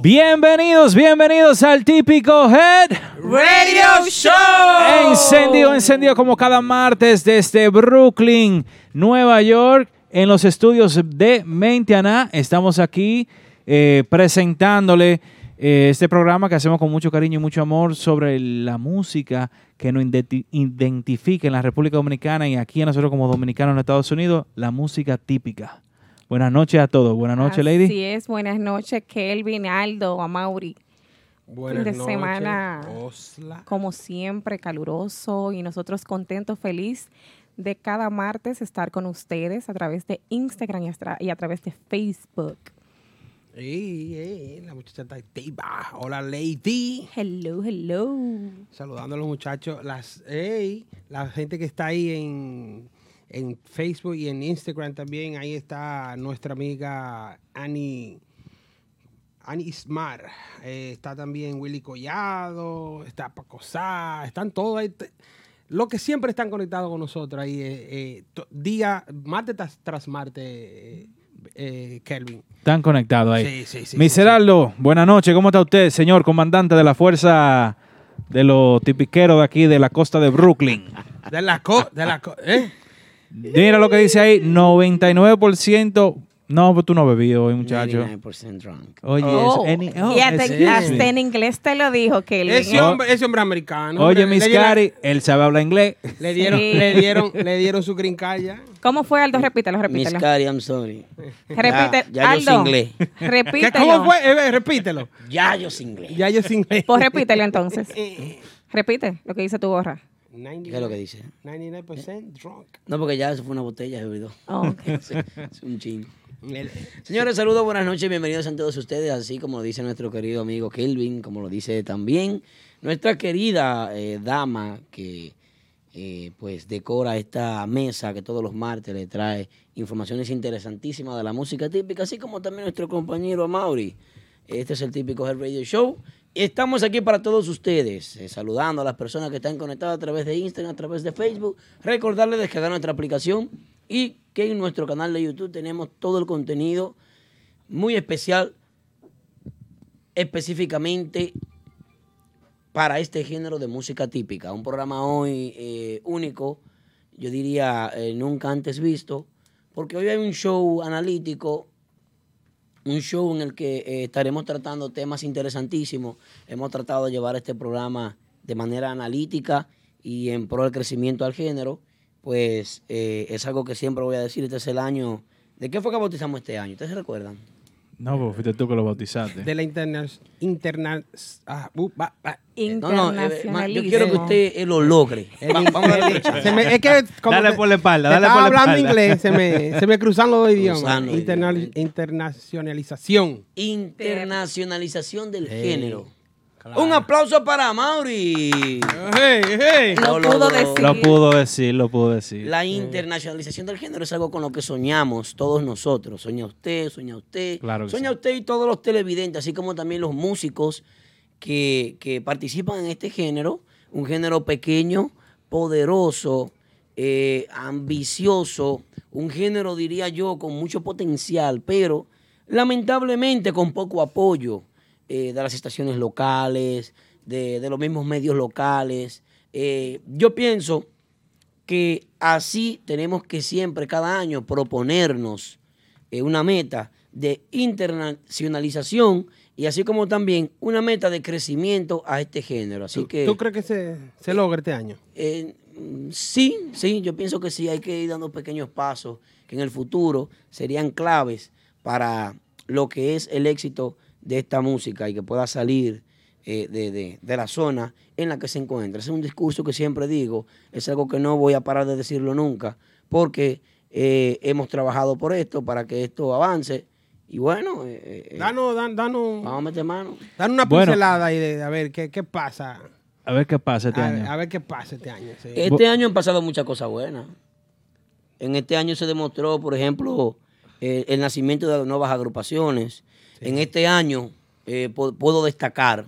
Bienvenidos, bienvenidos al típico Head Radio Show. Encendido, encendido como cada martes desde Brooklyn, Nueva York, en los estudios de Mentiana. Estamos aquí eh, presentándole eh, este programa que hacemos con mucho cariño y mucho amor sobre la música que nos identi- identifica en la República Dominicana y aquí a nosotros como dominicanos en Estados Unidos, la música típica. Buenas noches a todos. Buenas noches, Lady. Así es, buenas noches, Kelvin, Aldo, Amauri. Buenas de noches, semana. Osla. Como siempre, caluroso y nosotros contentos, feliz de cada martes estar con ustedes a través de Instagram y a, a través de Facebook. Ey, ey, la muchacha está activa. Hola, Lady. Hello, hello. Saludando a los muchachos. Las, ey, la gente que está ahí en, en Facebook y en Instagram también. Ahí está nuestra amiga Annie. Annie Ismar. Eh, está también Willy Collado. Está Paco Sá. Están todos ahí. Los que siempre están conectados con nosotros ahí. eh, eh, día, martes tras, tras martes, eh, Kelvin. Están conectados ahí. Sí, sí, sí, Miseraldo, buenas noches. ¿Cómo está usted, señor comandante de la fuerza de los tipiqueros de aquí de la costa de Brooklyn? De la co, de la co, ¿eh? Mira lo que dice ahí, 99%. No, pues tú no bebí hoy, muchacho. 99% drunk. Oye, Oh, any- oh, y hasta, en inglés te lo dijo, Kelvin. Ese hombre, ese hombre americano. Oye, hombre, Miss Cari, él sabe hablar inglés. Le dieron, Sí. le dieron, le dieron su green card ya. ¿Cómo fue, Aldo? Repítelo, Miss repítelo. Cari, I'm sorry. Repite, Ya, ya yo Aldo, inglés. ¿Qué, repítelo. ¿Cómo fue? Eh, repítelo. Ya yo sé inglés. Ya yo sin inglés. Pues repítelo entonces. Repite lo que dice tu gorra. ¿Qué es lo que dice? 99% drunk. No, porque ya eso fue una botella, se olvidó. Oh, ok. Sí, es un chin. Señores, saludos, buenas noches, bienvenidos a todos ustedes, así como lo dice nuestro querido amigo Kelvin, como lo dice también nuestra querida eh, dama que eh, pues decora esta mesa que todos los martes le trae informaciones interesantísimas de la música típica, así como también nuestro compañero Mauri. Este es el típico Head Radio Show. Estamos aquí para todos ustedes, eh, saludando a las personas que están conectadas a través de Instagram, a través de Facebook. Recordarles descargar nuestra aplicación y que en nuestro canal de YouTube tenemos todo el contenido muy especial, específicamente para este género de música típica. Un programa hoy eh, único, yo diría eh, nunca antes visto, porque hoy hay un show analítico un show en el que eh, estaremos tratando temas interesantísimos. Hemos tratado de llevar este programa de manera analítica y en pro del crecimiento al género. Pues eh, es algo que siempre voy a decir, este es el año... ¿De qué fue que bautizamos este año? ¿Ustedes se recuerdan? No, pues fuiste tú que lo bautizaste. De la interna, interna, ah, uh, va. No, no, eh, yo quiero que usted eh, lo logre. El- Va- vamos a se me- es que como Dale por la espalda, dale estaba por la hablando espalda. inglés, se me, se me cruzan los idiomas. Cruzando los Interna- idiomas. internacionalización. Internacionalización del Hey, género. Claro. Un aplauso para Mauri. Hey, hey. Lo Lo pudo decir. Lo pudo decir, lo pudo decir. La internacionalización del género es algo con lo que soñamos todos nosotros. Sueña usted, sueña usted. Claro sí. usted y todos los televidentes, así como también los músicos que, que participan en este género. Un género pequeño, poderoso, eh, ambicioso. Un género, diría yo, con mucho potencial, pero lamentablemente con poco apoyo eh, de las estaciones locales, de, de los mismos medios locales. Eh, yo pienso que así tenemos que siempre, cada año, proponernos eh, una meta de internacionalización y así como también una meta de crecimiento a este género. Así que ¿Tú crees que se, se logra este año? sí, sí, yo pienso que sí, hay que ir dando pequeños pasos que en el futuro serían claves para lo que es el éxito de esta música y que pueda salir eh, de, de- de la zona en la que se encuentra. Ese es un discurso que siempre digo, es algo que no voy a parar de decirlo nunca, porque eh, hemos trabajado por esto, para que esto avance. Y bueno, eh, eh, Danos, dan- danos, vamos a meter mano. danos una Bueno. pincelada ahí de, a ver qué, qué pasa. A ver qué pasa este A, año. a ver qué pasa este año. sí. Este año han pasado muchas cosas buenas. En este año se demostró, por ejemplo, eh, el nacimiento de nuevas agrupaciones. En este año eh, pu- puedo destacar,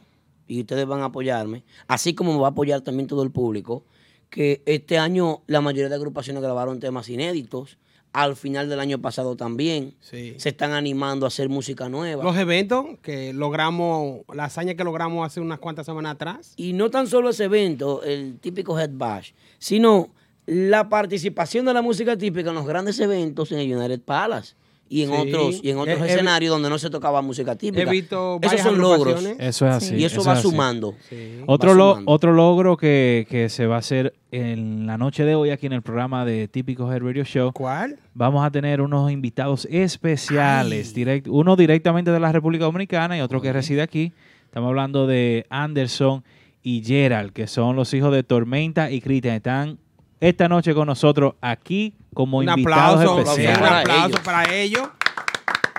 y ustedes van a apoyarme, así como me va a apoyar también todo el público, que este año la mayoría de agrupaciones grabaron temas inéditos. Al final del año pasado también. Sí. Se están animando a hacer música nueva. Los eventos que logramos, la hazaña que logramos hace unas cuantas semanas atrás. Y no tan solo ese evento, el típico Head Bash, sino la participación de la música típica en los grandes eventos en el United Palace y en Sí. otros, y en otros He- he- escenarios donde no se tocaba música típica. He visto Esos varias son logros. Eso es así. y eso, es va así. sumando. Sí. Otro, Va lo- sumando. otro logro que, que se va a hacer en la noche de hoy aquí en el programa de Típico Head Radio Show. ¿Cuál? Vamos a tener unos invitados especiales, direct- uno directamente de la República Dominicana y otro que reside aquí. Estamos hablando de Anderson y Gerald, que son los hijos de Tormenta y Cristian. Están esta noche con nosotros aquí como Un invitados aplauso, especiales. un Para aplauso para ellos.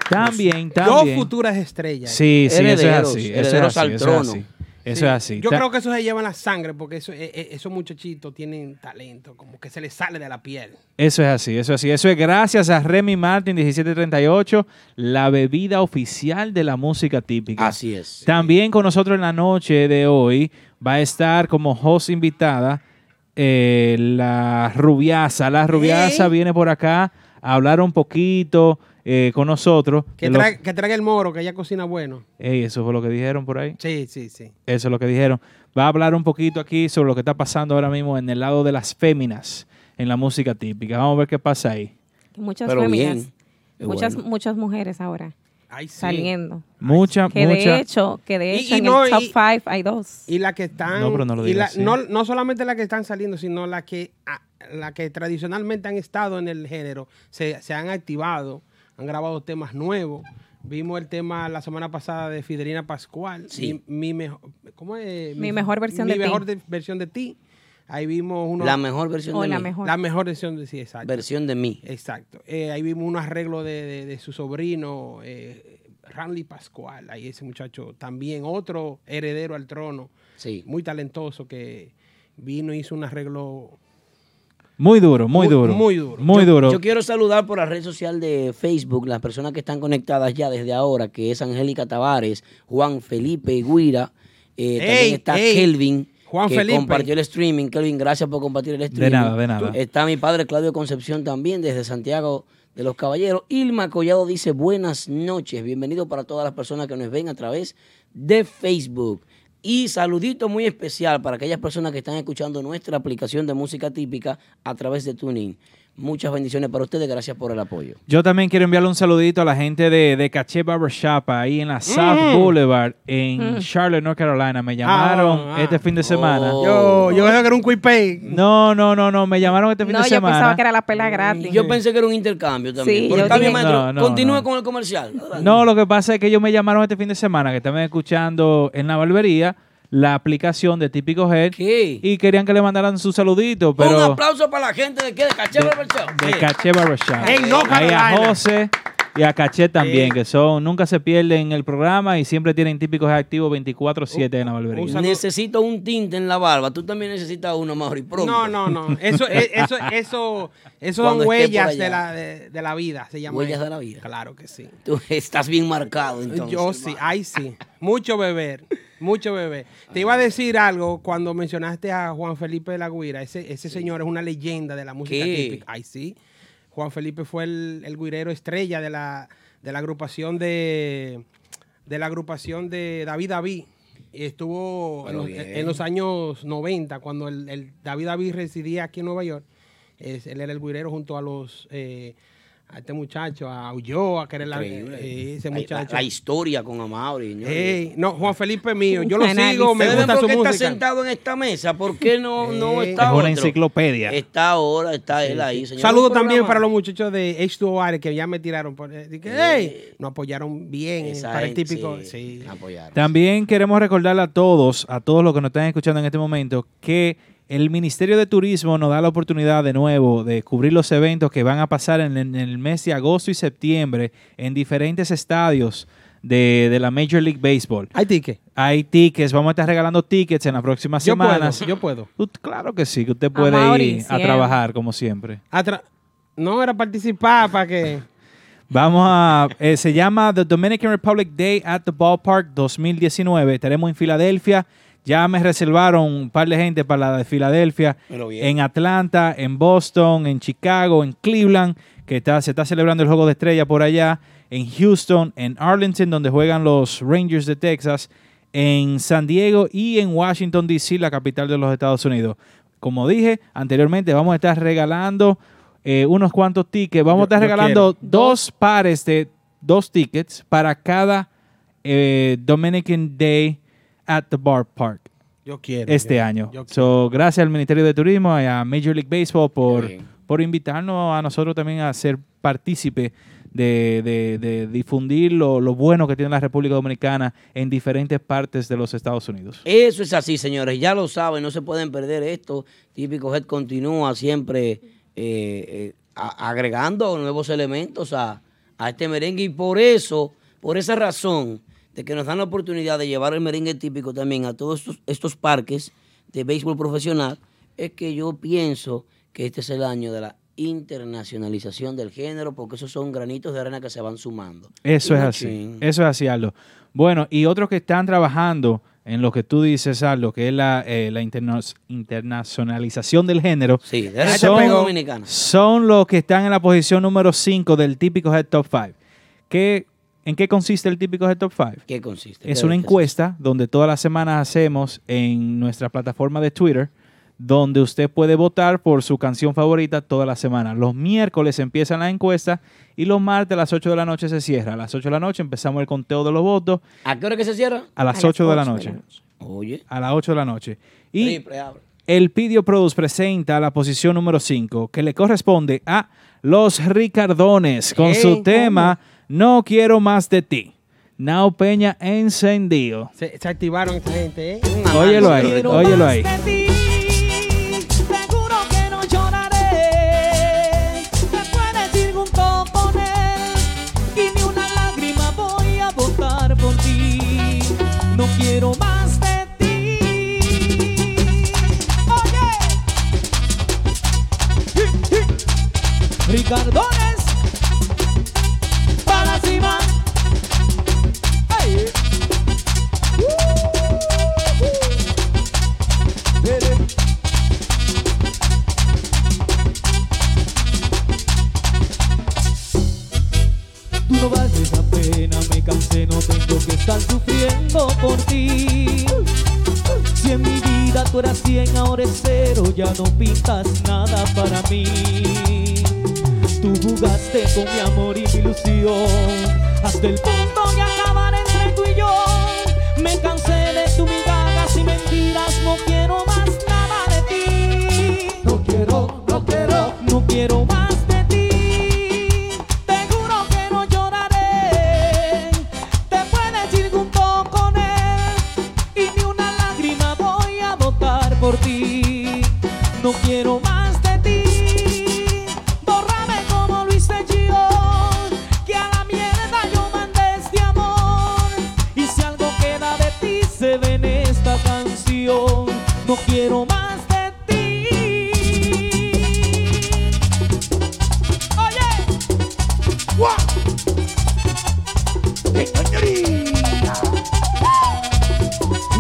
También, Dos también. futuras estrellas. Sí, sí, eso es así. Eso es así, al eso es trono. así. Eso Sí. es así. Yo Ta- creo que eso se lleva en la sangre porque eso, eh, eh, esos muchachitos tienen talento, como que se les sale de la piel. Eso es así, eso es así. Eso es gracias a Remy Martin 1738, la bebida oficial de la música típica. Así es. También con nosotros en la noche de hoy va a estar como host invitada eh, la Rubiasa. La Rubiasa Ey. viene por acá a hablar un poquito eh, con nosotros. Que, lo- trae- que traiga el moro, que ella cocina bueno. Ey, eso fue lo que dijeron por ahí. Sí, sí, sí. Eso es lo que dijeron. Va a hablar un poquito aquí sobre lo que está pasando ahora mismo en el lado de las féminas en la música típica. Vamos a ver qué pasa ahí. Muchas Pero féminas, bien. Muchas, bueno. muchas mujeres ahora Ay, sí. saliendo. Mucha, Que mucha. de hecho, que de hecho y en no, el top y- 5 hay dos. Y las que están. No, pero no lo y digas la- no, no solamente las que están saliendo, sino las que, ah, la que tradicionalmente han estado en el género, se, se han activado, han grabado temas nuevos. Vimos el tema la semana pasada de Fidelina Pascual. Sí. Mi, mi mejor, ¿cómo es? Mi mejor versión mi de ti. mejor versión de ti. Ahí vimos uno, La mejor versión O de la mí. mejor. la mejor versión de sí, exacto. Versión de mí. Exacto. Eh, ahí vimos un arreglo de, de- de su sobrino, eh, Randy Pascual. Ahí ese muchacho también, otro heredero al trono, Sí. muy talentoso que vino y hizo un arreglo. Muy duro, muy Muy- duro. muy duro. Muy duro. Yo quiero saludar por la red social de Facebook las personas que están conectadas ya desde ahora, que es Angélica Tavares, Juan Felipe Guira, eh, también está ey, Kelvin, Juan que Felipe. compartió el streaming. Kelvin, gracias por compartir el streaming. nada, de nada. Está mi padre Claudio Concepción también desde Santiago de los Caballeros. Ilma Collado dice buenas noches, bienvenido para todas las personas que nos ven a través de Facebook. Y saludito muy especial para aquellas personas que están escuchando nuestra aplicación de música típica a través de TuneIn. Muchas bendiciones para ustedes, gracias por el apoyo. Yo también quiero enviarle un saludito a la gente de, de Caché Barbershop ahí en la South Boulevard en Charlotte, North Carolina. Me llamaron ah. este fin de semana. Oh. Yo, yo creo que era un quick pay. No, no, no, no. Me llamaron este fin No, de yo semana. pensaba que era la pela gratis. Yo pensé que era un intercambio también. Sí, Pero yo está bien, maestro. No, no, Continúe no. con el comercial. No, lo que pasa es que ellos me llamaron este fin de semana que estaban escuchando en la barbería la aplicación de Típico Head ¿Qué? y querían que le mandaran su saludito, pero Un aplauso para la gente de qué, de Caché Barber Shop. de Caché Barbershop. En Ahí a. José y a Caché también, Sí. que son, nunca se pierden el programa y siempre tienen Típicos Head activos 24-7 en la barbería. un saludo. Necesito un tinte en la barba. Tú también necesitas uno, Mauri, pronto. No, no, no. Eso, eh, eso, eso, eso son huellas de la, de, de la vida. Se llama Huellas eso. de la vida. Claro que sí. Tú estás bien marcado, entonces. Yo sí, ay sí. Mucho beber, mucho beber. Te iba a decir algo cuando mencionaste a Juan Felipe de la Guira. Ese, ese señor es una leyenda de la música ¿Qué? típica. Ay sí. Juan Felipe fue el, el guirero estrella de la, de la agrupación de, de la agrupación de David David. Estuvo en los, bien. en los años 90, cuando el, el David David residía aquí en Nueva York. Es- él era el guirero junto a los eh, a este muchacho, a Ulloa, que era la- eh, ese La- la- muchacho. La, historia con Amaury. ¿no? Ey, no, Juan Felipe mío, yo lo sigo, me ¿Ustedes ven gusta por su qué está música. sentado en esta mesa? ¿Por qué no, no está es una otro? enciclopedia. Está ahora, está él ahí, señor. Saludos Un también para los muchachos de H2O que ya me tiraron. Por, eh, dije, hey, nos apoyaron bien Esa para el típico. sí, Sí. apoyaron. También queremos recordarle a todos, a todos los que nos están escuchando en este momento, que el Ministerio de Turismo nos da la oportunidad de nuevo de cubrir los eventos que van a pasar en, en el mes de agosto y septiembre en diferentes estadios de, de la Major League Baseball. Hay ticket. Hay tickets, vamos a estar regalando tickets en las próximas Yo puedo, semanas. yo puedo. Claro que sí, que usted puede ir a trabajar como siempre. No era participar para que. Vamos a, eh, se llama The Dominican Republic Day at the Ballpark 2019. Estaremos en Filadelfia. Ya me reservaron un par de gente para la de Filadelfia, en Atlanta, en Boston, en Chicago, en Cleveland, que está, se está celebrando el Juego de Estrella por allá, en Houston, en Arlington, donde juegan los Rangers de Texas, en San Diego y en Washington, D.C., la capital de los Estados Unidos. Como dije anteriormente, vamos a estar regalando eh, unos cuantos tickets. Vamos Yo- a estar regalando dos pares de dos tickets para cada eh, Dominican Day at the Bar Park Yo quiero. este yo- año. yo quiero. So, gracias al Ministerio de Turismo y a Major League Baseball por, por invitarnos a nosotros también a ser partícipe de, de- de difundir lo, lo bueno que tiene la República Dominicana en diferentes partes de los Estados Unidos. Eso es así, señores. Ya lo saben, no se pueden perder esto. Típico Head continúa siempre eh, eh, a- agregando nuevos elementos a, a este merengue y por eso, por esa razón de que nos dan la oportunidad de llevar el merengue típico también a todos estos, estos parques de béisbol profesional, es que yo pienso que este es el año de la internacionalización del género, porque esos son granitos de arena que se van sumando. Eso Y es así. Eso es así, Aldo. Bueno, y otros que están trabajando en lo que tú dices, Aldo, que es la, eh, la interna- internacionalización del género, Sí, de son, Dominicana. son los que están en la posición número 5 del típico Head Top 5. ¿Qué, ¿En qué consiste el típico Head Top 5? ¿Qué consiste? Es ¿Qué- una es encuesta donde todas las semanas hacemos en nuestra plataforma de Twitter, donde usted puede votar por su canción favorita toda la semana. Los miércoles empieza la encuesta y los martes a las 8 de la noche se cierra. A las 8 de la noche empezamos el conteo de los votos ¿A qué hora que se cierra? a las A las 8 de la 8 de noche. la noche. Oye. A las 8 de la noche. Y Triple, abre. el Pidio Produce presenta la posición número 5, que le corresponde a Los Ricardones, con ¿Qué? su tema No quiero más de ti. Nao Peña encendido. Se, se activaron esta gente, ¿eh? Un Óyelo ahí, Ricardo. óyelo ahí. de ti, seguro que no lloraré. Tú no vales la pena, me cansé, no tengo que estar sufriendo por ti. Si en mi vida tú eras 100, ahora es cero, ya no pintas nada para mí. Tú jugaste con mi amor y mi ilusión, hasta el punto de acabar entre tú y yo. Me cansé de tus migajas y mentiras, no quiero más nada de ti. No quiero, no quiero, no quiero más quiero. más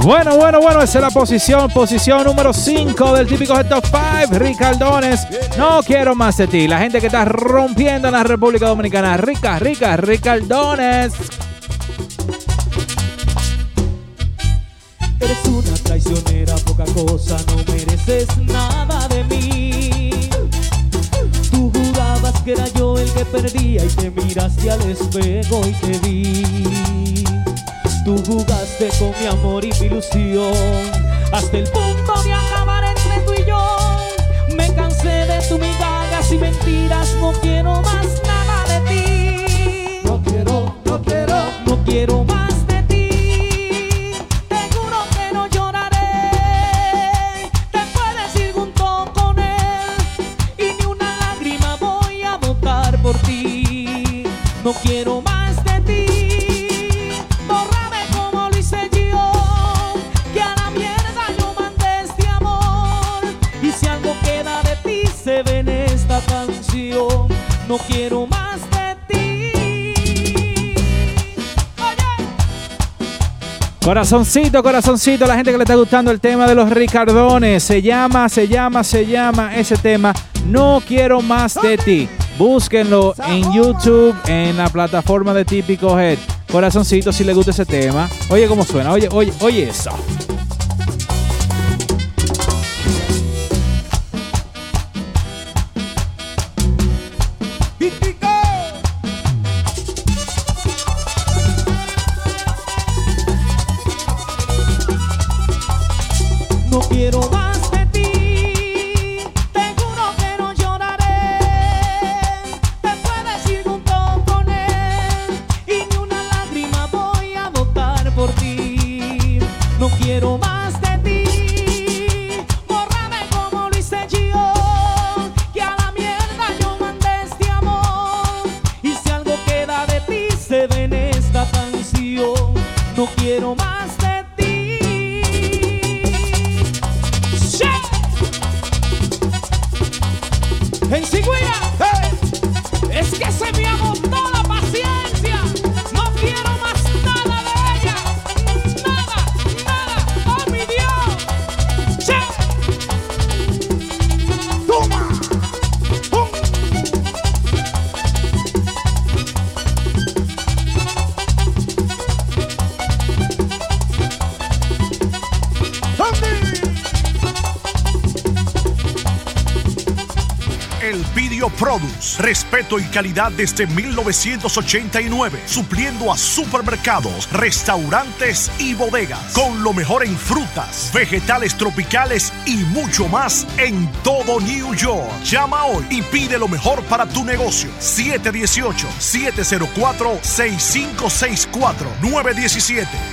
Bueno, bueno, bueno, esa es la posición, posición número 5 del típico Top 5, Ricardones. No quiero más de ti. La gente que está rompiendo en la República Dominicana. Rica, rica, Ricardones. Eres una traicionera, poca cosa, no mereces nada de mí. Tú jurabas que era yo el que perdía y te miraste al espejo y te vi. Tú jugaste con mi amor y mi ilusión. Hasta el punto Corazoncito, corazoncito, la gente que le está gustando el tema de los Ricardones. Se llama, se llama, se llama ese tema. No quiero más de ti. Búsquenlo en YouTube, en la plataforma de Típico Head. Corazoncito, si le gusta ese tema. Oye cómo suena, oye, oye, oye eso. Respeto y calidad desde 1989. Supliendo a supermercados, restaurantes y bodegas. Con lo mejor en frutas, vegetales tropicales y mucho más en todo New York. Llama hoy y pide lo mejor para tu negocio. 718-704-6564.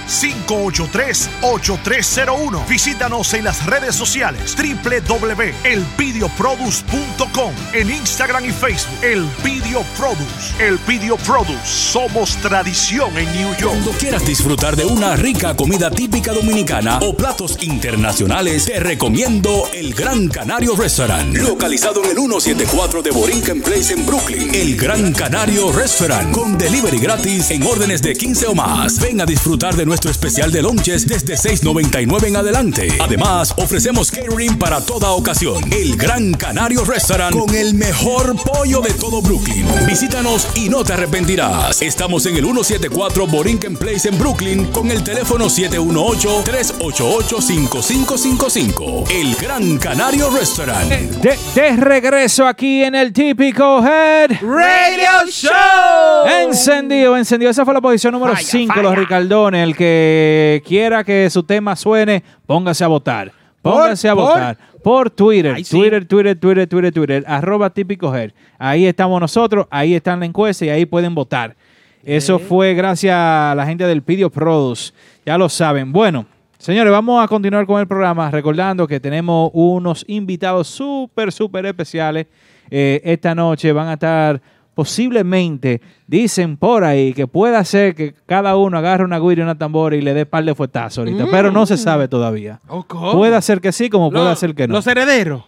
917-583-8301. Visítanos en las redes sociales www.elvideoproduce.com en Instagram y Facebook. El Video Produce. El Video Produce. Somos tradición en New York. Cuando quieras disfrutar de una rica comida típica dominicana o platos internacionales, te recomiendo el Gran Canario Restaurant, localizado en el 174 de Borinquen Place en Brooklyn. El Gran Canario Restaurant, con delivery gratis en órdenes de 15 o más. Ven a disfrutar de nuestro especial de lunches desde 6.99 en adelante. Además, ofrecemos catering para toda ocasión. El Gran Canario Restaurant con el mejor pollo de todo Brooklyn. Visítanos y no te arrepentirás. Estamos en el 174 Borinquen Place en Brooklyn con el teléfono 718-388-5555. El Gran Canario Restaurant. De, de regreso aquí en el típico Head Radio Show. Encendido, encendido. Esa fue la posición número 5, los Ricardones. El que quiera que su tema suene, póngase a votar. Póngase a votar. Por Twitter, Ay, sí. Twitter, Twitter, Twitter, Twitter, Twitter, arroba típico. Ahí estamos nosotros, ahí está la encuesta y ahí pueden votar. Eso fue gracias a la gente del Video Produce. Ya lo saben. Bueno, señores, vamos a continuar con el programa recordando que tenemos unos invitados súper, súper especiales. Eh, esta noche van a estar posiblemente, dicen por ahí, que pueda ser que cada uno agarre una guira y una tambora y le dé par de fuetazos ahorita, pero no se sabe todavía. Oh. Puede ser que sí, como puede ser que no. Los herederos.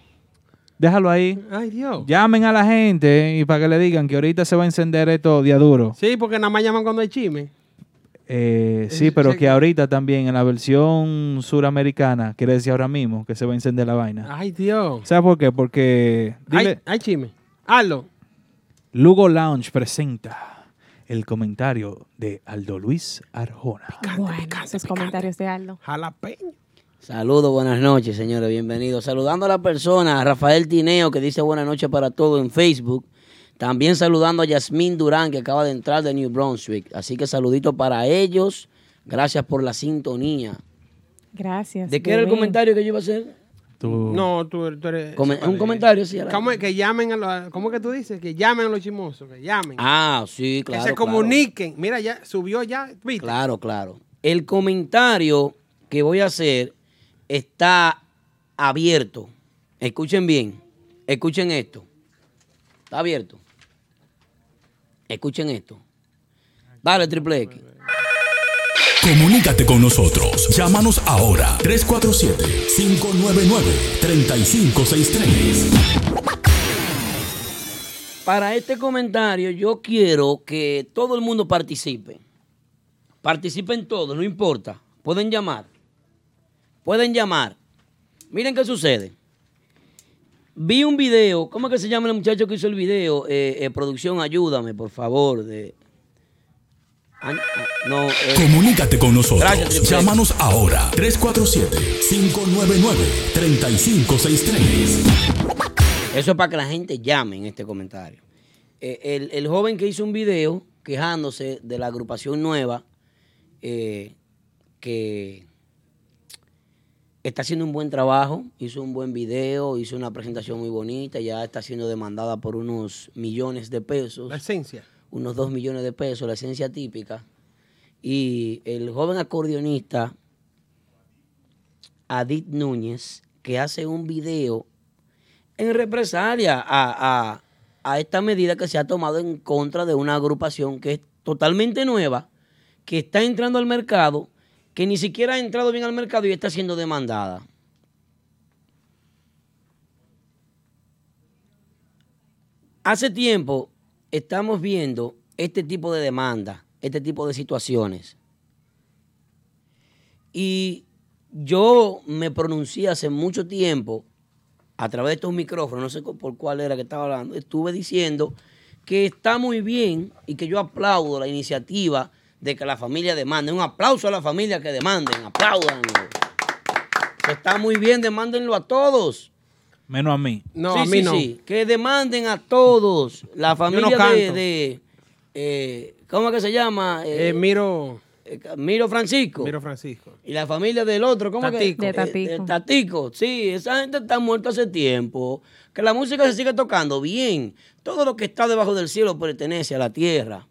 Déjalo ahí. Ay, Dios. Llamen a la gente y para que le digan que ahorita se va a encender esto día duro. Sí, porque nada más llaman cuando hay chisme. Eh, sí, Eh, pero que ahorita también en la versión suramericana, quiere decir ahora mismo que se va a encender la vaina. Ay, Dios. ¿Sabes por qué? Porque Hay, dile, chisme. Hazlo. Lugo Lounge presenta el comentario de Aldo Luis Arjona. Bueno, esos comentarios de Aldo. Jalapeño. Saludos, buenas noches, señores, bienvenidos. Saludando a la persona, a Rafael Tineo, que dice buenas noches para todos en Facebook. También saludando a Yasmín Durán, que acaba de entrar de New Brunswick. Así que saludito para ellos. Gracias por la sintonía. Gracias. ¿De qué era el comentario que yo iba a hacer? Tú- No, tú, tú eres. Come- un comentario, sí, ¿Cómo es que llamen a los. ¿Cómo que tú dices? Que llamen a los chismosos. Que llamen. Ah, sí, claro. que se claro. comuniquen. Mira, ya subió ya. ¿viste? Claro, claro. El comentario que voy a hacer está abierto. Escuchen bien. Escuchen esto. Está abierto. Escuchen esto. Dale, triple X. Comunícate con nosotros. Llámanos ahora 347-599-3563. para este comentario yo quiero que todo el mundo participe. Participen todos, no importa. Pueden llamar. Pueden llamar. Miren qué sucede. Vi un video, ¿cómo es que se llama el muchacho que hizo el video? Eh, eh, producción, ayúdame, por favor. No, eh, Comunícate con nosotros. Gracias. Llámanos ahora 347-599-3563. Eso es para que la gente llame en este comentario. Eh, el, el joven que hizo un video quejándose de la agrupación nueva, eh, que está haciendo un buen trabajo, hizo un buen video, hizo una presentación muy bonita, ya está siendo demandada por unos millones de pesos, La esencia. Unos dos millones de pesos, la esencia típica. Y el joven acordeonista, Adit Núñez, que hace un video en represalia a, a- a esta medida que se ha tomado en contra de una agrupación que es totalmente nueva, que está entrando al mercado, que ni siquiera ha entrado bien al mercado y está siendo demandada. Hace tiempo estamos viendo este tipo de demandas, este tipo de situaciones. Y yo me pronuncié hace mucho tiempo a través de estos micrófonos, no sé por cuál era que estaba hablando, estuve diciendo que está muy bien y que yo aplaudo la iniciativa de que la familia demande. Un aplauso a la familia que demanden, aplaudan. Está muy bien, demándenlo a todos. Menos a mí. No, Sí, a mí sí, no. sí, que demanden a todos. La familia de, eh, ¿cómo es que se llama? Eh, Eh, Miro, eh, Miro Francisco. Miro Francisco. Y la familia del otro, ¿cómo Tatico. que? De Tatico. Eh, de Tatico, sí, esa gente está muerta hace tiempo. Que la música se sigue tocando bien. Todo lo que está debajo del cielo pertenece a la tierra.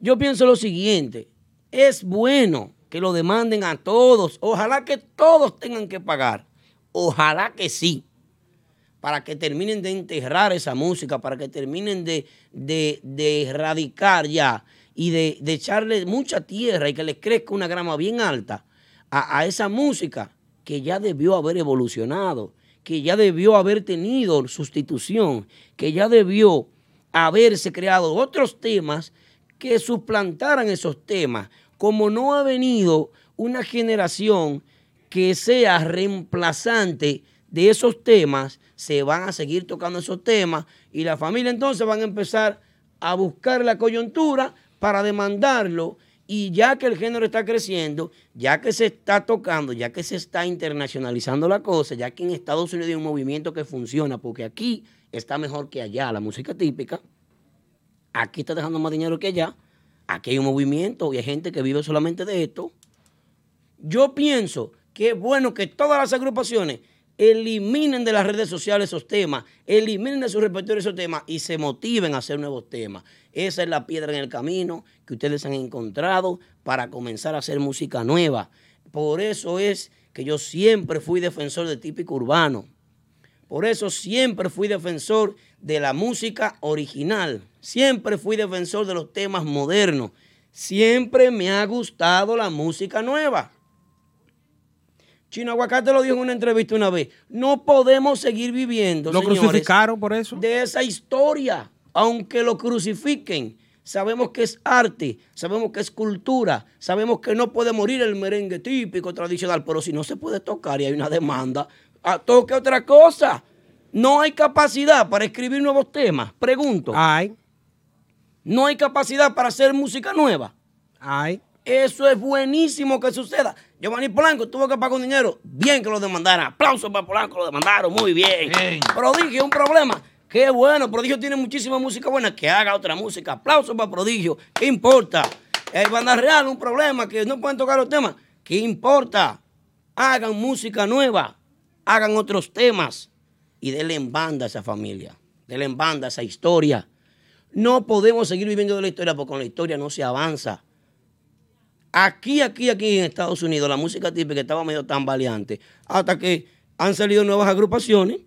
Yo pienso lo siguiente, es bueno que lo demanden a todos. Ojalá que todos tengan que pagar. Ojalá que sí. Para que terminen de enterrar esa música, para que terminen de, de- erradicar ya y de, de echarle mucha tierra y que les crezca una grama bien alta a, a esa música que ya debió haber evolucionado, que ya debió haber tenido sustitución, que ya debió haberse creado otros temas que suplantaran esos temas, como no ha venido una generación que sea reemplazante de esos temas, se van a seguir tocando esos temas y la familia entonces van a empezar a buscar la coyuntura para demandarlo y ya que el género está creciendo, ya que se está tocando, ya que se está internacionalizando la cosa, ya que en Estados Unidos hay un movimiento que funciona, porque aquí está mejor que allá la música típica, aquí está dejando más dinero que allá, aquí hay un movimiento y hay gente que vive solamente de esto. Yo pienso que es bueno que todas las agrupaciones eliminen de las redes sociales esos temas, eliminen de su repertorio esos temas y se motiven a hacer nuevos temas. Esa es la piedra en el camino que ustedes han encontrado para comenzar a hacer música nueva. Por eso es que yo siempre fui defensor del típico urbano. Por eso siempre fui defensor de la música original. Siempre fui defensor de los temas modernos. Siempre me ha gustado la música nueva. Chino Aguacate lo dijo en una entrevista una vez. No podemos seguir viviendo, Lo señores, crucificaron por eso. de esa historia. Aunque lo crucifiquen, sabemos que es arte, sabemos que es cultura, sabemos que no puede morir el merengue típico, tradicional, pero si no se puede tocar y hay una demanda, ah, toque otra cosa. No hay capacidad para escribir nuevos temas. Pregunto, Ay, no hay capacidad para hacer música nueva. ay. Eso es buenísimo que suceda. Giovanni Polanco tuvo que pagar un dinero. Bien que lo demandaran. Aplausos para Polanco, lo demandaron muy bien. Bien. Prodigio, un problema. Qué bueno, Prodigio tiene muchísima música buena. Que haga otra música. Aplausos para Prodigio. ¿Qué importa? El Banda Real, un problema que no pueden tocar los temas. ¿Qué importa? Hagan música nueva. Hagan otros temas. Y denle en banda a esa familia. Denle en banda a esa historia. No podemos seguir viviendo de la historia porque con la historia no se avanza. Aquí, aquí, aquí en Estados Unidos, la música típica estaba medio tambaleante. Hasta que han salido nuevas agrupaciones.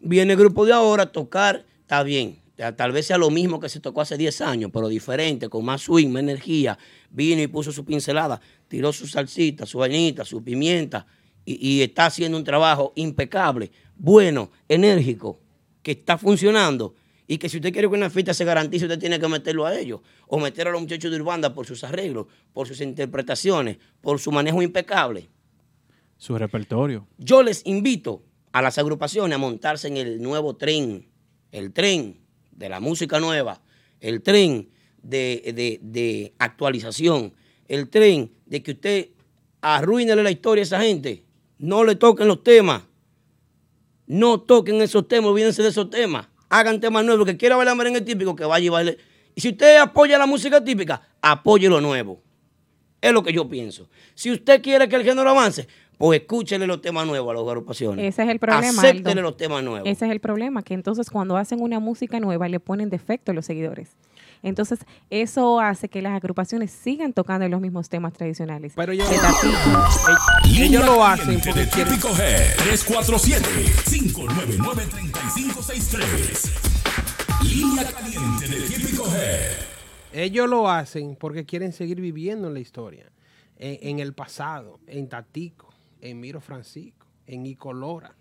Viene el grupo de ahora a tocar, está bien. Tal vez sea lo mismo que se tocó hace 10 años, pero diferente, con más swing, más energía. Vino y puso su pincelada, tiró su salsita, su vainita, su pimienta. Y está haciendo un trabajo impecable, bueno, enérgico, que está funcionando. Y que si usted quiere que una fiesta se garantice, usted tiene que meterlo a ellos. O meter a los muchachos de Urbanda por sus arreglos, por sus interpretaciones, por su manejo impecable. Su repertorio. Yo les invito a las agrupaciones a montarse en el nuevo tren, el tren de la música nueva, el tren de, de- de actualización, el tren de que usted arruínele la historia a esa gente. No le toquen los temas. No toquen esos temas, olvídense de esos temas. Hagan temas nuevos. Que quiera bailar merengue típico, que vaya y baile. Y si usted apoya la música típica, apoye lo nuevo. Es lo que yo pienso. Si usted quiere que el género avance, pues escúchele los temas nuevos a las agrupaciones. Ese es el problema. Acéptele Aldo. los temas nuevos. Ese es el problema, que entonces cuando hacen una música nueva le ponen defecto a los seguidores. Entonces, eso hace que las agrupaciones sigan tocando los mismos temas tradicionales. Pero yo- Tatito. Ellos Línea lo hacen caliente porque de quieren- Típico Head 347-599-3563. Línea caliente de Típico Head. Ellos lo hacen porque quieren seguir viviendo en la historia, en, en el pasado, en Tatico, en Miro Francisco, en Icolora.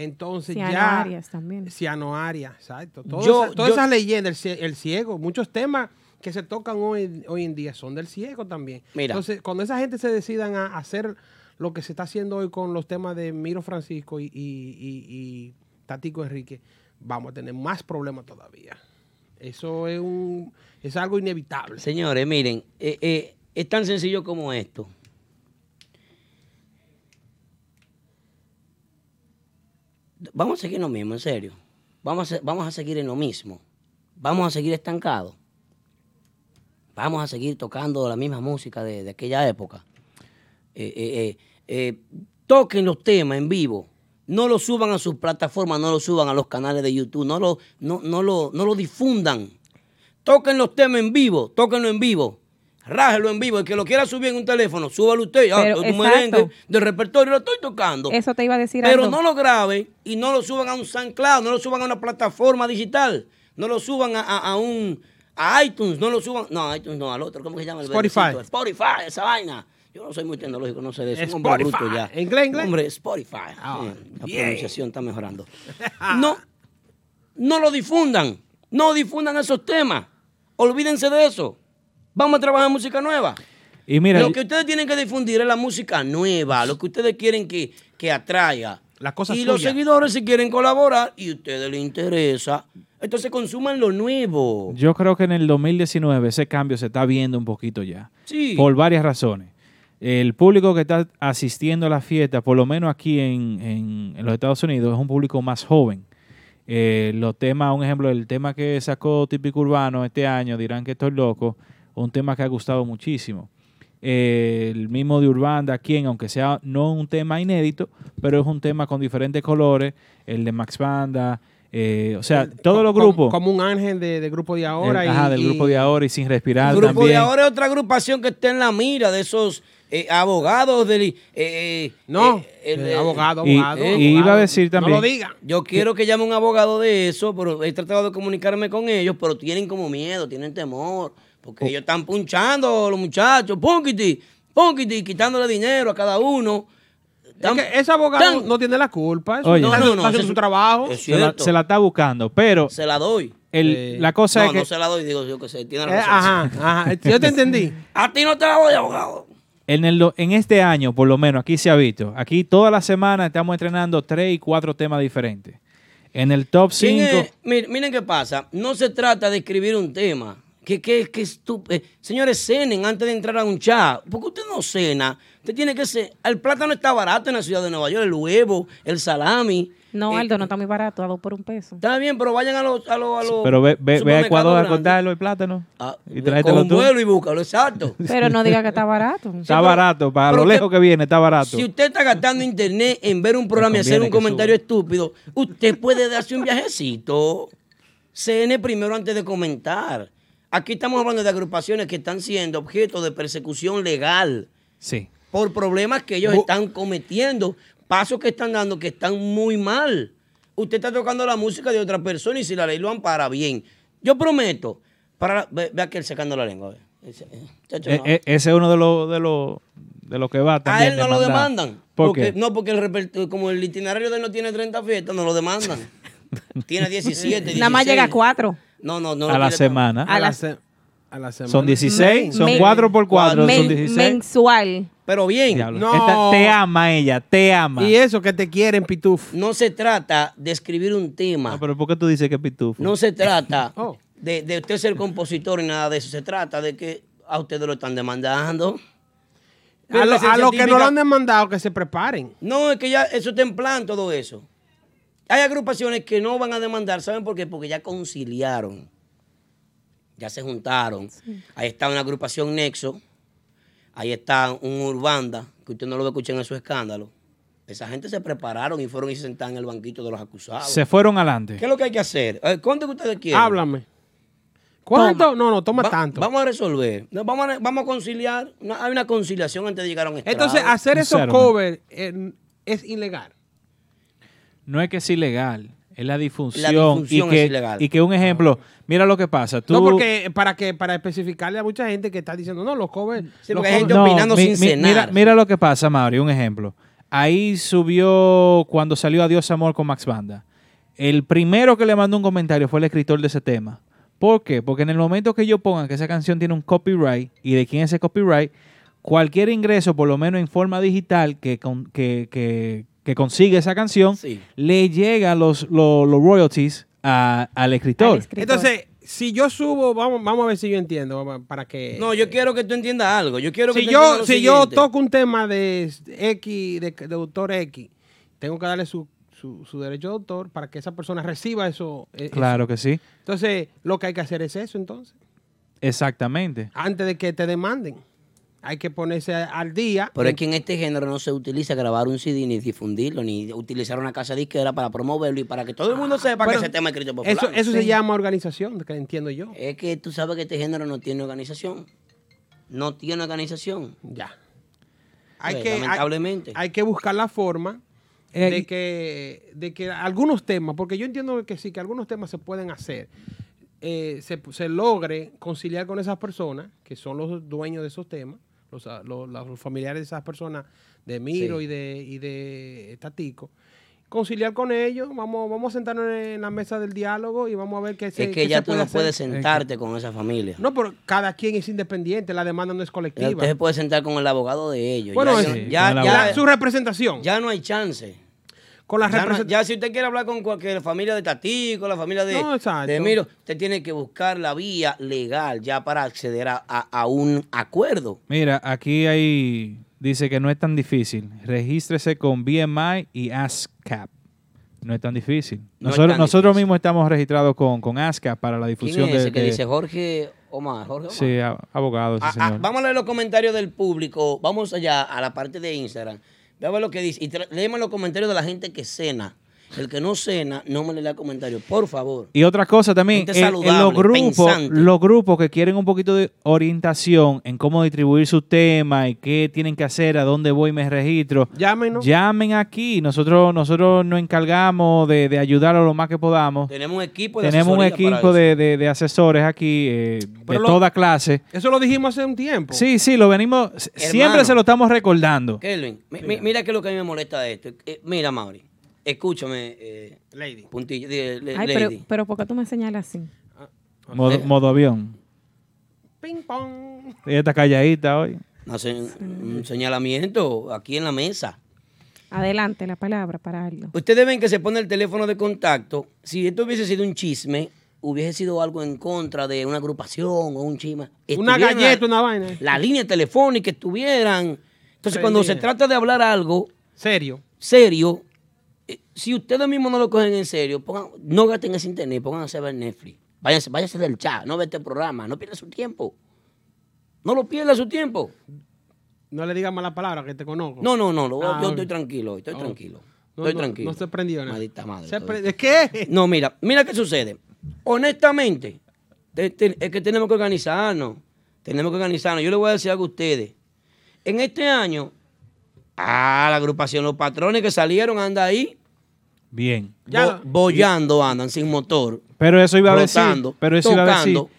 Entonces Ciano ya... Arias también. Ciano Arias, exacto. Todas Yo- esas- todas yo- esas leyendas, el ciego, muchos temas que se tocan hoy, hoy en día son del ciego también. Mira. Entonces, cuando esa gente se decidan a hacer lo que se está haciendo hoy con los temas de Miro Francisco y, y- y- y Tatico Enrique, vamos a tener más problemas todavía. Eso es un es algo inevitable. Señores, miren, eh, eh, es tan sencillo como esto. Vamos a seguir en lo mismo, en serio. Vamos a, vamos a seguir en lo mismo. Vamos a seguir estancados. Vamos a seguir tocando la misma música de, aquella época. Eh, eh, eh, toquen los temas en vivo. No lo suban a sus plataformas, no lo suban a los canales de YouTube, no lo, no, no lo, no lo difundan. Toquen los temas en vivo, tóquenlo en vivo. Rájelo en vivo. El que lo quiera subir en un teléfono, súbalo usted. Ah, Pero, un merengue de repertorio lo estoy tocando. Eso te iba a decir Pero no lo graben y no lo suban a un SoundCloud, no lo suban a una plataforma digital, no lo suban a, a- a un a iTunes, no lo suban, no, a iTunes no, al otro, ¿cómo se llama? El Spotify. verdecito? Spotify, esa vaina. Yo no soy muy tecnológico, no sé de eso. Un hombre Spotify. bruto ya. ¿Inglés, inglés? Hombre, Spotify. Ah, Sí, la pronunciación está mejorando. No, no lo difundan. No difundan esos temas. Olvídense de eso. Vamos a trabajar música nueva. Y mira, Lo que ustedes tienen que difundir es la música nueva, lo que ustedes quieren que, que atraiga. Las cosas y los seguidores si quieren colaborar y a ustedes les interesa, entonces consuman lo nuevo. yo creo que en el 2019 ese cambio se está viendo un poquito ya. Sí. Por varias razones. El público que está asistiendo a la fiesta, por lo menos aquí en, en- en los Estados Unidos, es un público más joven. Eh, los temas, un ejemplo, el tema que sacó Típico Urbano este año, dirán que estoy loco, un tema que ha gustado muchísimo. Eh, el mismo de Urbanda, quien, aunque sea no un tema inédito, pero es un tema con diferentes colores, el de Max Banda, eh, o sea, todos los grupos. Como un ángel de, de grupo de ahora. el- y- ajá, del y- grupo de ahora y sin respirar El grupo también. de ahora es otra agrupación que está en la mira de esos eh, abogados del... eh, eh, No, eh, el- el- abogado, y- abogado. y abogado. iba a decir también- No lo diga. Yo quiero que llame un abogado de eso, pero he tratado de comunicarme con ellos, pero tienen como miedo, tienen temor, porque Oh. ellos están punchando a los muchachos, punquiti, punquiti, quitándole dinero a cada uno. Es que ese abogado no tiene la culpa. Eso Oye. no, No, no, su es- trabajo. es se, la, se la está buscando, pero Se la doy. el- Eh, la cosa no, es que no se la doy, digo yo que sé, tiene Eh, razón. ajá, ajá. Yo te entendí. A ti no te la doy, abogado. en, el, do- en este año, por lo menos, aquí se ha visto. Aquí toda la semana estamos entrenando tres y cuatro temas diferentes. En el top ¿Quién 5, es? Miren, miren qué pasa. No se trata de escribir un tema. Que, que, que estúpido. Señores, cenen antes de entrar a un chat. Porque usted no cena. Usted tiene que ser. El plátano está barato en la ciudad de Nueva York. El huevo, el salami. No, Eh, Aldo, no está muy barato, a dos por un peso. Está bien, pero vayan a los. A los, a los pero ve, ve, ve a Ecuador a cortarlo el plátano Ah, y tráetelo un tú. vuelo y búscalo, exacto. Pero no diga que está barato. Está barato, para lo lejos que viene, está barato. Si usted está gastando internet en ver un programa y hacer un comentario suba. estúpido, usted puede darse un viajecito. CN primero antes de comentar. Aquí estamos hablando de agrupaciones que están siendo objeto de persecución legal Sí. por problemas que ellos Bu- están cometiendo, pasos que están dando que están muy mal. Usted está tocando la música de otra persona y si la ley lo ampara bien. Yo prometo, para ve, ve aquel secando la lengua. Ese, eh, chacho, E- no. e- ese es uno de los de los de los que va A también. él no lo demandan. ¿Por porque, qué? No, porque el como el itinerario de él no tiene 30 fiestas, no lo demandan. tiene 17, Nada más 16. llega a cuatro. No, no, no. a la semana. A la, la- se- a la semana. Son 16, son Men- 4 por 4, Men- son 16. mensual. Pero bien, Diablo. No. Esta- te ama ella, te ama. Y eso que te quieren, pituf. no se trata de escribir un tema. No, pero ¿por qué tú dices que es pitufo? No se trata Oh. de, de usted ser compositor ni nada de eso. Se trata de que a ustedes lo están demandando. A, lo- a los que no lo han demandado, que se preparen. No, es que ya eso está en plan todo eso. Hay agrupaciones que no van a demandar, ¿saben por qué? Porque ya conciliaron. Ya se juntaron. Ahí está una agrupación Nexo. Ahí está un Urbanda, que usted no lo escuchar en su escándalo. Esa gente se prepararon y fueron y se sentaron en el banquito de los acusados. Se fueron adelante. ¿Qué es lo que hay que hacer? Eh, ¿Cuánto que ustedes quieren? Háblame. ¿Cuánto? No, no, toma Va- tanto. Vamos a resolver. No, vamos, a, vamos a conciliar. No, hay una conciliación antes de llegar a un estrado. Entonces, hacer esos covers eh, es ilegal. No es que es ilegal, es la difusión. La difusión y que, es ilegal. Y que un ejemplo, mira lo que pasa. Tú, No, porque para que para especificarle a mucha gente que está diciendo, no, los covers. Sí, los porque hay gente covers- opinando sin cenar. Mira, mira lo que pasa, Mauri, un ejemplo. Ahí subió cuando salió Adiós Amor con Max Banda. El primero que le mandó un comentario fue el escritor de ese tema. ¿Por qué? Porque en el momento que yo pongan que esa canción tiene un copyright y de quién es ese copyright, cualquier ingreso, por lo menos en forma digital, que, con- que, que- que consigue esa canción, Sí. le llega los, los, los royalties a- al escritor. Al escritor. Entonces, si yo subo, vamos, vamos a ver si yo entiendo, para que... No, yo quiero que tú entiendas algo. Yo quiero que si tú yo, si yo toco un tema de X, de, de autor X, tengo que darle su, su, su derecho de autor para que esa persona reciba eso. eh, Claro eso. que sí, Entonces, lo que hay que hacer es eso, entonces. exactamente. Antes de que te demanden. Hay que ponerse al día. Pero es que en este género no se utiliza grabar un CD ni difundirlo, ni utilizar una casa disquera para promoverlo y para que todo el mundo sepa que ese tema es escrito por Eso, fulano. eso se llama organización, que entiendo yo. Es que tú sabes que este género no tiene organización. No tiene organización. Ya. Hay Pues, que, hay- lamentablemente. Hay, que buscar la forma Eh, de que, de que algunos temas, porque yo entiendo que sí, que algunos temas se pueden hacer, eh, se, se logre conciliar con esas personas, que son los dueños de esos temas, los, los- los familiares de esas personas, de Miro Sí. y de, y de Tatico. Conciliar con ellos, vamos, vamos a sentarnos en la mesa del diálogo y vamos a ver qué se es qué que se ya tú puede no hacer. puedes sentarte con esa familia. No, pero cada quien es independiente, la demanda no es colectiva. usted se puede sentar con el abogado de ellos. Bueno, ya, sí, ya, su representación. ya no hay chance. Con la Ya, no- ya si usted quiere hablar con cualquier familia de Tatico, la familia de, No, de Miro, usted tiene que buscar la vía legal ya para acceder a, a- a un acuerdo. Mira, aquí hay, dice que no es tan difícil. Regístrese con BMI y ASCAP. No es tan difícil. No es Nosotros, tan nosotros difícil. mismos estamos registrados con, con ASCAP para la ¿Quién difusión es ese de, que de- dice Jorge Omar? Jorge Omar. Sí, abogado, Ah, ah, señor. vamos a leer los comentarios del público. Vamos allá a la parte de Instagram. Ve a ver lo que dice. Y leemos los comentarios de la gente que cena. El que no cena, no me le da comentarios. Por favor. Y otra cosa también, en- en, los saludable, grupos, los grupos que quieren un poquito de orientación en cómo distribuir sus temas y qué tienen que hacer, a dónde voy y me registro, Llámenos. llamen aquí. Nosotros, nosotros nos encargamos de, de ayudar a lo más que podamos. Tenemos un equipo de Tenemos un equipo de, de- de asesores aquí eh, de lo- toda clase. Eso lo dijimos hace un tiempo. Sí, sí, lo venimos, siempre se lo estamos recordando. Kelvin, mi- mi- mira qué es lo que a mí me molesta de esto. Eh, mira, Mauri, escúchame, eh, Lady. puntillo, de- de- Ay, pero, lady. pero ¿por qué tú me señalas así? Modo, Eh. modo avión. Ping pong. Ella está calladita hoy. Un señalamiento aquí en la mesa. Adelante la palabra para algo. Ustedes ven que se pone el teléfono de contacto. Si esto hubiese sido un chisme, hubiese sido algo en contra de una agrupación o un chisme. Una galleta, la, una vaina. la línea telefónica estuvieran. Entonces, cuando se trata de hablar algo Serio. serio, eh, si ustedes mismos no lo cogen en serio, pongan, no gasten ese internet, pónganse a ver Netflix. Váyanse, váyanse del chat, no ve este programa, no pierda su tiempo. No lo pierda su tiempo. No le digas malas palabras que te conozco. No, no, no, lo- Ah, yo estoy tranquilo, hoy, estoy Oh. tranquilo. No, estoy no, tranquilo. No se prendió nada. Maldita madre. Se estoy- pre- ¿De qué? No, mira, mira qué sucede. Honestamente, te- te- es que tenemos que organizarnos. Tenemos que organizarnos. Yo le voy a decir algo a ustedes. En este año, ah, la agrupación, los patrones que salieron andan ahí, Bien. Ya- bo- bollando andan sin motor. Pero eso iba a decir. Rotando, Pero eso iba a decir. tocando.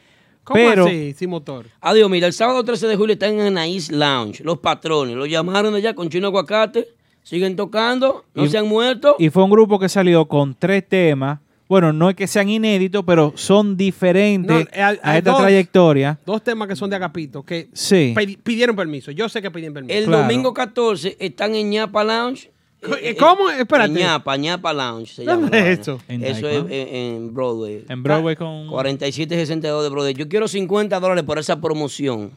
¿Cómo Pero- así, sin motor? Adiós, mira, el sábado 13 de julio están en Anaís Lounge. Los patrones, los llamaron de allá con chino aguacate. Siguen tocando, no Y- se han muerto. Y fue un grupo que salió con tres temas, bueno, no es que sean inéditos, pero son diferentes No, eh, hay- a hay esta dos. trayectoria. Dos temas que son de Agapito, que Sí. pidieron permiso. Yo sé que pidieron permiso. El Claro. domingo 14 están en ñapa Lounge. Eh, eh, ¿Cómo? Espérate. En ñapa, ñapa Lounge se ¿Dónde llama. es la vaina. eso? En Eso es en, en Broadway. En Broadway con... 4762 de Broadway. Yo quiero 50 dólares por esa promoción.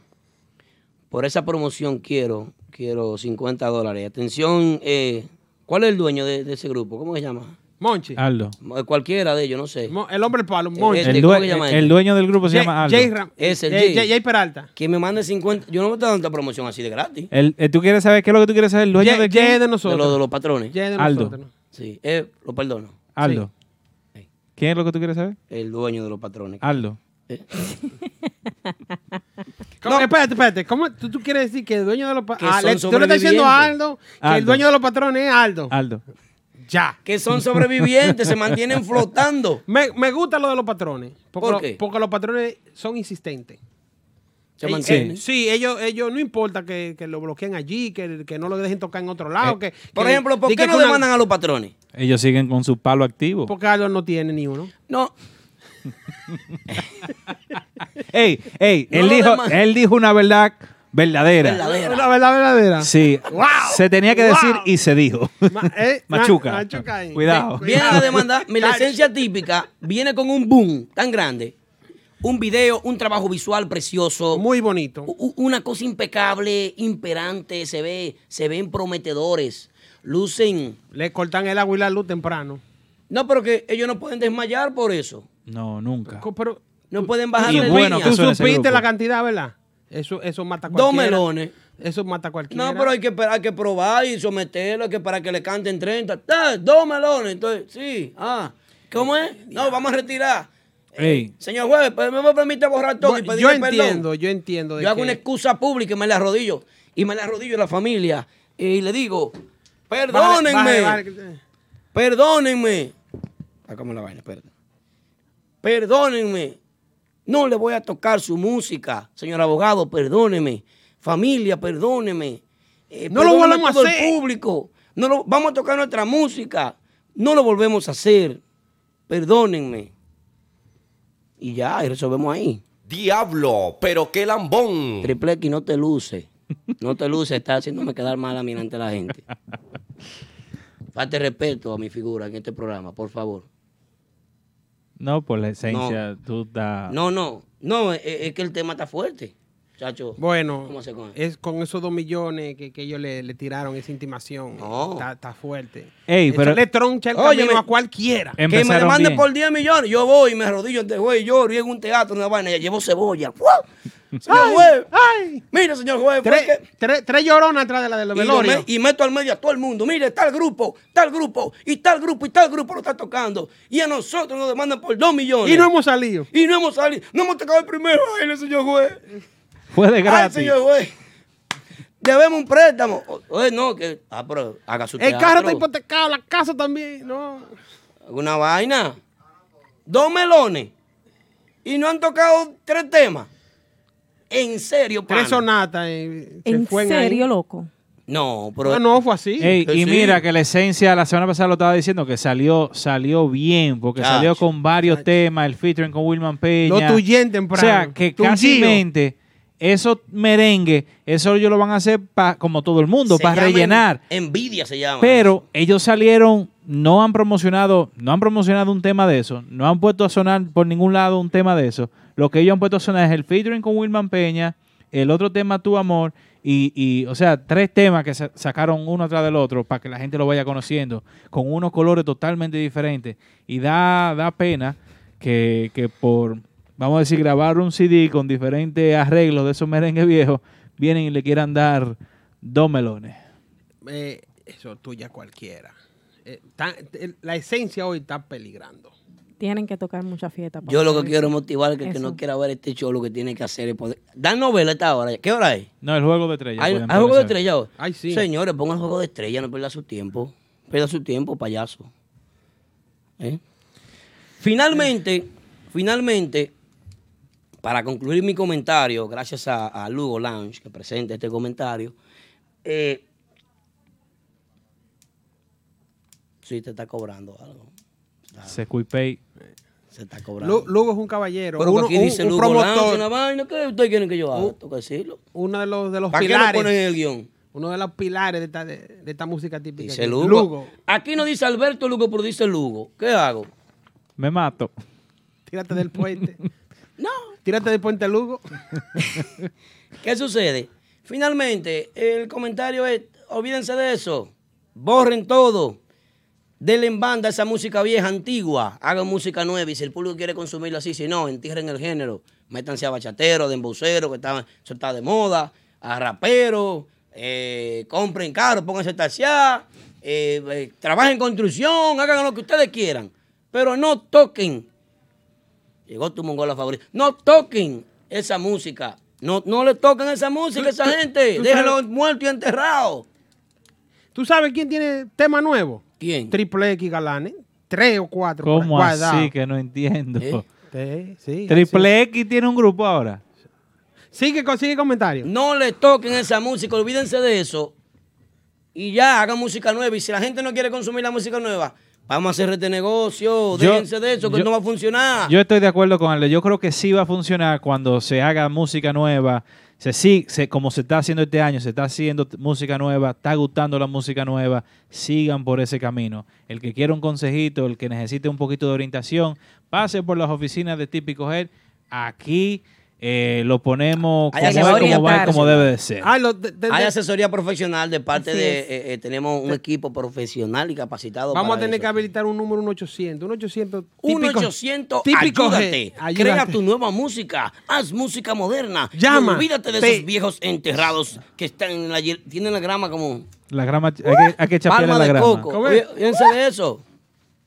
Por esa promoción quiero, quiero 50 dólares. Atención, eh, ¿cuál es el dueño de, de ese grupo? ¿Cómo se llama? Monchi. Aldo. Eh, Cualquiera de ellos, no sé. Mo- el hombre del palo, Monchi. Este, El, ¿cómo llama el dueño del grupo se Jay- llama Aldo. Jay Ram- Es el Jay- Jay. Jay Peralta. Que me mande 50. Yo no me estoy dando esta promoción así de gratis. El- eh, ¿Tú quieres saber qué es lo que tú quieres saber? ¿El dueño Jay, de quién? de los, de los patrones. Jay es de Aldo. nosotros. Sí, eh, lo perdono. Aldo. Sí. ¿Quién es lo que tú quieres saber? El dueño de los patrones. Aldo. ¿Cómo? Espérate, espérate. ¿Cómo tú, tú quieres decir que el dueño de los Que patrones... son tú le estás diciendo a. Aldo que Aldo. el dueño de los patrones es Aldo. Aldo. Ya. Que son sobrevivientes, se mantienen flotando. Me, me gusta lo de los patrones. Porque, ¿Por lo- qué? porque los patrones son insistentes. Se Ey- mantienen. eh, sí, ellos, ellos no importa que, que lo bloqueen allí, que, que no lo dejen tocar en otro lado. Eh, que, Por que- ejemplo, ¿por qué que no una- demandan a los patrones? Ellos siguen con su palo activo. Porque Aldo no tiene ni uno. No, Ey, ey, No él, dijo, él dijo una verdad verdadera. Verdadera. La verdad verdadera. Sí. Wow. Se tenía que decir Wow. y se dijo. Ma- eh, Machuca. ma- machuca ahí. Cuidado. Viene cuidado. a demandar. Mi licencia típica viene con un boom tan grande. Un video, un trabajo visual precioso. Muy bonito. una cosa impecable, imperante, se ve, se ven prometedores, lucen. Le cortan el agua y la luz temprano. No, pero que ellos no pueden desmayar por eso. No, nunca. Pero No pueden bajar Y la bueno línea. que tú supiste la cantidad, ¿verdad? Eso, eso mata a Dos cualquiera. melones. Eso mata a cualquiera. No, pero hay que, esperar, hay que probar y someterlo, que para que le canten 30. Ah, dos melones. Entonces, sí. Ah, ¿cómo es? No, vamos a retirar. Ey, Señor juez, pues, ¿me me permite borrar todo y pedirle yo perdón? entiendo, yo entiendo. de Yo hago que- una excusa pública y me la arrodillo. Y me la arrodillo a la familia. Y le digo, perdónenme. Perdónenme. Sácame la vaina, espérate. Perdónenme. No le voy a tocar su música, señor abogado, perdóneme. Familia, perdóneme. Eh, No lo volvemos a hacer. el público. No lo, vamos a tocar nuestra música. No lo volvemos a hacer. Perdónenme. Y ya, y resolvemos ahí. Diablo, pero qué lambón. Triple X, no te luce. No te luce, está haciéndome quedar mal a mí ante la gente. Falte respeto a mi figura en este programa, por favor. No, por la esencia, tú estás... No, no, no, es, es que el tema está fuerte. Chacho, Bueno, ¿cómo se come? es con esos dos millones que, que ellos le, le tiraron esa intimación. No. Está, está fuerte. Ey, pero- le troncha el camino a cualquiera. que me bien. por 10 millones. Yo voy y me arrodillo ante el juez y lloro y en un teatro, una vaina, ya llevo cebolla. Señor juez, ¡Ay! mire, señor juez, Tres, que- tres, tres lloronas atrás de la de los y, lo velorios. me- y meto al medio a todo el mundo. Mire, tal grupo, tal grupo, y tal grupo, y tal grupo lo está tocando. Y a nosotros nos demandan por 2 millones. Y no hemos salido. Y no hemos salido, no hemos tocado el primero baile, señor juez. Fue de Ay, gratis. señor. Debemos un préstamo. O- Oye, no, que. Ah, pero haga su El teatro. carro está hipotecado, la casa también. No. Una vaina. Dos melones. Y no han tocado tres temas. En serio, pana. Tres sonatas. eh, se ¿En serio, ahí. loco? No, pero. Ah, no, fue así. Ey, Que y sí. mira que la esencia, la semana pasada lo estaba diciendo, que salió salió bien, porque Chacho. salió con varios temas, el featuring con Wilman Peña. Lo tuyen O temprano. sea, que casi mente esos merengue, eso ellos lo van a hacer pa- como todo el mundo, para rellenar. en- Envidia se llama. Pero ellos salieron, no han promocionado, no han promocionado un tema de eso, no han puesto a sonar por ningún lado un tema de eso. Lo que ellos han puesto a sonar es el featuring con Wilman Peña, el otro tema Tu Amor, y, y, o sea, tres temas que sa- sacaron uno atrás del otro para que la gente lo vaya conociendo, con unos colores totalmente diferentes. Y da, da pena que, que por, vamos a decir, grabar un CD con diferentes arreglos de esos merengues viejos, vienen y le quieran dar dos melones. Eh, eso tuya cualquiera. Eh, el- la esencia hoy está peligrando. Tienen que tocar mucha fiesta. para Yo lo que quiero es motivar al que, que no quiera ver este show, lo que tiene que hacer es poder. Dan novela esta hora. ¿Qué hora es? No, el juego de estrellas. ¿Hay, juego de ponerse. estrella hoy? Ay, sí. Señores, pongan juego de estrella, no pierda su tiempo. Pierda su tiempo, payaso. ¿Eh? Finalmente, finalmente, para concluir mi comentario, gracias a, a Lugo Lounge que presenta este comentario, eh, sí te está cobrando algo. Se cuipey. Se está cobrando. Lu- Lugo es un caballero. Pero uno- aquí un- dice un Lugo promotor, Lance, una vaina. ¿Qué ustedes quieren que yo haga? Tengo que decirlo. uno de los, de los ¿Para qué lo pilares. ponen en el guion? Uno de los pilares de esta, de, de esta música típica. Dice. Lugo. Lugo. Aquí no dice Alberto Lugo, pero dice Lugo. ¿Qué hago? Me mato. Tírate del puente. No. Tírate del puente Lugo. ¿Qué sucede? Finalmente, el comentario es, olvídense de eso, borren todo, denle en banda esa música vieja, antigua, hagan música nueva y si el público quiere consumirlo así, si no, entierren el género, métanse a bachatero, de embocero, que eso está de moda, a rapero, eh, compren caro, pónganse taxiar, eh, eh, trabajen en construcción, hagan lo que ustedes quieran, pero no toquen Llegó tu mongola favorita. No toquen esa música. No, no le toquen esa música a esa gente. sabes- muerto y enterrado. ¿Tú sabes quién tiene tema nuevo? ¿Quién? Triple X Galanes. Tres o cuatro. ¿Cómo guardado. así que no entiendo? ¿Eh? Sí, sí, Triple X tiene un grupo ahora. sí. Sigue, con- sigue comentario. No le toquen esa música. Olvídense de eso. Y ya, hagan música nueva. Y si la gente no quiere consumir la música nueva, vamos a hacer este negocio. Déjense de eso, que yo- no va a funcionar. Yo estoy de acuerdo con él. Yo creo que sí va a funcionar cuando se haga música nueva. Se, sí, se- como se está haciendo este año, se está haciendo música nueva, está gustando la música nueva, sigan por ese camino. El que quiera un consejito, el que necesite un poquito de orientación, pase por las oficinas de Típico Head. Aquí eh, lo ponemos como, es, asesoría. como va como debe de ser. Ah, lo- de- de- Hay asesoría profesional de parte Así de... eh, eh, tenemos un equipo profesional y capacitado vamos a tener eso. que habilitar un número, un 800. Un 800 1 típico. 800 típico ayúdate. Crea tu nueva música. Haz música moderna. Y Llama. olvídate de Te- esos viejos enterrados que están en la tienen la grama como La grama, hay que, hay que chapearle palma la de grama. coco. Fíjense de eso.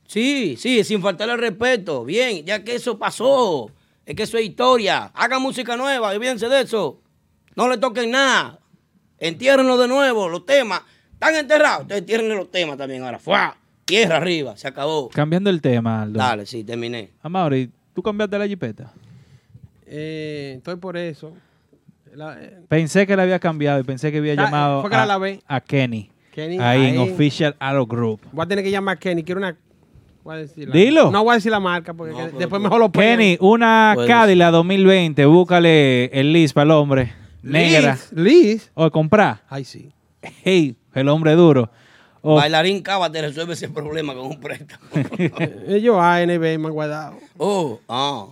Sí, sí, sin faltarle el respeto. Bien, ya que eso pasó. Es que eso es historia. Hagan música nueva, olvídense de eso. No le toquen nada. Entiérrenlo de nuevo, los temas. Están enterrados. Ustedes entiérrenle los temas también ahora. ¡Fua! Tierra arriba, se acabó. Cambiando el tema, Aldo. Dale, sí, terminé. Amaury, ¿tú cambiaste la jipeta? Eh, estoy por eso. La- eh, Pensé que la había cambiado y pensé que había llamado fue que la a, Kenny. Kenny, ahí, en. Official Arrow Group. voy a tener que llamar a Kenny. Quiero una. Voy a decir la- Dilo. No voy a decir la marca porque No, que- pero después tú- mejor lo pegan. Kenny, una Puedes. Cadillac 2020, búscale el list para el hombre. Negra. Liz. Liz. O comprar. Ay, sí. Hey, el hombre duro. O- Bailarín Cava te resuelve ese problema con un préstamo. Ellos ANB me han guardado. oh, ah.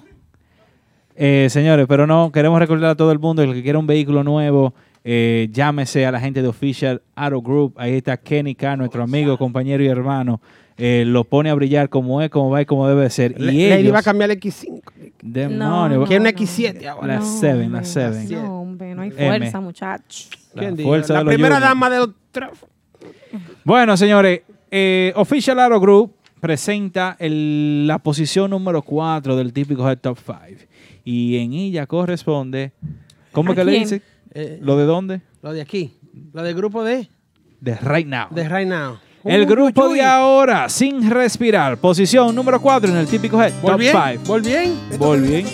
Eh, señores, pero no, queremos recordar a todo el mundo, el que quiera un vehículo nuevo, eh, llámese a la gente de Official Auto Group. Ahí está Kenny K, nuestro amigo, compañero y hermano. Eh, lo pone a brillar como es, como va y como debe de ser. Le- y ellos, va a cambiar el X5. demonio, Quiero una X7 ahora. La No, 7, la hombre, 7. No, hombre, no hay fuerza, muchachos. La fuerza La de primera Juniors. dama de los. Bueno, señores, eh, Official Auto Group presenta el- la posición número 4 del típico Head Top 5. Y en ella corresponde. ¿Cómo ¿A es que le quién? dice? Eh, ¿Lo de dónde? Lo de aquí. Lo del grupo de, De Right Now. de Right Now. El Uh, grupo de ahora, sin respirar. Posición número 4 en el típico Head ¿Vol Top bien? 5. ¿Vol bien?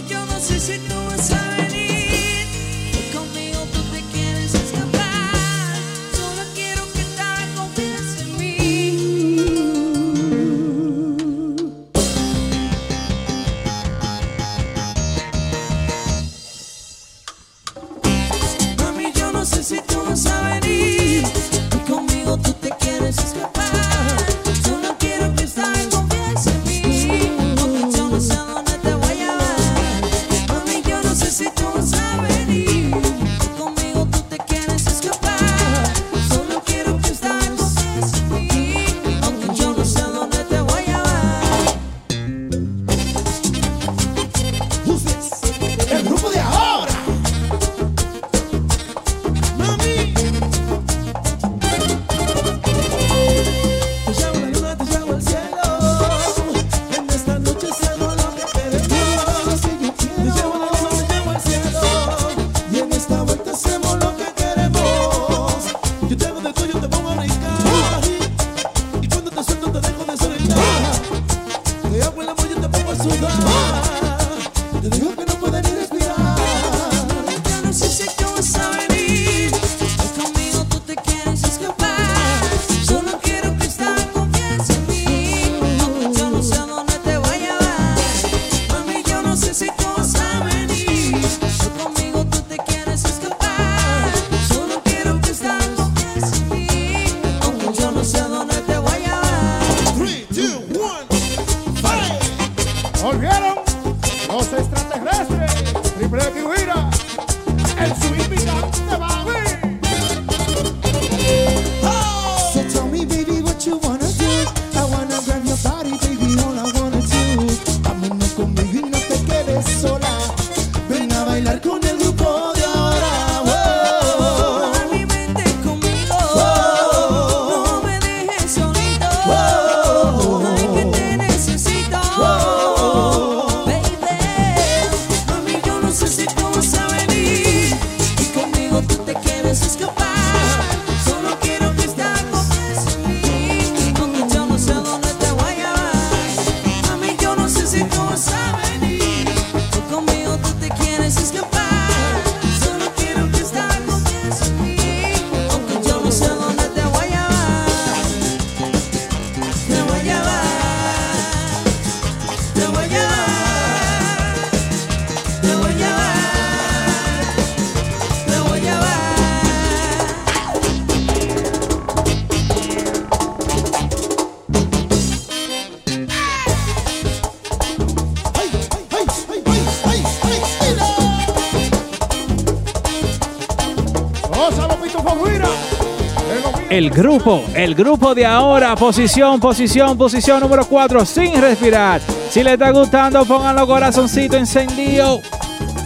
El grupo, el grupo de ahora, posición, posición, posición número 4, sin respirar. Si le está gustando, pónganlo corazoncito encendido.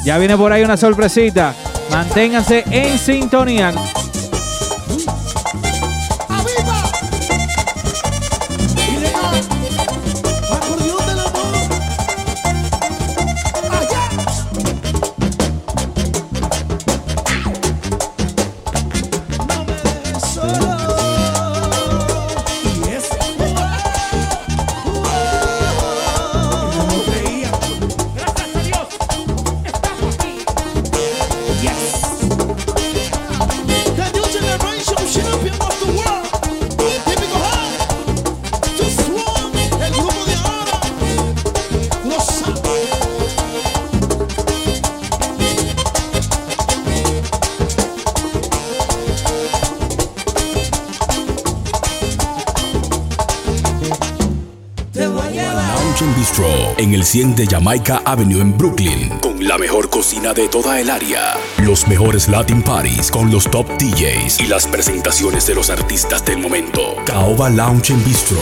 Ya viene por ahí una sorpresita. Manténganse en sintonía. 100 de Jamaica Avenue en Brooklyn, con la mejor cocina de toda el área, los mejores Latin Parties con los top DJs y las presentaciones de los artistas del momento. Caoba Lounge and Bistro,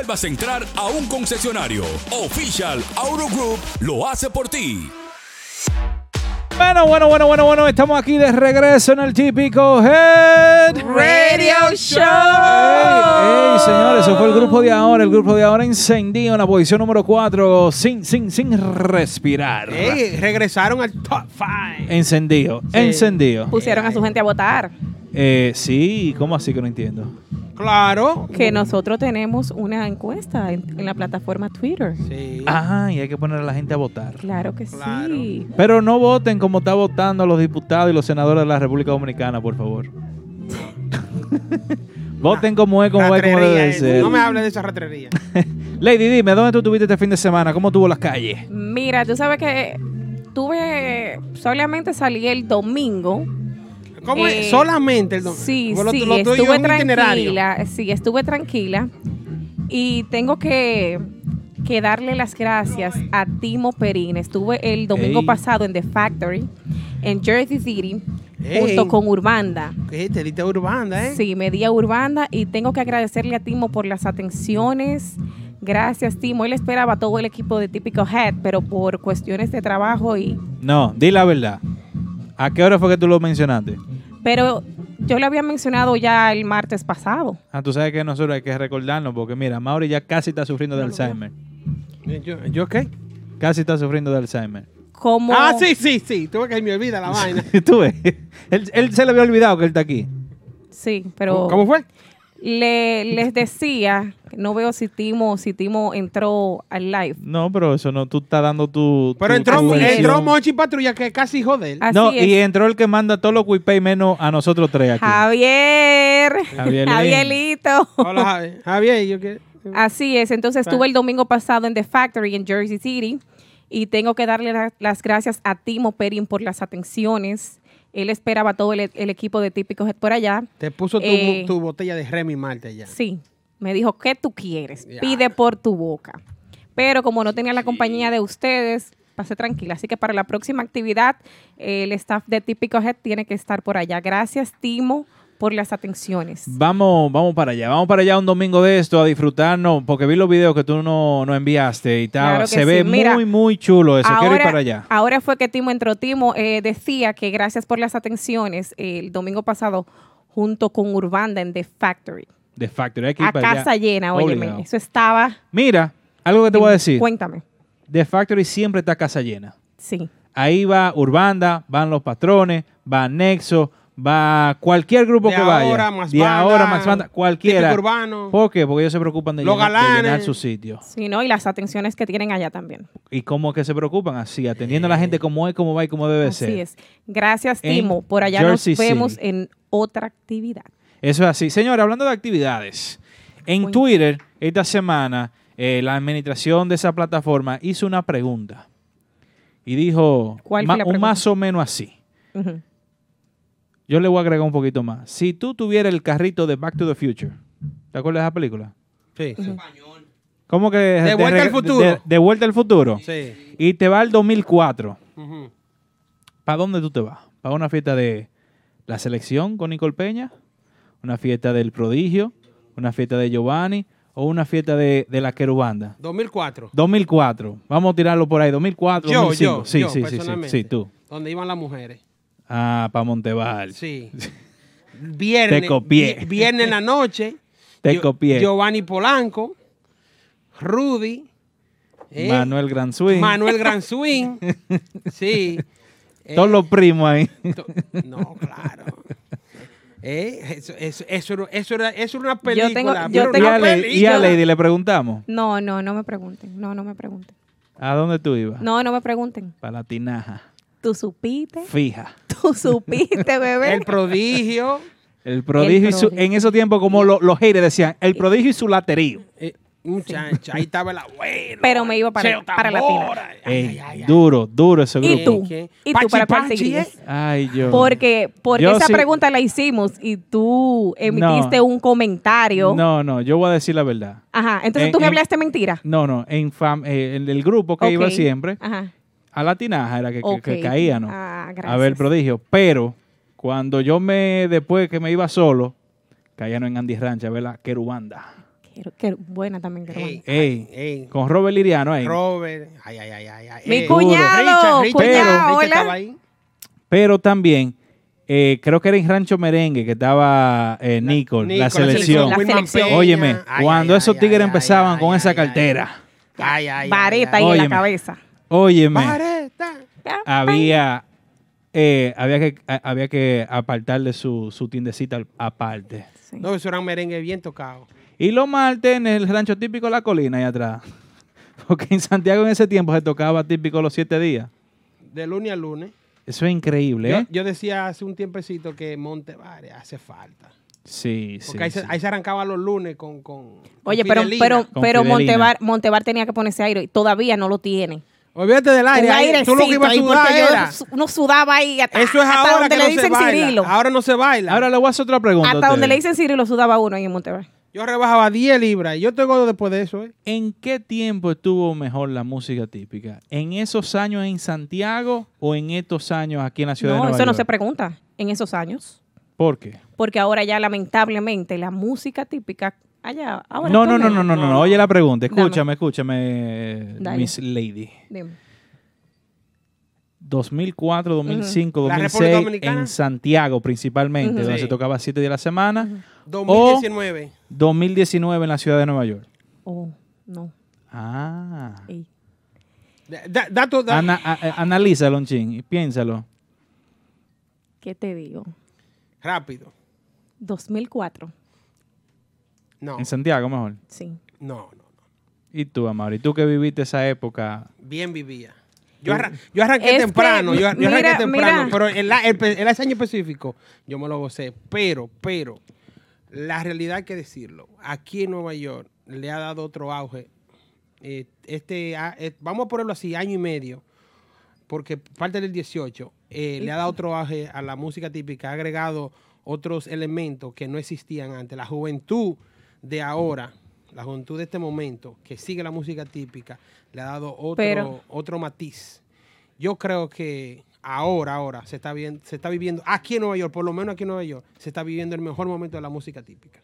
vuelvas a entrar a un concesionario. Official Auto Group lo hace por ti. Bueno, bueno, bueno, bueno, bueno, estamos aquí de regreso en el típico Head Radio Show. Ey, ey, señores, eso fue el grupo de ahora, el grupo de ahora encendido en la posición número 4, sin, sin, sin respirar. Ey, regresaron al top 5. Encendido, encendido. Pusieron a su gente a votar. Eh, sí, ¿cómo así que no entiendo? Claro. Que nosotros tenemos una encuesta en, en la plataforma Twitter. Sí. Ah, y hay que poner a la gente a votar. Claro que Claro. sí. Pero no voten como está votando los diputados y los senadores de la República Dominicana, por favor. voten como es, como es, como debe eso. ser. No me hables de esa ratrería. Lady, dime, ¿dónde tú estuviste este fin de semana? ¿Cómo tuvo las calles? Mira, tú sabes que tuve, solamente salí el domingo. ¿Cómo Eh, es? Solamente el domingo. Sí, Lo- sí, lo tuyo es estuve tranquila. Sí, estuve tranquila. Y tengo que, que darle las gracias a Timo Perín. Estuve el domingo Ey. pasado en The Factory, en Jersey City, Ey. junto con Urbanda. ¿Qué? Te diste urbanda, ¿eh? Sí, me di a Urbanda y tengo que agradecerle a Timo por las atenciones. Gracias, Timo. Él esperaba a todo el equipo de Típico Head, pero por cuestiones de trabajo y... No, di la verdad. ¿A qué hora fue que tú lo mencionaste? Pero yo lo había mencionado ya el martes pasado. Ah, tú sabes que nosotros hay que recordarnos porque mira, Mauri ya casi está sufriendo de Alzheimer. ¿Yo, ¿Yo qué? Casi está sufriendo de Alzheimer. Como... Ah, sí, sí, sí. Tuve que me olvida la vaina. tú ves, él, él se le había olvidado que él está aquí. Sí, pero ¿Cómo fue? Le, les decía, no veo si Timo, si Timo entró al live. No, pero eso no, tú estás dando tu. Pero tu- entró, tu entró Mochi Patrulla, que casi hijo de él. Así No, es. y entró el que manda todos los WePay menos a nosotros tres aquí. Javier, Javier. Javierito. Hola, Javi- Javier. Yo que... Así es, entonces estuve el domingo pasado en The Factory en Jersey City y tengo que darle la- las gracias a Timo Perin por las atenciones. Él esperaba todo el, el equipo de Típicos Head por allá. Te puso tu, Eh, tu botella de Remy Marte ya. Sí, me dijo, ¿qué tú quieres? Ya. Pide por tu boca. Pero como no tenía la compañía de ustedes, pasé tranquila. Así que para la próxima actividad, el staff de Típico Head tiene que estar por allá. Gracias, Timo, por las atenciones. Vamos, vamos para allá. Vamos para allá un domingo de esto a disfrutarnos, porque vi los videos que tú no, no enviaste y tal. Claro Se sí. ve Mira, muy, muy chulo eso. Quiero ir para allá. ahora fue que Timo entró. Timo eh, decía que gracias por las atenciones el domingo pasado junto con Urbanda en The Factory. De Factory. Hay que ir A para allá. casa llena, óyeme. Obligado. Eso estaba... Mira, algo que te voy a decir. Cuéntame. The Factory siempre está casa llena. Sí. Ahí va Urbanda, van los patrones, va Nexo, va cualquier grupo De que vaya. ahora, Más de Banda, ahora, Max Banda, cualquiera. Urbano. ¿Por qué? Porque ellos se preocupan de, Los llenar, de Galanes. llenar su sitio. Sí, ¿no? Y las atenciones que tienen allá también. ¿Y cómo que se preocupan? Así, atendiendo a la gente como es, como va y como debe Así ser. es. Gracias, En Timo. Por allá Jersey nos vemos City. en otra actividad. Eso es así. Señor, hablando de actividades, en. Twitter esta semana eh, la administración de esa plataforma hizo una pregunta y dijo ¿Cuál fue ma- la un pregunta? más o menos así. Ujú. Yo le voy a agregar un poquito más. Si tú tuvieras el carrito de Back to the Future, ¿te acuerdas de esa película? Sí, sí. ¿Cómo que? De, Vuelta al Futuro. De, de Vuelta al futuro. Sí. Y te va al 2004. Ujú. ¿Para dónde tú te vas? ¿Para una fiesta de la selección con Nicole Peña? ¿Una fiesta del prodigio? ¿Una fiesta de Giovanni? ¿O una fiesta de, de la querubanda? 2004. 2004. Vamos a tirarlo por ahí. 2004, Yo, 2005. yo, sí, yo, sí, sí, sí, sí, tú. Donde iban las mujeres. Ah, para Monteval. Sí. Viernes. Te copié. vi- Viernes en la noche. Te Yo- copié. Giovanni Polanco. Rudy. eh, Manuel Gran Swing. Manuel Gran Swing. sí. Eh, Todos los primos ahí. No, claro. Eh, eso, eso, eso, era- eso era, eso era una película. tengo- pero yo tengo- y, a Lady, y a. Lady le preguntamos. No, no, no me pregunten. No, no me pregunten. ¿A dónde tú ibas? No, no me pregunten. Para la tinaja. ¿Tú supiste? Fija. ¿Tú supiste, bebé? El prodigio. El prodigio, y su- en esos tiempos, como lo- los haters decían, el prodigio y su laterío. Eh, muchacha, ahí estaba el abuelo. Pero me iba para- para la tina. Ay, Ey, ay, ay, ay. duro, duro ese grupo. ¿Y tú? ¿Qué? ¿Y tú para seguías? ¿eh? Ay, yo. Porque, porque Yo esa sí- pregunta la hicimos y tú emitiste No. un comentario. No, no, yo voy a decir la verdad. Ajá, entonces En- tú me en- hablaste mentira. No, no, en fam- eh, el, el grupo que iba siempre, Ajá. A la tinaja era que, que- que Ok. caía, ¿no? Ah, a ver prodigio. Pero cuando yo me, después que me iba solo, caía no en Andy Ranch a ver la querubanda. Buena también, que Ey, Ey, ey. con Robert Liriano ahí. Robert. Ay, ay, ay, ay. ay. Mi cuñado, Richard, Richard, cuñado, estaba hola. ahí. Pero también, eh, creo que era en Rancho Merengue que estaba eh, Nicole, Nico, la selección. La selección. Óyeme, Ay, cuando ay, esos tigres empezaban ay, con ay, esa cartera, Ay, ay, ay, Vareta ahí en la cabeza. Óyeme, había, eh, había, que, a- había que apartarle su, su tiendecita al- aparte. Sí. No, eso era un merengue bien tocado. Y los martes en el rancho típico de la colina ahí atrás. Porque en Santiago en ese tiempo se tocaba típico los siete días. De lunes a lunes. Eso es increíble, Yo, ¿eh? yo decía hace un tiempecito que Montevares hace falta. Sí, sí. Porque ahí, se, sí. ahí se arrancaba los lunes con. con Oye, con pero, Fidelina. pero, Con pero Fidelina. Montebar, Montebar tenía que ponerse aire y todavía no lo tiene. Olvídate del aire. Un ahí, tú lo que ibas a sudar yo era. su- uno sudaba ahí hasta, Eso es hasta ahora donde que le no se dicen baila. Cirilo. Ahora no se baila. Ahora le voy a hacer otra pregunta. hasta donde le dicen Cirilo sudaba uno ahí en Montebar. Yo rebajaba 10 libras. y Yo estoy gordo después de eso, ¿eh? ¿En qué tiempo estuvo mejor la música típica? ¿En esos años en Santiago o en estos años aquí en la ciudad de No, Nueva eso no se pregunta en esos años. ¿Por qué? Porque ahora ya lamentablemente la música típica allá. Ahora No, no, no, no, no, no, no. Oye la pregunta. Dame. Escúchame, escúchame, Dale. Miss Lady. Dime. 2004, 2005, ¿La 2006 República Dominicana? en Santiago principalmente, donde Sí. se tocaba siete días a la semana. 2019. 2019 en la ciudad de Nueva York. Oh, no. Ah. Ey. Da- da- dato, da- Ana- a- a- analízalo, chin, y piénsalo. ¿Qué te digo? Rápido. 2004. No, En Santiago mejor. Sí. no, no. ¿Y tú, Amaury? ¿Tú que viviste esa época? Bien vivía. Yo, arra- yo arranqué Es temprano, yo, yo mira, arranqué temprano, mira. pero en, la- el pe- en ese año específico yo me lo gocé. Pero, pero, la realidad hay que decirlo. Aquí en Nueva York le ha dado otro auge. Eh, este, a- eh, vamos a ponerlo así, año y medio, porque parte del 18 eh, le ha dado otro auge a la música típica, ha agregado otros elementos que no existían antes. La juventud de ahora, la juventud de este momento, que sigue la música típica, le ha dado otro, Pero- otro matiz. Yo creo que ahora, ahora, se está, viendo, se está viviendo, aquí en Nueva York, por lo menos aquí en Nueva York, se está viviendo el mejor momento de la música típica.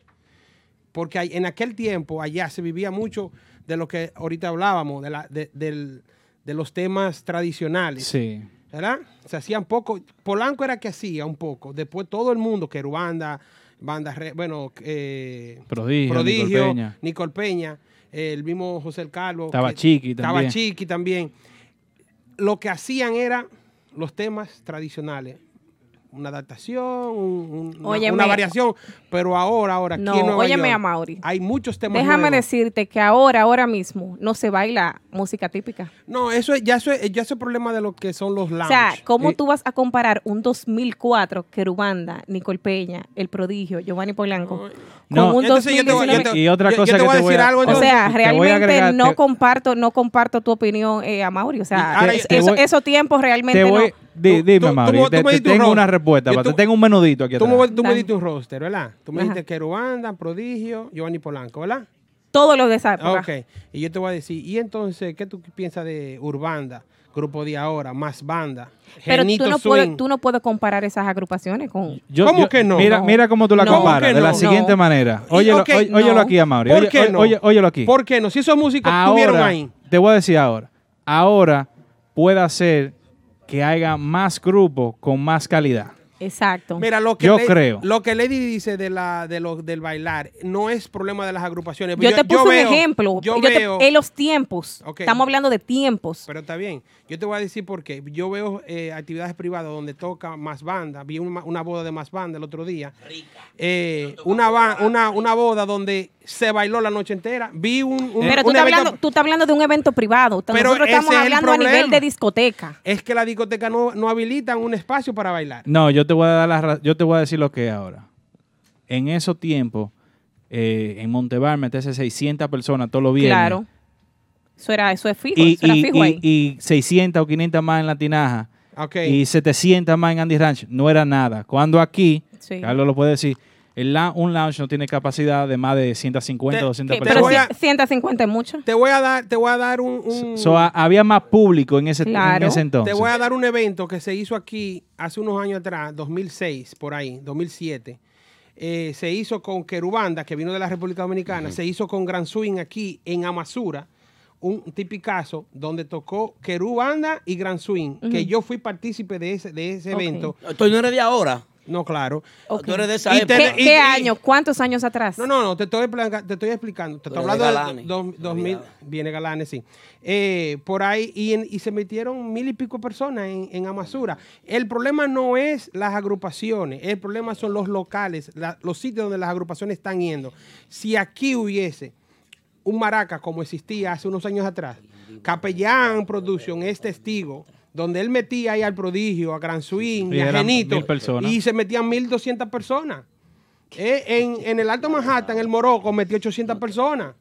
Porque hay- en aquel tiempo, allá, se vivía mucho de lo que ahorita hablábamos, de, la, de, del- de los temas tradicionales. Sí. ¿verdad? Se hacían poco. Polanco era que hacía un poco. Después todo el mundo, banda, re- bueno, eh, Prodigio, Prodigio, Nicole Peña. Eh, el mismo José el Calvo. Estaba Chiqui Estaba también. Chiqui también. Lo que hacían era los temas tradicionales. Una adaptación, un- un- una, Óyeme. una variación. Pero ahora, ahora, aquí No, en Nueva óyeme York, a Mauri. hay muchos temas Déjame nuevos. decirte que ahora, ahora mismo, no se baila música típica. No, eso es, ya eso es, ya eso es problema de lo que son los lounge. O sea, ¿cómo Eh, tú vas a comparar un 2004 Querubanda, Nicole Peña, El Prodigio, Giovanni Polanco, con No, un entonces yo te voy- 2019? yo te- Y otra yo- yo cosa te que voy a te voy decir a- algo, O entonces. sea, a realmente agregar- no te- comparto, no comparto tu opinión, eh, a Mauri. O sea, ahora es- yo- te eso- voy- esos tiempos realmente Te voy, no. Di- dime, Mauri, te, tengo una respuesta. Yo te tengo un menudito aquí Tú atrás. me, tú me diste un roster, ¿verdad? Tú me Ajá. dijiste Querubanda, Prodigio, Giovanni Polanco, ¿verdad? Todo lo de esa época. Ok. Y yo te voy a decir, ¿y entonces qué tú piensas de Urbanda, Grupo de Ahora, Más Banda, Pero Genito tú no, Swing? puedes, tú no puedes comparar esas agrupaciones con... Yo- ¿Cómo yo- que no? Mira, No. mira cómo tú la No. comparas. ¿Cómo que De la siguiente No. manera. Óyelo, ok, óy- óyelo aquí, Amaury. ¿Por Oye- qué oye- no? oye- óyelo aquí. ¿Por qué no? Si esos músicos estuvieron Ahora, ahí. te voy a decir ahora. Ahora puede ser que haya más grupos con más calidad. Exacto. Mira, lo que Yo Lady- creo. Lo que Lady dice de la, de lo, del bailar no es problema de las agrupaciones. yo te puse un ejemplo. Yo Yo te- veo, en los tiempos. Ok. Estamos hablando de tiempos. Pero está bien. Yo te voy a decir por qué. Yo veo eh, actividades privadas donde toca más banda. Vi una, una boda de más banda el otro día. Eh, una, ba- una, una boda donde se bailó la noche entera. Vi un, un- Pero tú un estás, evento- hablando, tú estás hablando de un evento privado. Pero Nosotros ese estamos es el hablando a nivel problema. de discoteca. Es que la discoteca no, no habilitan un espacio para bailar. No, yo te voy a dar la yo te voy a decir lo que es ahora. En esos tiempos, eh, en Montebar meterse 600 personas todos los viernes. Claro. Eso era, eso es fijo. Y, eso era y- fijo y- ahí. y 600 o 500 más en la tinaja. Ok. Y 700 más en Andy Ranch. No era nada. Cuando aquí, Sí. Carlos lo puede decir, el un lounge no tiene capacidad de más de 150 Te- o 200 Que- te pero voy personas. a- ci- 150 es mucho. Te voy a dar, te voy a dar un, un- So, ha- había más público en ese, en Claro. ese entonces. te voy a dar un evento que se hizo aquí hace unos años atrás, 2006, por ahí, 2007. Eh, se hizo con Querubanda, que vino de la República Dominicana. Se hizo con Gran Swing aquí en Amasura, un tipicazo donde tocó Querubanda y Gran Swing, que yo fui partícipe de ese, de ese evento. Tú no eres de ahora. No, claro. Ok. Tú eres de esa Y época. te- ¿Qué, y- qué y- año? ¿Cuántos años atrás? No, no, no, te estoy, explicando- te estoy explicando. Te estoy hablando de Galanes. dos- 2000, Olvidado. viene Galanes, sí. Eh, por ahí, y, se metieron mil y pico personas en, en Amasura. El problema no es las agrupaciones, el problema son los locales, la- los sitios donde las agrupaciones están yendo. Si aquí hubiese un maraca como existía hace unos años atrás, Capellán Production es testigo, donde él metía ahí al prodigio, a Gran Swing, Y y a Genito, y se metían 1.200 personas. Eh, en, en el Alto Manhattan, el Morocco, metió 800 personas.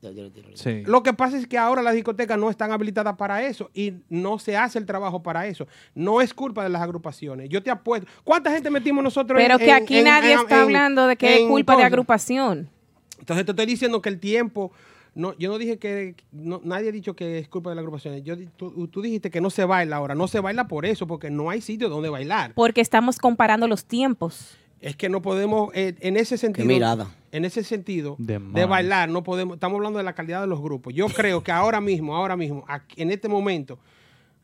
Sí. Lo que pasa es que ahora las discotecas no están habilitadas para eso y no se hace el trabajo para eso. No es culpa de las agrupaciones. Yo te apuesto. ¿Cuánta gente metimos nosotros Pero en- que aquí en- nadie en- está en- hablando de que es culpa de agrupación. Entonces te estoy diciendo que el tiempo, no, yo no dije que, no- nadie ha dicho que es culpa de las agrupaciones. Yo, tú, tú dijiste que no se baila ahora. No se baila por eso, porque no hay sitio donde bailar. Porque estamos comparando los tiempos. Es que no podemos, eh, en ese sentido, mirada. en ese sentido De bailar, no podemos, estamos hablando de la calidad de los grupos. Yo creo que ahora mismo, ahora mismo, aquí- en este momento,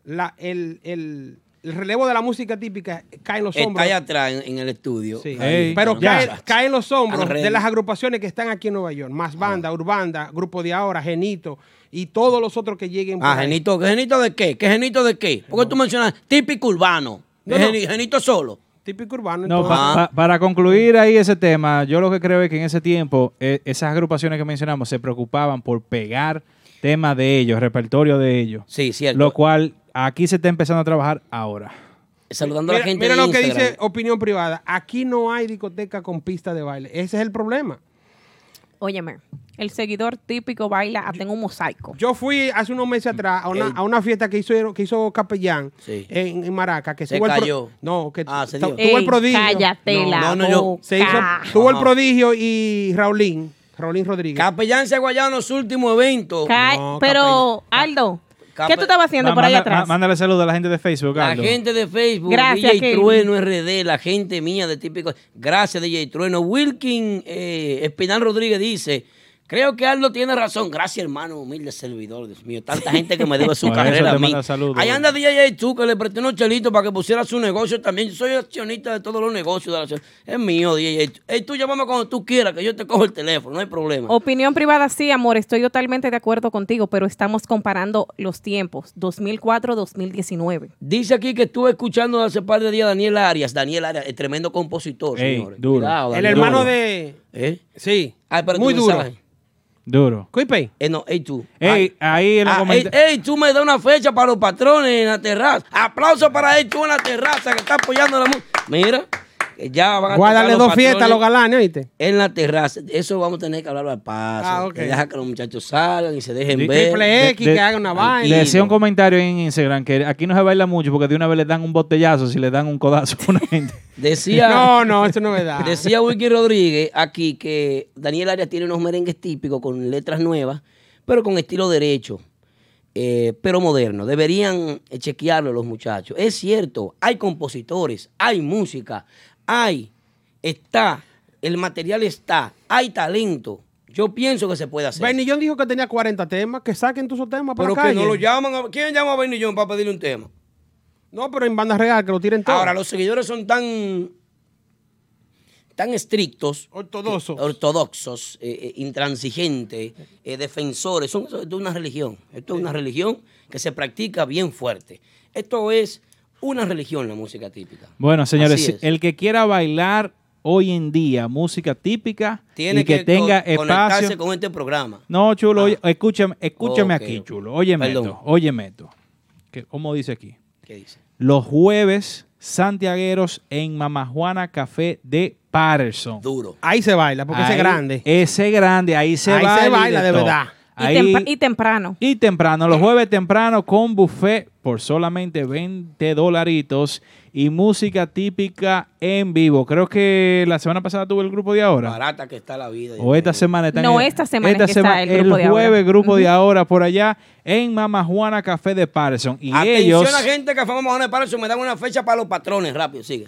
la, el, el- el relevo de la música típica cae en los Está hombros. allá atrás en, en el estudio. Sí. Pero ya. cae, cae en los hombros de las agrupaciones que están aquí en Nueva York. Más banda, Urbanda, Grupo de Ahora, Genito y todos los otros que lleguen. por Ah, ahí. genito, ¿qué genito de qué? ¿Qué genito de qué? Porque tú mencionas típico urbano. No, ¿Es no. genito solo. Típico urbano. No, pa- para concluir ahí ese tema, yo lo que creo es que en ese tiempo eh, esas agrupaciones que mencionamos se preocupaban por pegar temas de ellos, repertorio de ellos. Sí, cierto. Lo cual aquí se está empezando a trabajar ahora. Saludando a Mira, la gente mira de lo que dice opinión privada. Aquí no hay discoteca con pista de baile. Ese es el problema. Óyeme, el seguidor típico baila hasta en un mosaico. Yo fui hace unos meses atrás a una, a fiesta que hizo, que hizo Capellán Sí. en, en Maraca. Que Se tuvo el pro- cayó. no, que Ah, se tu- dio. tuvo el prodigio. Cállate No, la no, no, yo- boca. Se hizo, tuvo el prodigio y Raulín, Raulín Rodríguez. Capellán se ha guayado en los últimos eventos. Ca- No, pero, Aldo, ¿Qué tú estabas haciendo Ma- por allá manda- atrás? Mándale saludos a la gente de Facebook, La gente de Facebook, Gracias, DJ. Trueno RD, la gente mía de típico. Gracias, DJ Trueno. Wilkin eh, Espinal Rodríguez dice: Creo que Aldo tiene razón. Gracias, hermano, humilde servidor. Dios mío, tanta gente que me debe su carrera a mí. Ahí anda DJ tú que le presté unos chelitos para que pusiera su negocio también. Yo soy accionista de todos los negocios de la ciudad. Es mío, DJ. Hey, tú llámame cuando tú quieras, que yo te cojo el teléfono, no hay problema. Opinión privada, sí, amor, estoy totalmente de acuerdo contigo, pero estamos comparando los tiempos, 2004-2019. Dice aquí que estuve escuchando hace par de días a Daniel Arias. Daniel Arias, el tremendo compositor, Ey, señores. duro. Cuidado, El hermano Duro. de. ¿Eh? Sí. Ay, pero Muy duro. Duro. Cuipe. Eh, no, ey, tú. Ey, ahí en los Ah, ey, comentarios. ey, tú me das una fecha para los patrones en la terraza. Aplauso para él, tú en la terraza que está apoyando la música. Mira, ya van a Guárdale dos fiestas a los galanes, ¿oíste? En la terraza. Eso vamos a tener que hablarlo al paso. Ah, ok. Que deja que los muchachos salgan y se dejen Di- ver. Triple X, de- que haga una vaina. Le decía un comentario en Instagram que aquí no se baila mucho porque de una vez le dan un botellazo si le dan un codazo a una gente. Decía, No, no, eso no es verdad. decía Wiki Rodríguez aquí que Daniel Arias tiene unos merengues típicos con letras nuevas, pero con estilo derecho. eh, pero moderno. Deberían chequearlo los muchachos. Es cierto, hay compositores, hay música, hay, está, el material está, hay talento. Yo pienso que se puede hacer. John dijo que tenía 40 temas, que saquen todos esos temas para pero la que calle. no lo llaman. a- ¿Quién llama a John para pedirle un tema? No, pero en banda real, que lo tiren todo. Ahora, los seguidores son tan, tan estrictos, Ortodoxos. ortodoxos, eh, eh, intransigentes, eh, defensores. Son, esto es una religión. Esto es una religión que se practica bien fuerte. Esto es una religión, la música típica. Bueno, señores, el que quiera bailar hoy en día música típica Tiene y que, que, tenga co- conectarse espacio. con este programa. No, chulo, oye, escúchame, escúchame aquí, chulo. Óyeme Perdón. esto, óyeme esto. Que, ¿Cómo dice aquí? ¿Qué dice? Los jueves santiagueros en Mama Juana Café de Patterson. Duro. Ahí se baila, porque ese Ahí- es grande. Ese grande, ahí se Ahí se baila. baila de todo. verdad. Y, Ahí- tempra- y temprano. y temprano, los jueves temprano con buffet por solamente 20 dolaritos y música típica en vivo. Creo que la semana pasada tuve el grupo de ahora. Barata que está la vida. O esta semana está No, en- esta semana es que está sema- el grupo de ahora. jueves, grupo de Ujú. ahora por allá en Mama Juana Café de Patterson. Y Atención ellos, a gente que fue a para eso me dan una fecha para los patrones. Rápido, sigue.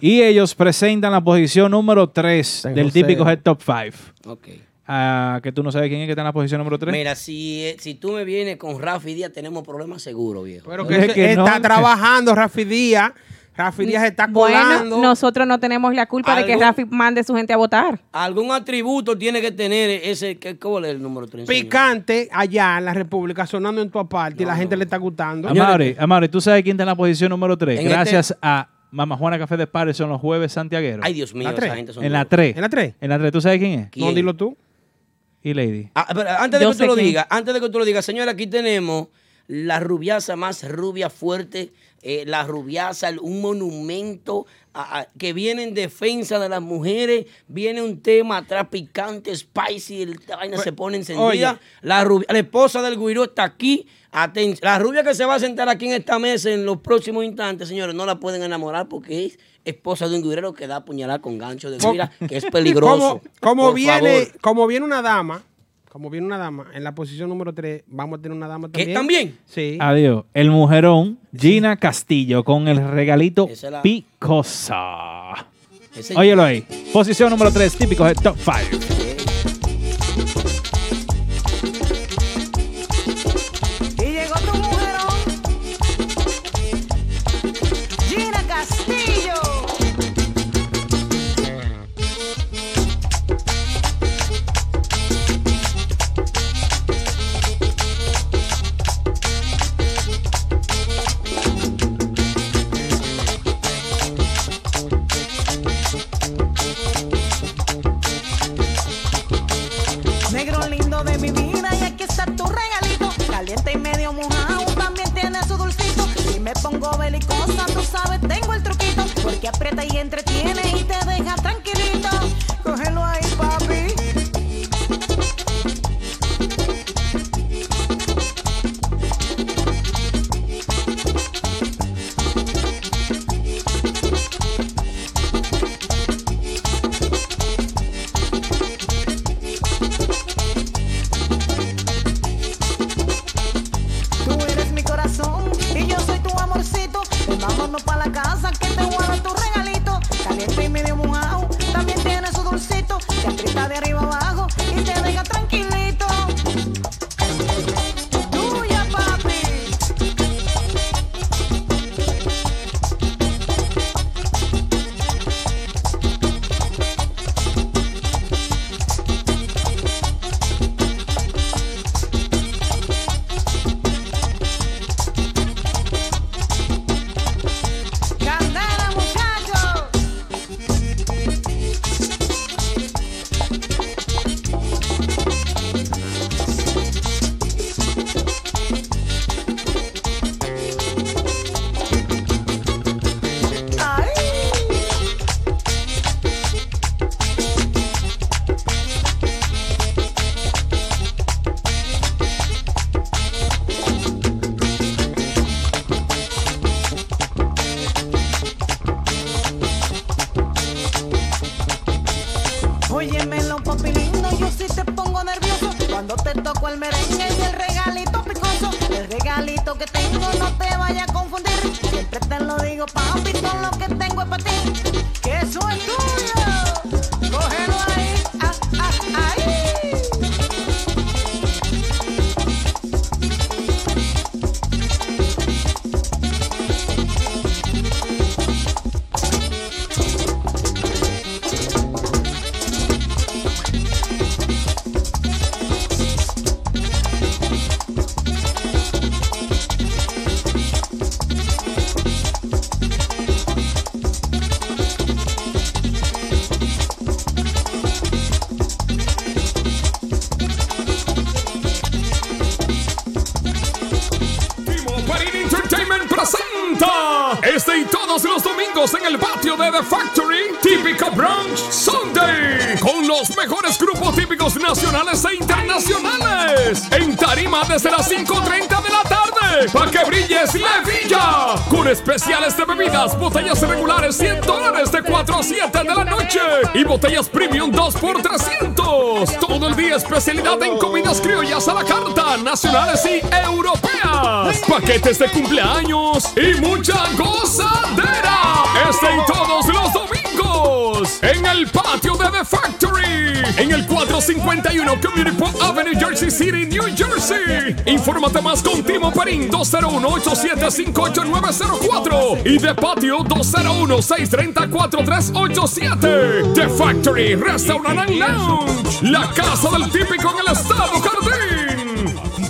Y ellos presentan la posición número 3 San del José. típico Head Top 5. Ok. Ah, que tú no sabes quién es que está en la posición número 3. Mira, si, eh, si tú me vienes con Rafi Díaz, tenemos problemas seguros, viejo. Pero Es que, no- está trabajando Rafi Díaz. Rafi Díaz está colando. Bueno, nosotros no tenemos la culpa de que Rafi mande su gente a votar. Algún atributo tiene que tener ese. ¿qué, ¿Cuál es el número 3? picante allá en la República, sonando en tu aparte y la gente le está gustando. Amaury, Amaury, ¿tú sabes quién está en la posición número 3? En Gracias a Mama Juana Café de Patterson los jueves santiagueros. Ay, Dios mío, La tres. esa gente son en la duros. 3. ¿En la 3? En la 3, ¿tú sabes quién es? ¿Quién? No, dilo tú. Y Lady. Ah, pero antes de Yo que tú lo quién. digas, antes de que tú lo digas, señora, aquí tenemos la rubiasa más rubia fuerte, eh, la rubiasa, el- un monumento a- a- que viene en defensa de las mujeres, viene un tema atrás picante, spicy, el- la vaina se pone encendida. oye. La, rubia- la esposa del guiró está aquí. Aten- la rubia que se va a sentar aquí en esta mesa en los próximos instantes, señores, no la pueden enamorar porque es esposa de un guirero que da puñalada con gancho de guira, que es peligroso. Como, viene, favor. como viene una dama, como viene una dama, en la posición número 3, vamos a tener una dama ¿Qué, también. también? Sí. Adiós. El mujerón, Gina Castillo, con el regalito Esa es la- Picosa. Ese- Óyelo ahí. Posición número 3, típico de Top 5. Especiales de bebidas, botellas regulares 100 dólares de 4 a 7 de la noche, y botellas premium 2 por 300, todo el día especialidad en comidas criollas a la carta, nacionales y europeas, paquetes de cumpleaños y mucha gozadera. Este y todos los domingos en el patio el 451 Community Park Avenue, Jersey City, New Jersey. Infórmate más con Timo Perín 201-8758904 y de patio 201-630-4387. The Factory Restaurant and Lounge, la casa del típico en el estado Jardín.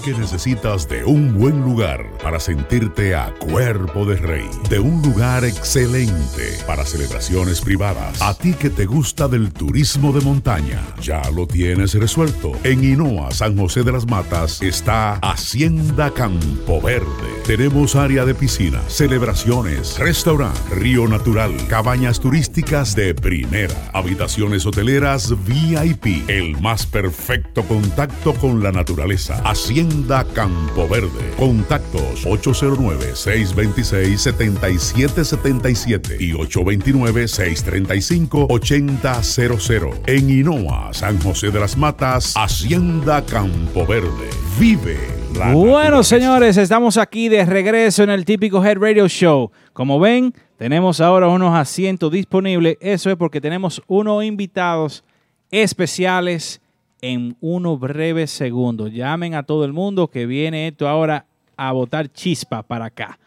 Que necesitas de un buen lugar para sentirte a cuerpo de rey, de un lugar excelente para celebraciones privadas. A ti que te gusta del turismo de montaña, ya lo tienes resuelto. En Hinoa, San José de las Matas, está Hacienda Campo Verde. Tenemos área de piscina, celebraciones, restaurante, río natural, cabañas turísticas de primera, habitaciones hoteleras VIP, el más perfecto contacto con la naturaleza. Hacienda Campo Verde. Contactos 809-626-7777 y 829-635-8000. En Hinoa, San José de las Matas, Hacienda Campo Verde. Vive la Bueno, señores, estamos aquí de regreso en el típico Head Radio Show. Como ven, tenemos ahora unos asientos disponibles. Eso es porque tenemos unos invitados especiales en unos breves segundos. Llamen a todo el mundo que viene esto ahora a botar chispa para acá.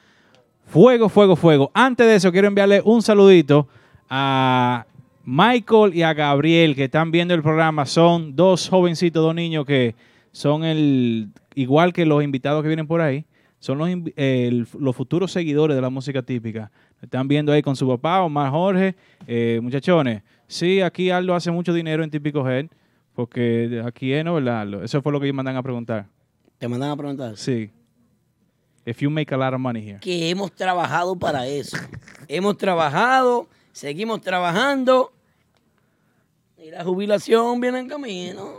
Fuego, fuego, fuego. Antes de eso, quiero enviarle un saludito a Michael y a Gabriel que están viendo el programa. Son dos jovencitos, dos niños que son el igual que los invitados que vienen por ahí. Son los, el- los futuros seguidores de la música típica. Están viendo ahí con su papá, Omar Jorge. Eh, muchachones, sí, aquí Aldo hace mucho dinero en Típico Head. Porque aquí es, ¿no? ¿Verdad, Aldo? Eso fue lo que ellos mandan a preguntar. Te mandan a preguntar. Sí. If you make a lot of money here. Que hemos trabajado para eso. hemos trabajado, seguimos trabajando. Y la jubilación viene en camino.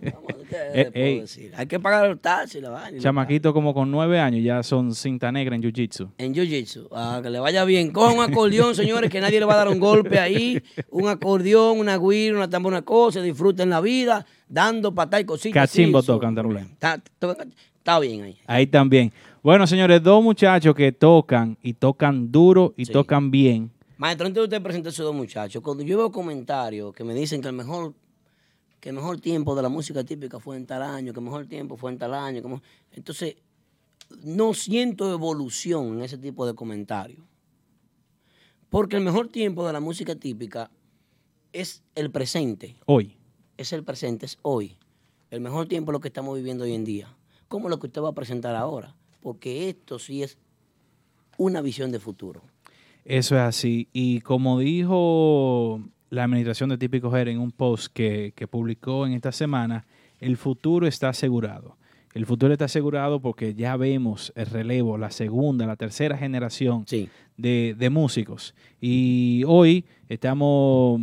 Vamos, ¿qué Eh, puedo decir? Hay que pagar los taxis, la vaina. Chamaquito como con nueve años ya son cinta negra en Jiu-Jitsu. en Jiu-Jitsu. Ah, que le vaya bien. Con un acordeón, señores, que nadie le va a dar un golpe ahí. Un acordeón, una guira, una tambora, una cosa. Disfruten la vida, dando patada y cositas. Cachimbo tocan también. Está, está- bien ahí. Ahí también. Bueno, señores, dos muchachos que tocan y tocan duro y tocan bien. Maestro, antes de usted presentar a esos dos muchachos, cuando yo veo comentarios que me dicen que el mejor que el mejor tiempo de la música típica fue en tal año, que el mejor tiempo fue en tal año, que entonces no siento evolución en ese tipo de comentarios. Porque el mejor tiempo de la música típica es el presente. Hoy. Es el presente, es hoy. El mejor tiempo es lo que estamos viviendo hoy en día. Como lo que usted va a presentar ahora. Porque esto sí es una visión de futuro. Eso es así. Y como dijo la administración de Típico Her en un post que, que publicó en esta semana, el futuro está asegurado. El futuro está asegurado porque ya vemos el relevo, la segunda, la tercera generación de, de músicos. Y hoy estamos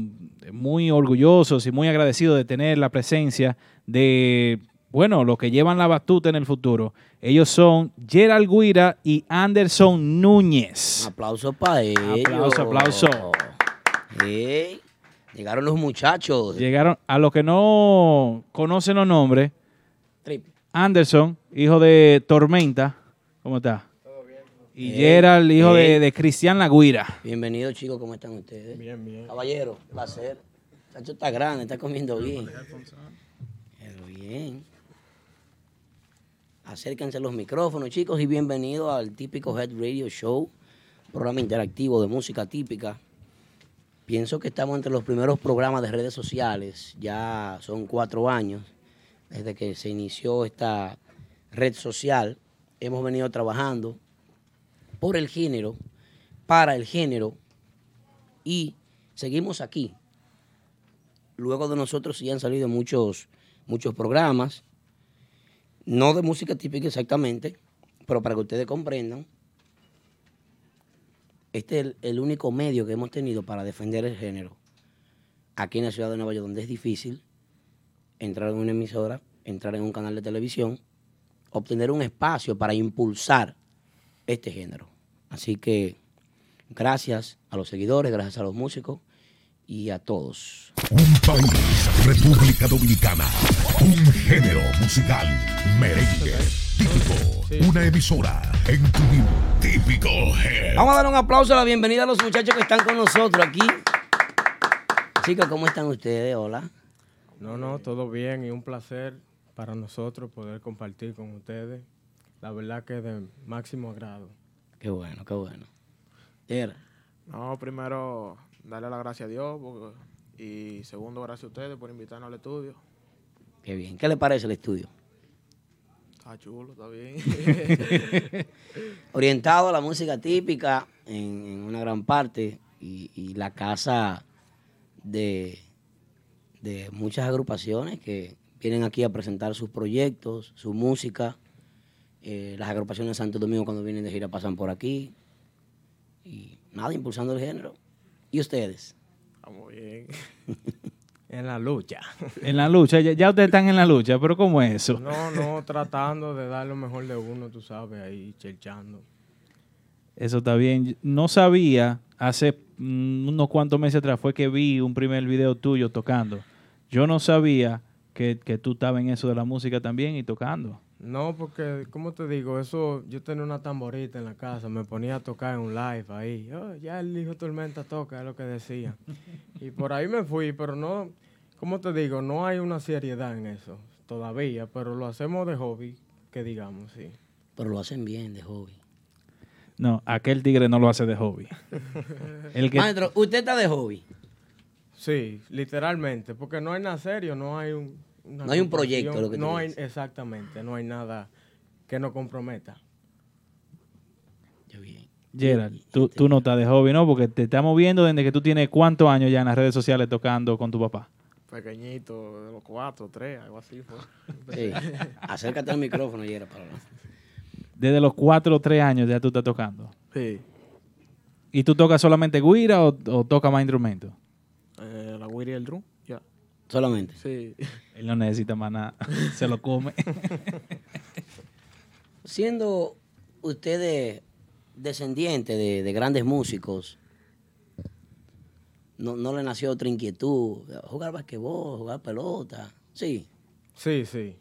muy orgullosos y muy agradecidos de tener la presencia de, bueno, los que llevan la batuta en el futuro. Ellos son Gerald Guira y Anderson Núñez. Un aplauso para ellos. Aplauso, aplauso. Ey. Llegaron los muchachos. Llegaron, a los que no conocen los nombres, Tripi. Anderson, hijo de Tormenta, ¿cómo está? Y Gerald, hijo de, Eh. de Cristian Laguira. Bienvenidos, chicos, ¿cómo están ustedes? Bien, bien. Caballero, placer. Chacho está grande, está comiendo bien. Pero bien. Acérquense los micrófonos, chicos, y bienvenidos al típico Head Radio Show, programa interactivo de música típica. Pienso que estamos entre los primeros programas de redes sociales. Ya son cuatro años desde que se inició esta red social. Hemos venido trabajando por el género, para el género, y seguimos aquí. Luego de nosotros sí han salido muchos, muchos programas, no de música típica exactamente, pero para que ustedes comprendan, este es el, único medio que hemos tenido para defender el género aquí en la ciudad de Nueva York, donde es difícil entrar en una emisora, entrar en un canal de televisión, obtener un espacio para impulsar este género. Así que gracias a los seguidores, gracias a los músicos y a todos. Un país, República Dominicana. Un género musical, merengue, típico. Una emisora en tu típico head. Vamos a dar un aplauso a la bienvenida a los muchachos que están con nosotros aquí. Chicos, ¿cómo están ustedes? Hola. No, no, todo bien y un placer para nosotros poder compartir con ustedes. La verdad que de máximo agrado. Qué bueno, qué bueno. Era. No, primero, darle las gracias a Dios porque- y segundo, gracias a ustedes por invitarnos al estudio. Qué bien. ¿Qué le parece el estudio? Está chulo, está bien. Orientado a la música típica en, en una gran parte y, y la casa de, de muchas agrupaciones que vienen aquí a presentar sus proyectos, su música. Eh, las agrupaciones de Santo Domingo cuando vienen de gira pasan por aquí. Y nada, impulsando el género. ¿Y ustedes? Estamos bien. En la lucha. En la lucha, ya, ya ustedes están en la lucha, pero ¿cómo es eso? No, no, tratando de dar lo mejor de uno, tú sabes, ahí cherchando. Eso está bien. No sabía, hace mm, unos cuantos meses atrás fue que vi un primer video tuyo tocando. Yo no sabía que, que tú estabas en eso de la música también y tocando. No, porque, ¿cómo te digo? Eso, yo tenía una tamborita en la casa, me ponía a tocar en un live ahí. Oh, ya el hijo de Tormenta toca, es lo que decía. y por ahí me fui, pero no, ¿cómo te digo? No hay una seriedad en eso todavía, pero lo hacemos de hobby, que digamos, sí. Pero lo hacen bien de hobby. No, aquel tigre no lo hace de hobby. El que, Maestro, ¿usted está de hobby? Sí, literalmente, porque no hay nada serio, no hay un... No hay un proyecto, lo que tú No hay, exactamente, no hay nada que nos comprometa. Gerald, tú, tú no estás de hobby, ¿no? Porque te estamos viendo desde que tú tienes cuántos años ya en las redes sociales tocando con tu papá. Pequeñito, de los cuatro, tres, algo así fue. Sí. Acércate al micrófono, Yera, para hablar. Desde los cuatro o tres años ya tú estás tocando. Sí. ¿Y tú tocas solamente guira o, o tocas más instrumentos? Eh, la Wiri y el drum. Solamente. Sí. Él no necesita más nada. Se lo come. Siendo ustedes descendientes de, de grandes músicos, no, no le nació otra inquietud, jugar basquetbol, jugar pelota, sí. Sí, sí.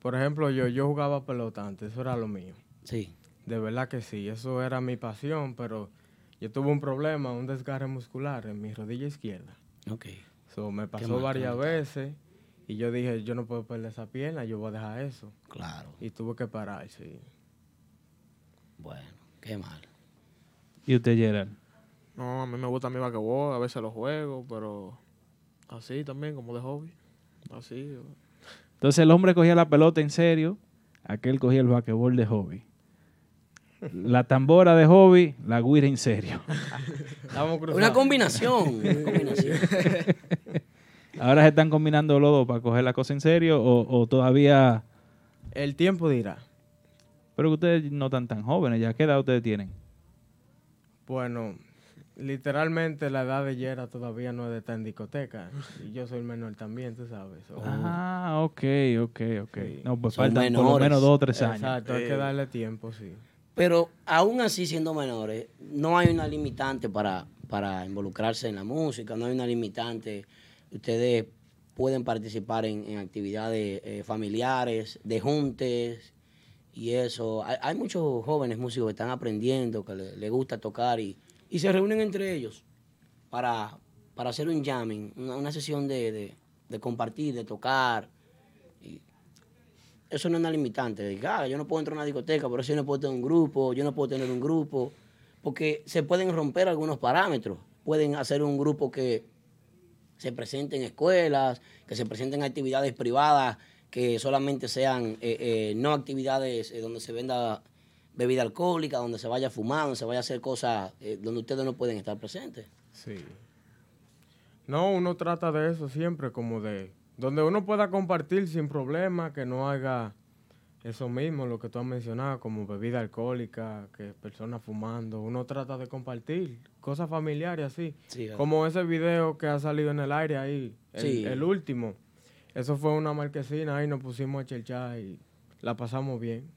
Por ejemplo, yo, yo jugaba pelota antes, eso era lo mío. Sí. De verdad que sí, eso era mi pasión, pero yo tuve un problema, un desgarre muscular en mi rodilla izquierda. Ok. So, me pasó varias veces y yo dije, yo no puedo perder esa pierna, yo voy a dejar eso. Claro. Y tuve que parar, sí. Bueno, qué mal. ¿Y usted, Gerald? No, a mí me gusta mi basquetbol, a veces lo juego, pero así también, como de hobby. Así. Entonces el hombre cogía la pelota en serio, aquel cogía el basquetbol de hobby. La tambora de hobby, la guira en serio. Una combinación, una combinación. Ahora se están combinando los dos para coger la cosa en serio o, o todavía... El tiempo dirá. Pero que ustedes no están tan jóvenes, ¿ya qué edad ustedes tienen? Bueno, literalmente la edad de Yera todavía no es de estar en discoteca. Y yo soy menor también, tú sabes. Ah, ok, ok, ok. No, pues Son faltan por lo menos dos o tres años. Exacto, hay que darle tiempo, sí. Pero aún así siendo menores, no hay una limitante para, para involucrarse en la música, no hay una limitante. Ustedes pueden participar en, actividades eh, familiares, de juntes y eso. Hay, muchos jóvenes músicos que están aprendiendo, que le- les gusta tocar y, y se reúnen entre ellos para, para hacer un jamming, una, sesión de, de- compartir, de tocar. Eso no es una limitante. de ah, yo no puedo entrar a una discoteca, pero eso no puedo tener un grupo, yo no puedo tener un grupo, porque se pueden romper algunos parámetros. Pueden hacer un grupo que se presente en escuelas, que se presenten actividades privadas, que solamente sean eh, eh, no actividades eh, donde se venda bebida alcohólica, donde se vaya a fumar, donde se vaya a hacer cosas eh, donde ustedes no pueden estar presentes. Sí. No, uno trata de eso siempre, como de donde uno pueda compartir sin problema, que no haga eso mismo, lo que tú has mencionado, como bebida alcohólica, que personas fumando. Uno trata de compartir cosas familiares así. Como ese video que ha salido en el aire ahí, el, Sí. el último. Eso fue una marquesina ahí, nos pusimos a chelchar y la pasamos bien.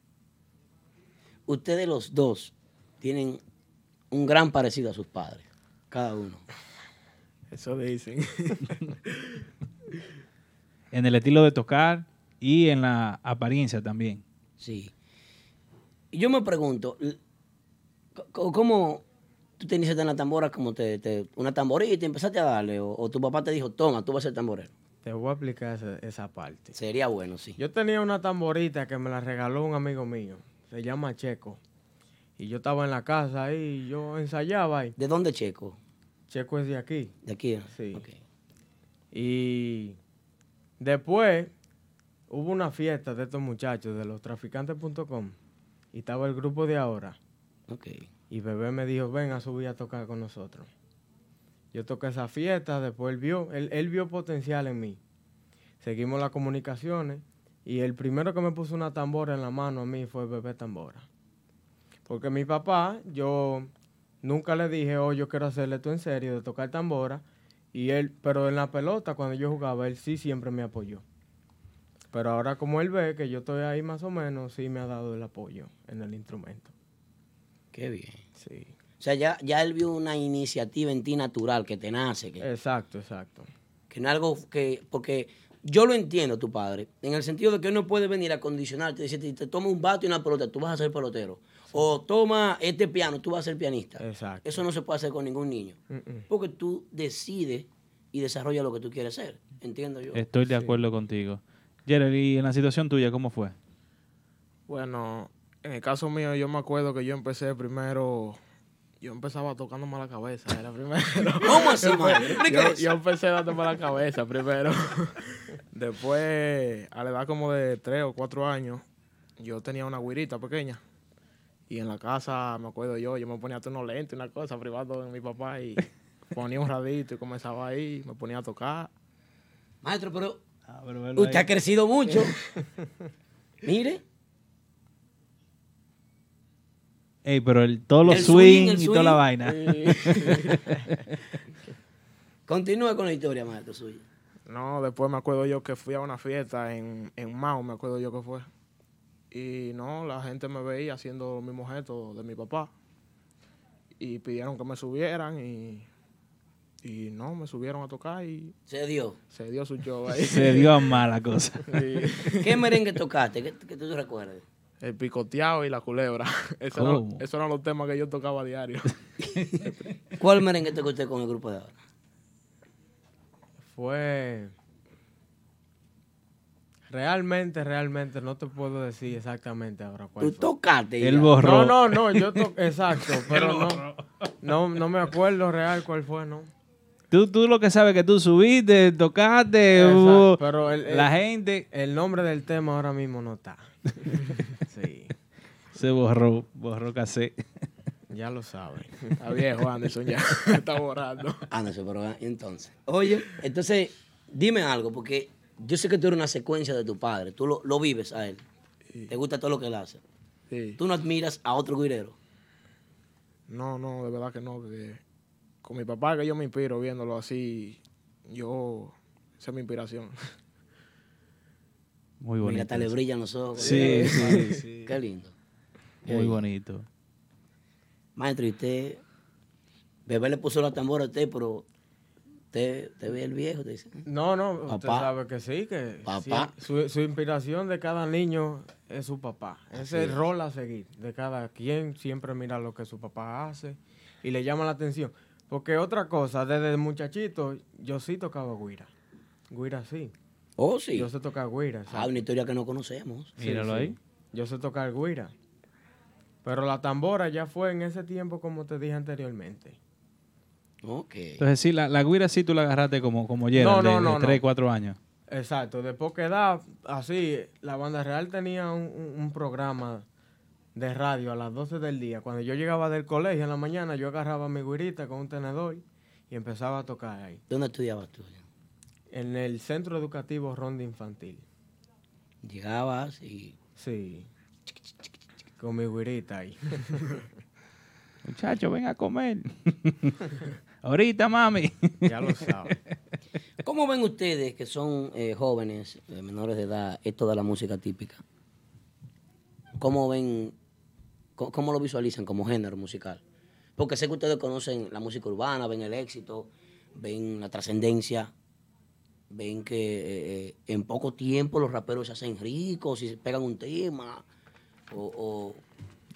Ustedes los dos tienen un gran parecido a sus padres, cada uno. Eso dicen. En el estilo de tocar y en la apariencia también. Sí. Y yo me pregunto, ¿cómo tú te iniciaste en la tambora? Como te, te- una tamborita y te empezaste a darle? O, o tu papá te dijo, toma, tú vas a ser tamborero? Te voy a explicar esa, esa parte. Sería bueno, sí. Yo tenía una tamborita que me la regaló un amigo mío. Se llama Checo. Y yo estaba en la casa ahí y yo ensayaba ahí. ¿De dónde Checo? Checo es de aquí. ¿De aquí? Sí. Y después hubo una fiesta de estos muchachos de los traficantes.com y estaba el grupo de ahora. Ok. Y Bebé me dijo, ven a subir a tocar con nosotros. Yo toqué esa fiesta, después él vio, él, él vio potencial en mí. Seguimos las comunicaciones y el primero que me puso una tambora en la mano a mí fue Bebé Tambora. Porque mi papá, yo nunca le dije, oh, yo quiero hacerle esto en serio, de tocar tambora. Y él, pero en la pelota, cuando yo jugaba, él sí siempre me apoyó. Pero ahora como él ve que yo estoy ahí más o menos, sí me ha dado el apoyo en el instrumento. Qué bien. Sí. O sea, ya, ya él vio una iniciativa en ti natural que te nace. Que, Exacto, exacto. que no algo que... Porque yo lo entiendo, tu padre, en el sentido de que no puede venir a condicionarte y decirte, te toma un bate y una pelota, tú vas a ser pelotero. O toma este piano, tú vas a ser pianista. Exacto. Eso no se puede hacer con ningún niño. Porque tú decides y desarrollas lo que tú quieres ser. Entiendo yo. Estoy de acuerdo contigo. Gerald, ¿y en la situación tuya cómo fue? Bueno, en el caso mío, yo me acuerdo que yo empecé primero. Yo empezaba tocándome la cabeza, era primero. ¿Cómo así? Explica Yo, yo empecé dándome la cabeza primero. Después, a la edad como de tres o cuatro años, yo tenía una guirita pequeña. Y en la casa, me acuerdo yo, yo me ponía hasta unos lentes, una cosa, privado en mi papá, y ponía un radito y comenzaba ahí, me ponía a tocar. Maestro, pero Ah, usted ha crecido mucho. Mire. Ey, pero el, todos los El swing, swing, el y toda la swing. vaina. Continúa con la historia, maestro suyo. No, después me acuerdo yo que fui a una fiesta en, en Mao, me acuerdo yo que fue. Y no, la gente me veía haciendo los mismos gestos de mi papá. Y pidieron que me subieran y, y no, me subieron a tocar y Se dio. se dio su show ahí. Se dio a mala cosa. Sí. ¿Qué merengue tocaste? ¿Qué, qué tú te recuerdas? El picoteado y la culebra. Esos eran, ¿Cómo? esos eran los temas que yo tocaba a diario. ¿Cuál merengue tocó usted con el grupo de ahora? Fue... Realmente, realmente, no te puedo decir exactamente ahora cuál Tú fue. tocaste. Él borró. No, no, no, yo to... Exacto, pero no, no, no me acuerdo real cuál fue, ¿no? Tú, tú lo que sabes que tú subiste, tocaste, Exacto, pero el- el- la gente El nombre del tema ahora mismo no está. sí, se borró, borró cassette. ya lo saben. Está viejo Anderson ya. Está borrando. Anderson, pero ah, entonces. Oye, entonces, dime algo, porque yo sé que tú eres una secuencia de tu padre. Tú lo, lo vives a él. Te gusta todo lo que él hace. Sí. Tú no admiras a otro guirero. No, no, de verdad que no. que con mi papá que yo me inspiro viéndolo así, yo, esa es mi inspiración. Muy Mira, bonito. hasta le brillan los ojos. Sí, sí, sí. Qué lindo. Muy bonito. Maestro, ¿y usted Bebé le puso la tambora a usted, pero usted, usted ve el viejo, te dice. No, no, usted Papá. sabe que sí, que Papá. sí, su, su inspiración de cada niño es su papá. Ese es el rol a seguir de cada quien, siempre mira lo que su papá hace y le llama la atención. Porque otra cosa, desde muchachito yo sí tocaba guira. Guira sí. Oh, sí. Yo sé tocar guira. Ah, una historia que no conocemos. Sí, sí. Yo sé tocar guira. Pero la tambora ya fue en ese tiempo como te dije anteriormente. Ok. Entonces, sí, la, la guira sí tú la agarraste como, como Gerald, No, no, de, no. 3, 4 años. Exacto, de poca edad, así, la banda real tenía un, un- un programa de radio a las 12 del día. Cuando yo llegaba del colegio en la mañana, yo agarraba mi guirita con un tenedor y empezaba a tocar ahí. ¿Dónde estudiabas tú? En el Centro Educativo Ronda Infantil. Llegabas y... Sí. Con mi guirita ahí. Muchacho, ven a comer. Ahorita, mami. Ya lo sabes. ¿Cómo ven ustedes que son eh, jóvenes, eh, menores de edad, esto de la música típica? ¿Cómo ven, cómo, lo visualizan como género musical? Porque sé que ustedes conocen la música urbana, ven el éxito, ven la trascendencia, ven que eh, eh, en poco tiempo los raperos se hacen ricos y se pegan un tema. O, o-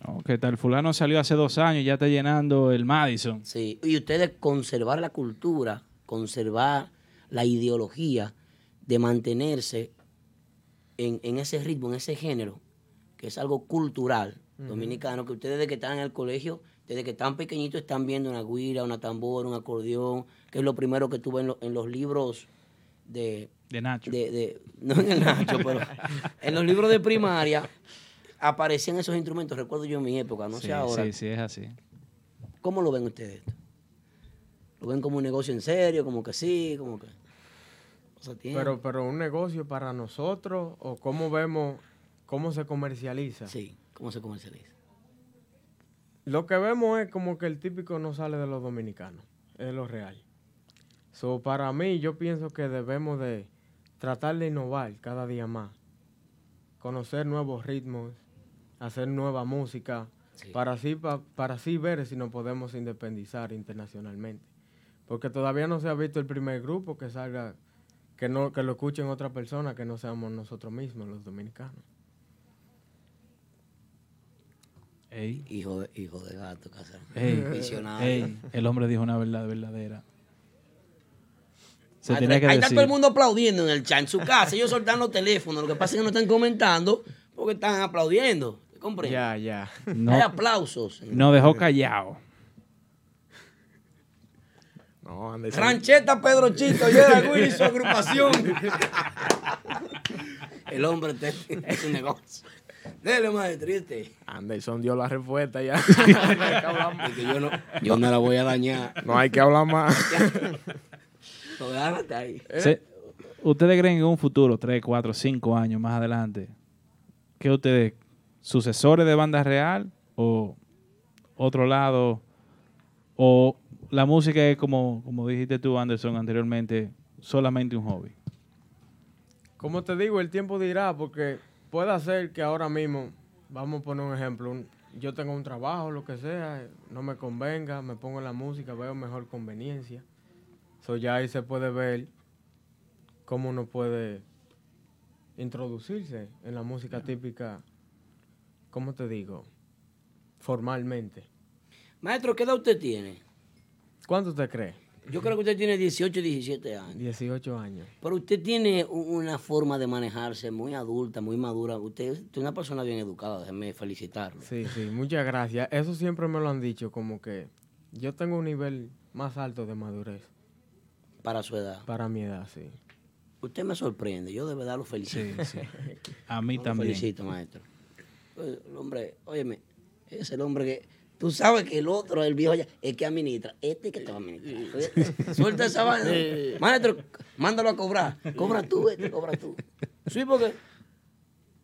No, que tal fulano salió hace dos años y ya está llenando el Madison. Sí, y ustedes conservar la cultura, conservar la ideología de mantenerse en, en ese ritmo, en ese género, que es algo cultural dominicano, que ustedes desde que están en el colegio, desde que están pequeñitos están viendo una guira, una tambora, un acordeón, que es lo primero que tuve en, lo- en los libros de... De Nacho. de- de- no en el Nacho, pero en los libros de primaria aparecían esos instrumentos, recuerdo yo en mi época, no sí, sé ahora. sí, sí, es así. ¿Cómo lo ven ustedes? esto? ¿Lo ven como un negocio en serio? Como que sí, como que... Pero, pero un negocio para nosotros o cómo vemos, cómo se comercializa. Sí, cómo se comercializa. Lo que vemos es como que el típico no sale de los dominicanos, es lo real. So, para mí, yo pienso que debemos de tratar de innovar cada día más, conocer nuevos ritmos, hacer nueva música, para, así, pa- para así ver si nos podemos independizar internacionalmente. Porque todavía no se ha visto el primer grupo que salga, que, no, que lo escuchen otra persona, que no seamos nosotros mismos, los dominicanos. Hijo de, hijo de gato, casa. Ey, Visionario. ey, el hombre dijo una verdad verdadera. Se Ahí tenía que ahí está decir. todo el mundo aplaudiendo en el chat, en su casa. Ellos soltan los teléfonos. Lo que pasa es que no están comentando porque están aplaudiendo. Ya, ya. No. Hay aplausos. Nos dejó callado. No, Anderson. Rancheta Pedro Chito, Gerard Will y su agrupación. el hombre te- es un negocio. Dele, ¿y usted? Anderson dio la respuesta ya. Porque yo no, yo no la voy a dañar. No hay que hablar más. No, agárrate ahí. Se- ¿Ustedes creen que en un futuro, 3, 4, 5 años más adelante, que ustedes, sucesores de banda real o otro lado, o la música es como, como dijiste tú, Anderson, anteriormente, solamente un hobby? Como te digo, el tiempo dirá, porque puede ser que ahora mismo, vamos a poner un ejemplo, un- yo tengo un trabajo, lo que sea, no me convenga, me pongo en la música, veo mejor conveniencia. So ya ahí se puede ver cómo uno puede introducirse en la música típica, ¿cómo te digo? Formalmente. Maestro, ¿qué edad usted tiene? ¿Cuánto usted cree? Yo creo que usted tiene 18, 17 años. 18 años. Pero usted tiene una forma de manejarse muy adulta, muy madura. Usted es una persona bien educada, déjeme felicitarlo. Sí, sí, muchas gracias. Eso siempre me lo han dicho, como que yo tengo un nivel más alto de madurez. Para su edad. Para mi edad, sí. Usted me sorprende, yo de verdad lo felicito. Sí, sí. A mí Lo también. felicito, maestro. El hombre, óyeme, es el hombre que... Tú sabes que el otro, el viejo ya, es que administra. Este que te va a administrar. Suelta esa vaina. Maestro, mándalo a cobrar. Cobra tú, este, cobra tú. Sí, porque...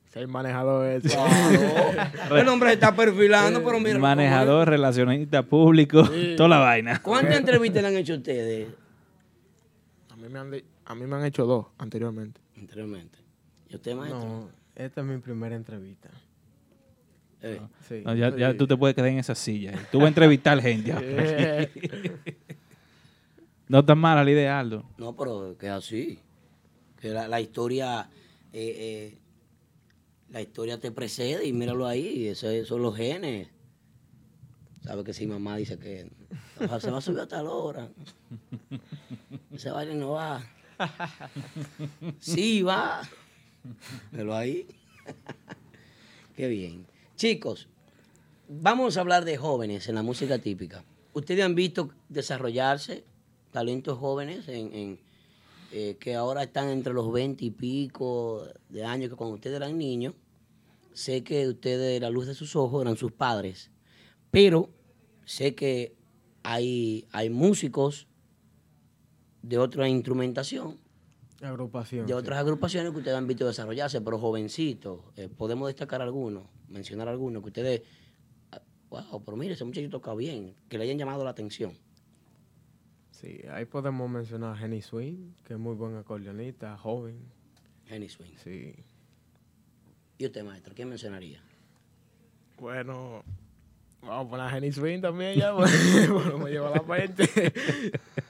Ser manejador es. Claro. El hombre se está perfilando, pero mira... Manejador, relacionista público, Sí. toda la vaina. ¿Cuántas entrevistas le han hecho a ustedes A mí me han, de- a mí me han hecho dos anteriormente. anteriormente? ¿Y usted, maestro? No, esta es mi primera entrevista. Eh. Sí. No, ya, ya tú te puedes quedar en esa silla. Tú vas a entrevistar gente. Yeah. no tan mala la idea, Aldo. No, pero que es así. Que la, la historia, eh, eh, la historia te precede y míralo ahí, esos son los genes. Sabe que si mamá dice que se va a subir a tal hora. Ese baile no va. Sí, va. Míralo ahí. Qué bien. Chicos, vamos a hablar de jóvenes en la música típica. ¿Ustedes han visto desarrollarse talentos jóvenes en, eh, que ahora están entre los 20 y pico de años que cuando ustedes eran niños? Sé que ustedes, la luz de sus ojos, eran sus padres, pero sé que hay, hay músicos de otra instrumentación Agrupación. de sí. otras agrupaciones que ustedes han visto desarrollarse, pero jovencitos. Eh, podemos destacar algunos, mencionar algunos que ustedes, ah, wow, pero mire, ese muchacho toca bien, que le hayan llamado la atención. Sí, ahí podemos mencionar a Jenny Swing, que es muy buen acordeonista, joven. Jenny Swing. Sí. ¿Y usted, maestro, quién mencionaría? Bueno, vamos a poner a Jenny Swing también ya, bueno, me lleva la mente.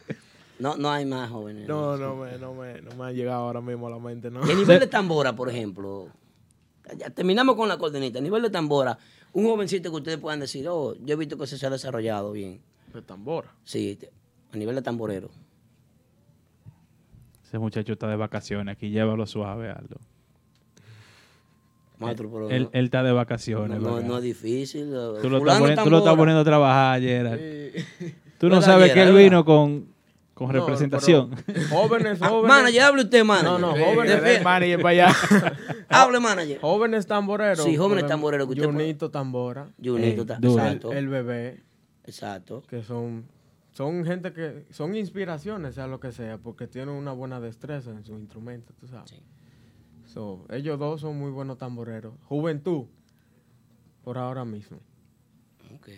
No, no hay más jóvenes. No, no me, no, me, no me ha llegado ahora mismo a la mente, ¿no? Y a nivel de tambora, por ejemplo, ya terminamos con la coordenita. A nivel de tambora, un jovencito que ustedes puedan decir, oh, yo he visto que se ha desarrollado bien. De tambora. Sí, a nivel de tamborero. Ese muchacho está de vacaciones. Aquí llévalo suave, Aldo. Maestro, pero Él, no- él está de vacaciones. no, no- no es difícil. Tú lo, estás poniendo, tú lo estás poniendo a trabajar, Gerard. Tú no ¿Verdad, sabes que él vino con, con No, representación. jóvenes, Ah, jóvenes. manager, hable usted, manager. No, no, Sí, jóvenes. de- manager para allá. Hable, manager. Jóvenes tamboreros. Sí, jóvenes tamboreros que usted puede- Junito Tambora. Junito Ey, ta- duro. exacto. El, el bebé, Exacto. que son, son gente que son inspiraciones, sea lo que sea, porque tienen una buena destreza en sus instrumentos, tú sabes. So, ellos dos son muy buenos tamboreros. Juventud, por ahora mismo. Ok.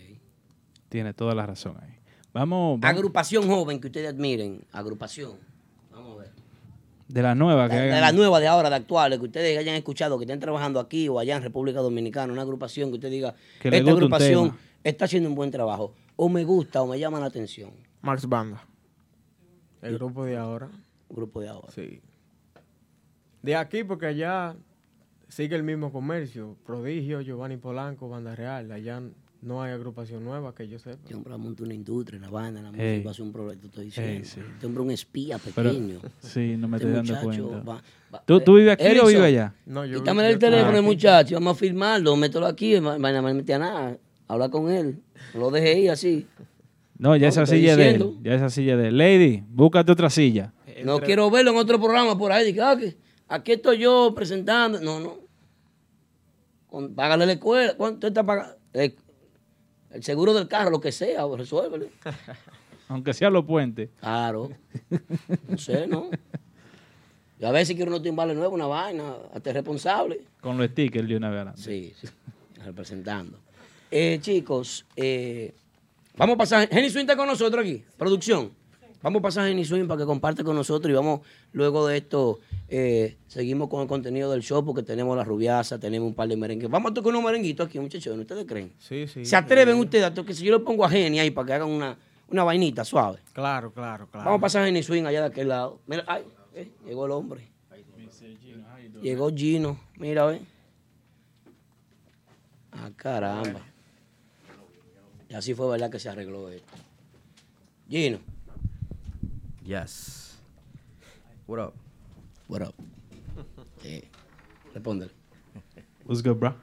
Tiene toda la razón ahí. Vamos, vamos Agrupación joven que ustedes admiren. Agrupación. Vamos a ver. de la nueva que De, de hagan- la nueva, de ahora, de actuales, que ustedes hayan escuchado, que estén trabajando aquí o allá en República Dominicana, una agrupación que usted diga, Que esta agrupación está haciendo un buen trabajo, o me gusta o me llama la atención. Max Banda. El grupo de ahora. Grupo de ahora. Sí. De aquí, porque allá sigue el mismo comercio. Prodigio, Giovanni Polanco, Banda Real. Allá no hay agrupación nueva que yo sepa. Este hombre monta una industria, la vaina, la música, hace un problema, te estoy diciendo. Ey, sí. Este hombre es un espía Pero- pequeño. sí, no me Este estoy dando cuenta. va- va- ¿Tú, tú vives aquí o vives allá? No, yo Quítame el teléfono, aquí. muchacho, vamos a firmarlo, mételo aquí, no me mete a nada, habla con él, no lo deje ir así. No, ya No, esa silla de él. diciendo. Ya esa silla de él. Lady, búscate otra silla. No quiero verlo en otro programa por ahí. Dije, ah, que aquí estoy yo presentando. No, no. Con, págale la escuela. ¿Cuánto está pagando? El, seguro del carro, lo que sea, resuélvele. Aunque sea los puentes. Claro. No sé, ¿no? Y a veces quiero unos timbales nuevos, una vaina, hasta responsable. Con los stickers de una vez adelante. Sí, sí, representando. Eh, chicos, eh, vamos a pasar. Jenny está con nosotros aquí, producción. Vamos a pasar a Jenny Swing para que comparte con nosotros y vamos, luego de esto, eh, seguimos con el contenido del show porque tenemos la rubiasa, tenemos un par de merengues. Vamos a tocar unos merenguitos aquí, muchachos, ¿ustedes creen? Sí, sí. ¿Se atreven ustedes a tocar? Si yo le pongo a Jenny ahí para que hagan una, una vainita suave. Claro, claro, claro. Vamos a pasar a Jenny Swing allá de aquel lado. Mira, ay, eh, llegó el hombre. Llegó Gino, mira, ve. Ah, caramba. Y así fue verdad que se arregló esto. Gino, Yes. What up? what up? Eh, respóndele. What's good, bro?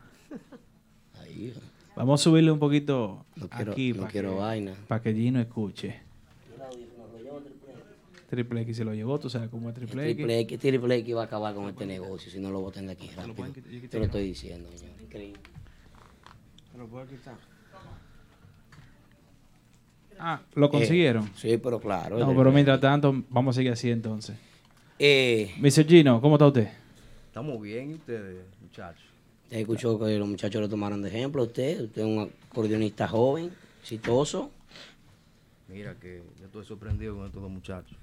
Ahí, Vamos a subirle un poquito No quiero- aquí no para quiero que, vaina. para que Gino escuche. Triple X se lo llevó, tú sabes cómo es Triple X. Triple X, Triple X va a acabar con este negocio si no lo boten de aquí rápido. Te lo estoy diciendo, señor. Increíble. ¿Me lo puedo quitar? Ah, ¿lo consiguieron? Eh, sí, pero claro. No, el- pero mientras tanto, vamos a seguir así entonces. Eh, Mr. Gino, ¿cómo está usted? Estamos bien, ¿y ustedes, muchachos? Usted escuchó que los muchachos lo tomaron de ejemplo. Usted, usted es un acordeonista joven, exitoso. Mira que yo estoy sorprendido con estos dos muchachos.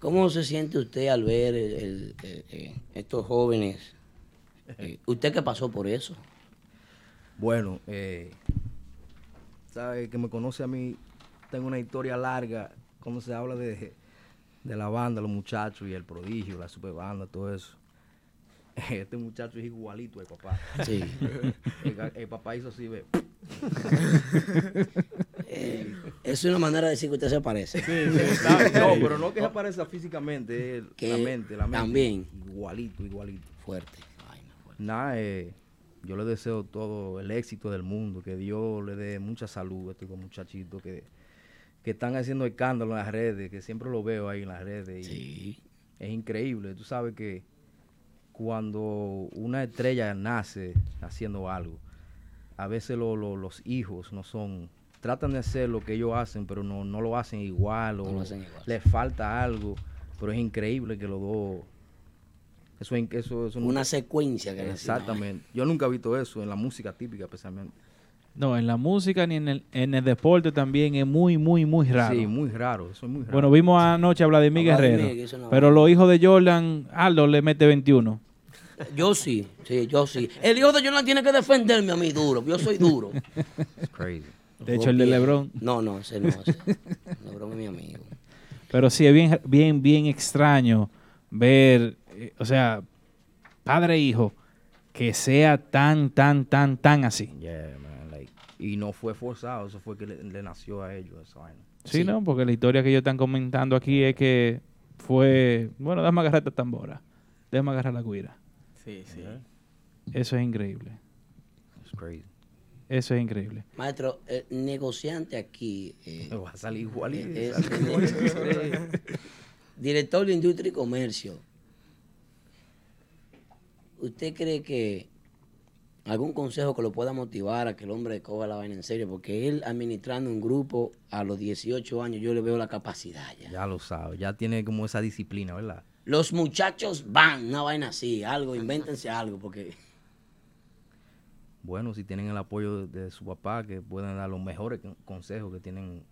¿Cómo se siente usted al ver el- el- el- eh, estos jóvenes? Eh, usted que pasó por eso. Bueno, eh, sabe que me conoce a mí, tengo una historia larga cuando se habla de, de la banda, los muchachos y el prodigio, la super banda, todo eso. Este muchacho es igualito al papá. Sí. El, papá hizo así, ve. Eh, es una manera de decir que usted se parece. No, pero no que se parezca físicamente, es Que la mente, la mente. también. Igualito, igualito. Fuerte. Nada, eh, yo le deseo todo el éxito del mundo, que Dios le dé mucha salud a estos muchachitos que, que están haciendo escándalo en las redes, que siempre lo veo ahí en las redes. Y Es increíble, tú sabes que cuando una estrella nace haciendo algo, a veces lo- lo- los hijos no son, tratan de hacer lo que ellos hacen, pero no, no lo hacen igual o lo hacen igual. les falta algo, pero es increíble que los dos... Eso, es- eso, eso Una nunca- secuencia que. Exactamente. Yo nunca he visto eso en la música típica, especialmente. No, en la música ni en el, en el deporte también es muy, muy, muy raro. Sí, muy raro. Eso es muy raro. Bueno, vimos anoche a Vladimir A Guerrero. Pero los hijos de Jordan, Aldo le mete 21. Yo sí, sí, yo sí. El hijo de Jordan tiene que defenderme a mí duro. Yo soy duro. crazy. De hecho, el de LeBron. No, no, ese no. Ese. LeBron es mi amigo. Pero sí, es bien, bien, bien extraño ver, eh, o sea, padre e hijo, que sea tan, tan, tan, tan así. Yeah, y no fue forzado, eso fue que le, le nació a ellos esa vaina. Sí, ¿no? Porque la historia que ellos están comentando aquí es que fue, bueno, déjame agarrar esta tambora, déjame agarrar la guira. Sí, sí. Eso es increíble. It's crazy. Eso es increíble. Maestro, el negociante aquí. eh, Va a salir igualito. eh, director de Industria y Comercio. ¿Usted cree que algún consejo que lo pueda motivar a que el hombre coja la vaina en serio? Porque él administrando un grupo a los 18 años, yo le veo la capacidad ya. Ya lo sabe, ya tiene como esa disciplina, ¿verdad? Los muchachos van, una vaina así, algo, invéntense algo, porque Bueno, si tienen el apoyo de, de su papá, que pueden dar los mejores con- consejos, que tienen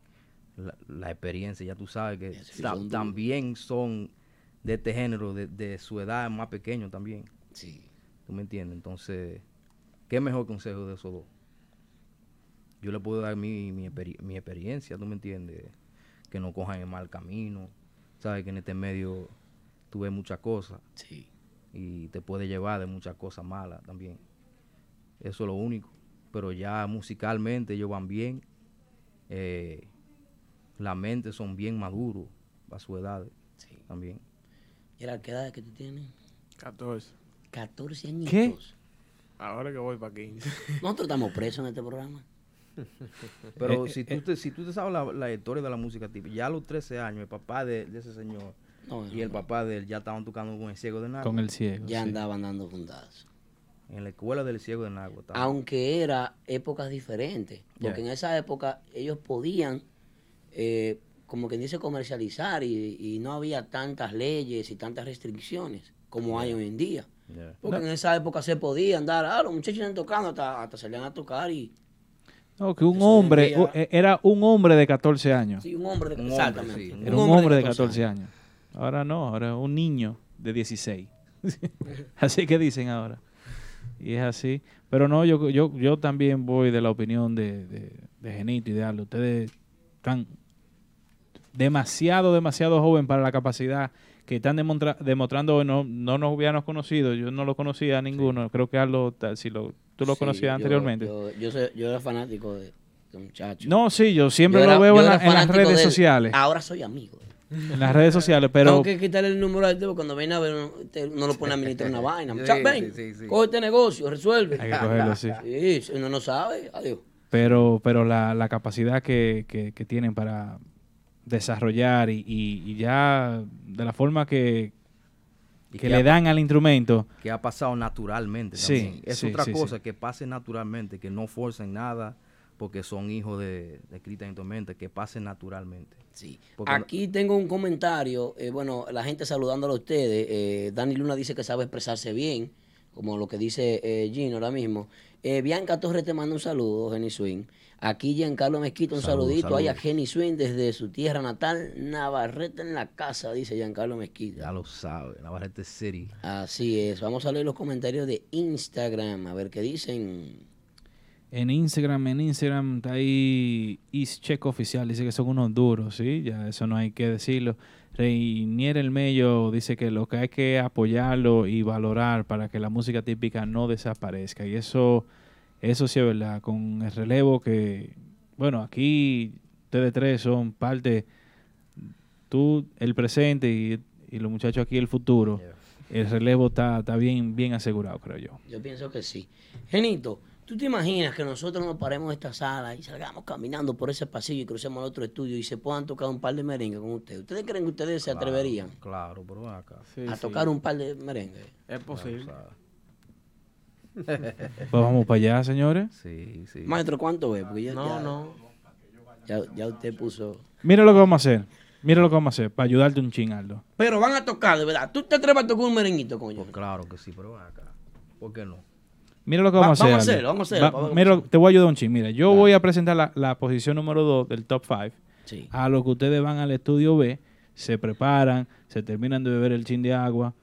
la, la experiencia, ya tú sabes que sí, son también son de este género, de, de su edad más pequeño también. Sí. ¿Tú me entiendes? Entonces, ¿qué mejor consejo de esos dos? Yo le puedo dar mi, mi, mi experiencia, ¿tú me entiendes? Que no cojan el mal camino. Sabes que en este medio tú ves muchas cosas. Sí. Y te puede llevar de muchas cosas malas también. Eso es lo único. Pero ya musicalmente ellos van bien. Eh, la mente son bien maduros a su edad también. ¿Y la qué edad que tú tienes? 14. 14 añitos. ¿Qué? Ahora que voy para 15. Nosotros estamos presos en este programa. Pero Eh, si, tú te, si tú te sabes la, la historia de la música típica, ya a los 13 años, el papá de, de ese señor No, y el papá de él ya estaban tocando con el ciego de Nagua. Con el ciego. Ya sí. andaban dando fundazos. En la escuela del ciego de Nagua. estaban. Aunque era épocas diferentes. Porque Yeah. en esa época ellos podían, eh, como quien dice, comercializar y, y no había tantas leyes y tantas restricciones como hay hoy en día. Yeah. Porque en esa época se podía andar, ah, los muchachos están tocando, hasta, hasta salían a tocar y No, que un Eso hombre, e- era un hombre de 14 años. sí, un hombre de Un hombre, exactamente. sí. Era un hombre de 14 años. Ahora no, ahora es un niño de 16. así que dicen ahora. Y es así. Pero no, yo, yo, yo también voy de la opinión de, de, de Genito y de Aldo. Ustedes están demasiado, demasiado joven para la capacidad que están demostrando hoy. No, no nos hubiéramos conocido. Yo no lo conocía a ninguno. Creo que ta- si lo, tú lo Sí, conocías yo- anteriormente. Yo, yo, soy- yo era fanático de, de muchachos. no, sí, yo siempre Yo lo veo en, la- era en las redes sociales. Ahora soy amigo. En las redes sociales, pero... Tengo que quitarle el número a él porque cuando viene a ver, uno lo pone a administrar una vaina. Sí, Muchacho, ven, sí, sí, sí. coge este negocio, resuelve. Hay que cogerlo. Sí, si uno no sabe, adiós. pero pero la, la capacidad que, que- que tienen para desarrollar y, y- y ya de la forma que, Y que que le ha- dan al instrumento. que ha pasado naturalmente Sí, también. Es sí, otra sí, cosa sí. que pase naturalmente, que no forcen nada porque son hijos de, de Cristian y Tormenta, que pase naturalmente. Sí. Porque no- Aquí tengo un comentario, eh, bueno, la gente saludándolo a ustedes. eh, Dani Luna dice que sabe expresarse bien, como lo que dice eh, Gino ahora mismo. Eh, Bianca Torres te manda un saludo, Jenny Swing. Aquí Giancarlo Mezquita, un saludito. Hay a. Jenny Swing desde su tierra natal, Navarrete en la casa, dice Giancarlo Mezquita. Ya lo sabe, Navarrete City. Así es. Vamos a leer los comentarios de Instagram, a ver qué dicen. En Instagram, en Instagram está ahí East Check Oficial, dice que son unos duros, ¿sí? Ya eso no hay que decirlo. Reinier El Mello dice que lo que hay que apoyarlo y valorar para que la música típica no desaparezca. Y eso, eso sí es verdad, con el relevo que, bueno, aquí ustedes tres son parte, tú el presente y, y los muchachos aquí el futuro. El relevo está, está bien, bien asegurado, creo yo. Yo pienso que sí. Genito, ¿tú te imaginas que nosotros nos paremos en esta sala y salgamos caminando por ese pasillo y crucemos al otro estudio y se puedan tocar un par de merengues con ustedes? ¿Ustedes creen que ustedes se atreverían Claro, pero ven acá. a tocar un par de merengues? Es posible. Pues vamos para allá, señores. Sí, sí. Maestro, ¿cuánto es? Porque ya, No, ya- no. Ya, ya usted puso... Mira lo que vamos a hacer. Mira lo que vamos a hacer para ayudarte un ching, Aldo. Pero van a tocar, de verdad. ¿Tú te atreves a tocar un merenguito, coño? Claro que sí, pero ven acá. ¿Por qué no? Mira lo que Va- vamos a vamos a hacer. hacerlo, vamos a hacerlo, Va- vamos a hacerlo. mira, te voy a ayudar un ching. Mira, yo voy a presentar la, la posición número 2 del top 5. Sí. A lo que ustedes van al estudio B, se preparan, se terminan de beber el chin de agua,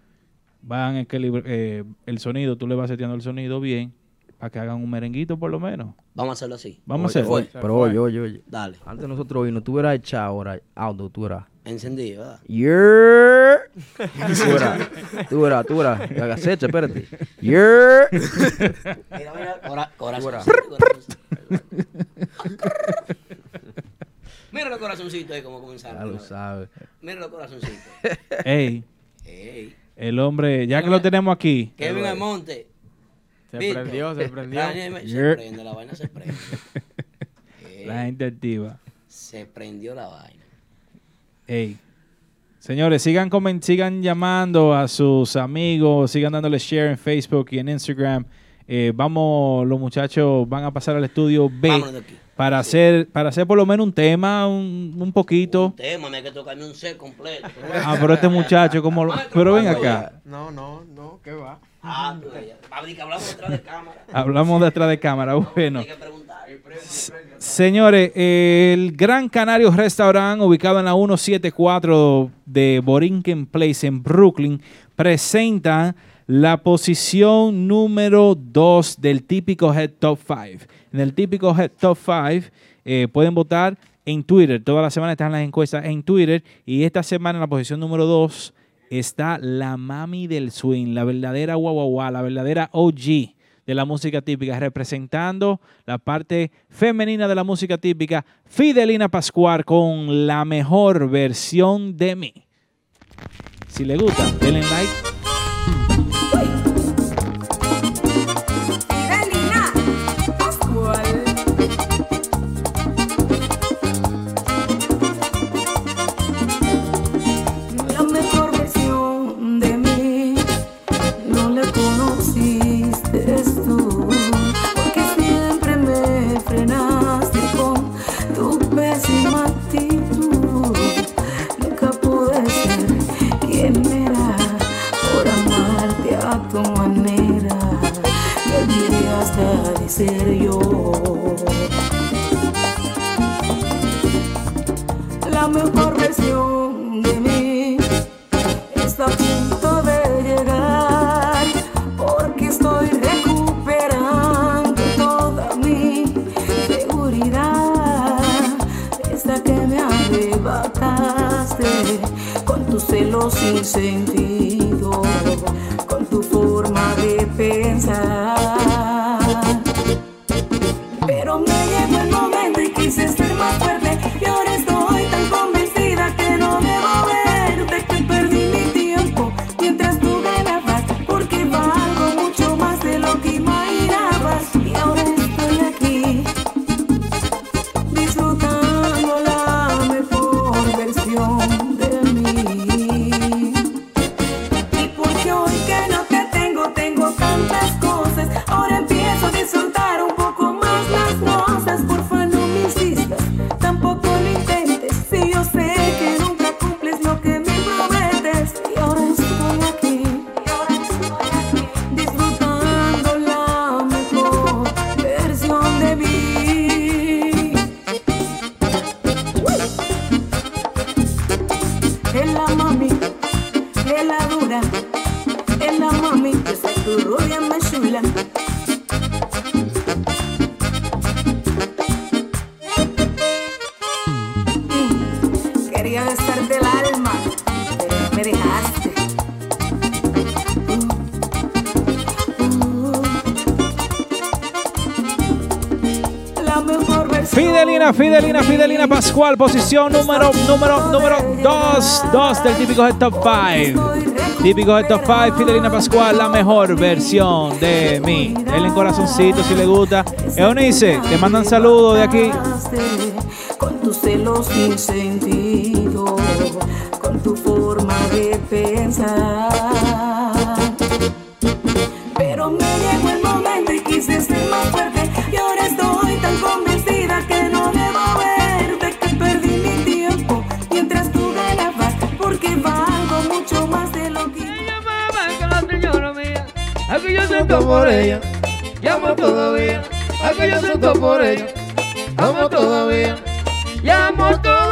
van a equilibrar eh, el sonido, tú le vas seteando el sonido bien, para que hagan un merenguito por lo menos. Vamos a hacerlo así. Vamos a hacerlo. oye, pero oye, oye, oye. Dale. Antes de nosotros irnos, tú hubieras echado ahora, Aldo, tú eras. Encendido, ¿verdad? Yeah. Tú verás, tú verás, tú verás. Agacecha, espérate. Yeah. Mira, mira, cora- corazón. Mira los corazoncitos ahí como comenzaron. Ya lo sabes. Mira los corazoncitos. Ey. El hombre, ya que lo tenemos aquí, Kevin Almonte. Se prendió, se prendió. Daniel, Se prende, la vaina se prende. la gente activa. Se prendió la vaina. Ey. Señores, sigan, comen- sigan llamando a sus amigos, sigan dándole share en Facebook y en Instagram. Eh, vamos, los muchachos van a pasar al estudio B Vámonos de aquí. Para hacer, para hacer por lo menos un tema, un, un poquito. Tema, me hay que tocarme un set completo. Ah, pero este muchacho, como, lo- pero ven acá, No, no, no, ¿qué va? Ah, tú, hablamos detrás de cámara. hablamos detrás de cámara. Bueno, Hay que preguntar. Señores, el Gran Canario Restaurant, ubicado en la 174 de Borinquen Place en Brooklyn, presenta la posición número 2 del típico Head Top 5. En el típico Top 5 eh, pueden votar en Twitter. Toda la semana están las encuestas en Twitter. Y esta semana en la posición número 2 está la mami del swing, la verdadera guau, la verdadera OG de la música típica, representando la parte femenina de la música típica, Fidelina Pascual con la mejor versión de mí. Si le gusta, denle like. Con tus celos sin sentido con tu forma de pensar Fidelina, Pascual, posición número, número, número 2, 2 del típico Head Top 5. Típico Head Top 5, Fidelina Pascual, la mejor versión de mí. Denle corazoncito si le gusta. Eunice, te mandan saludos de aquí. con tus celos sin sentido, con tu forma de pensar. Por ella, llamo todavía. Aquí yo siento por ella, amo todavía, llamo todavía.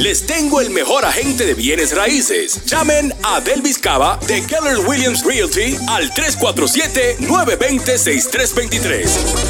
Les tengo el mejor agente de bienes raíces. Llamen a Delvis Cava de Keller Williams Realty al 347-920-6323.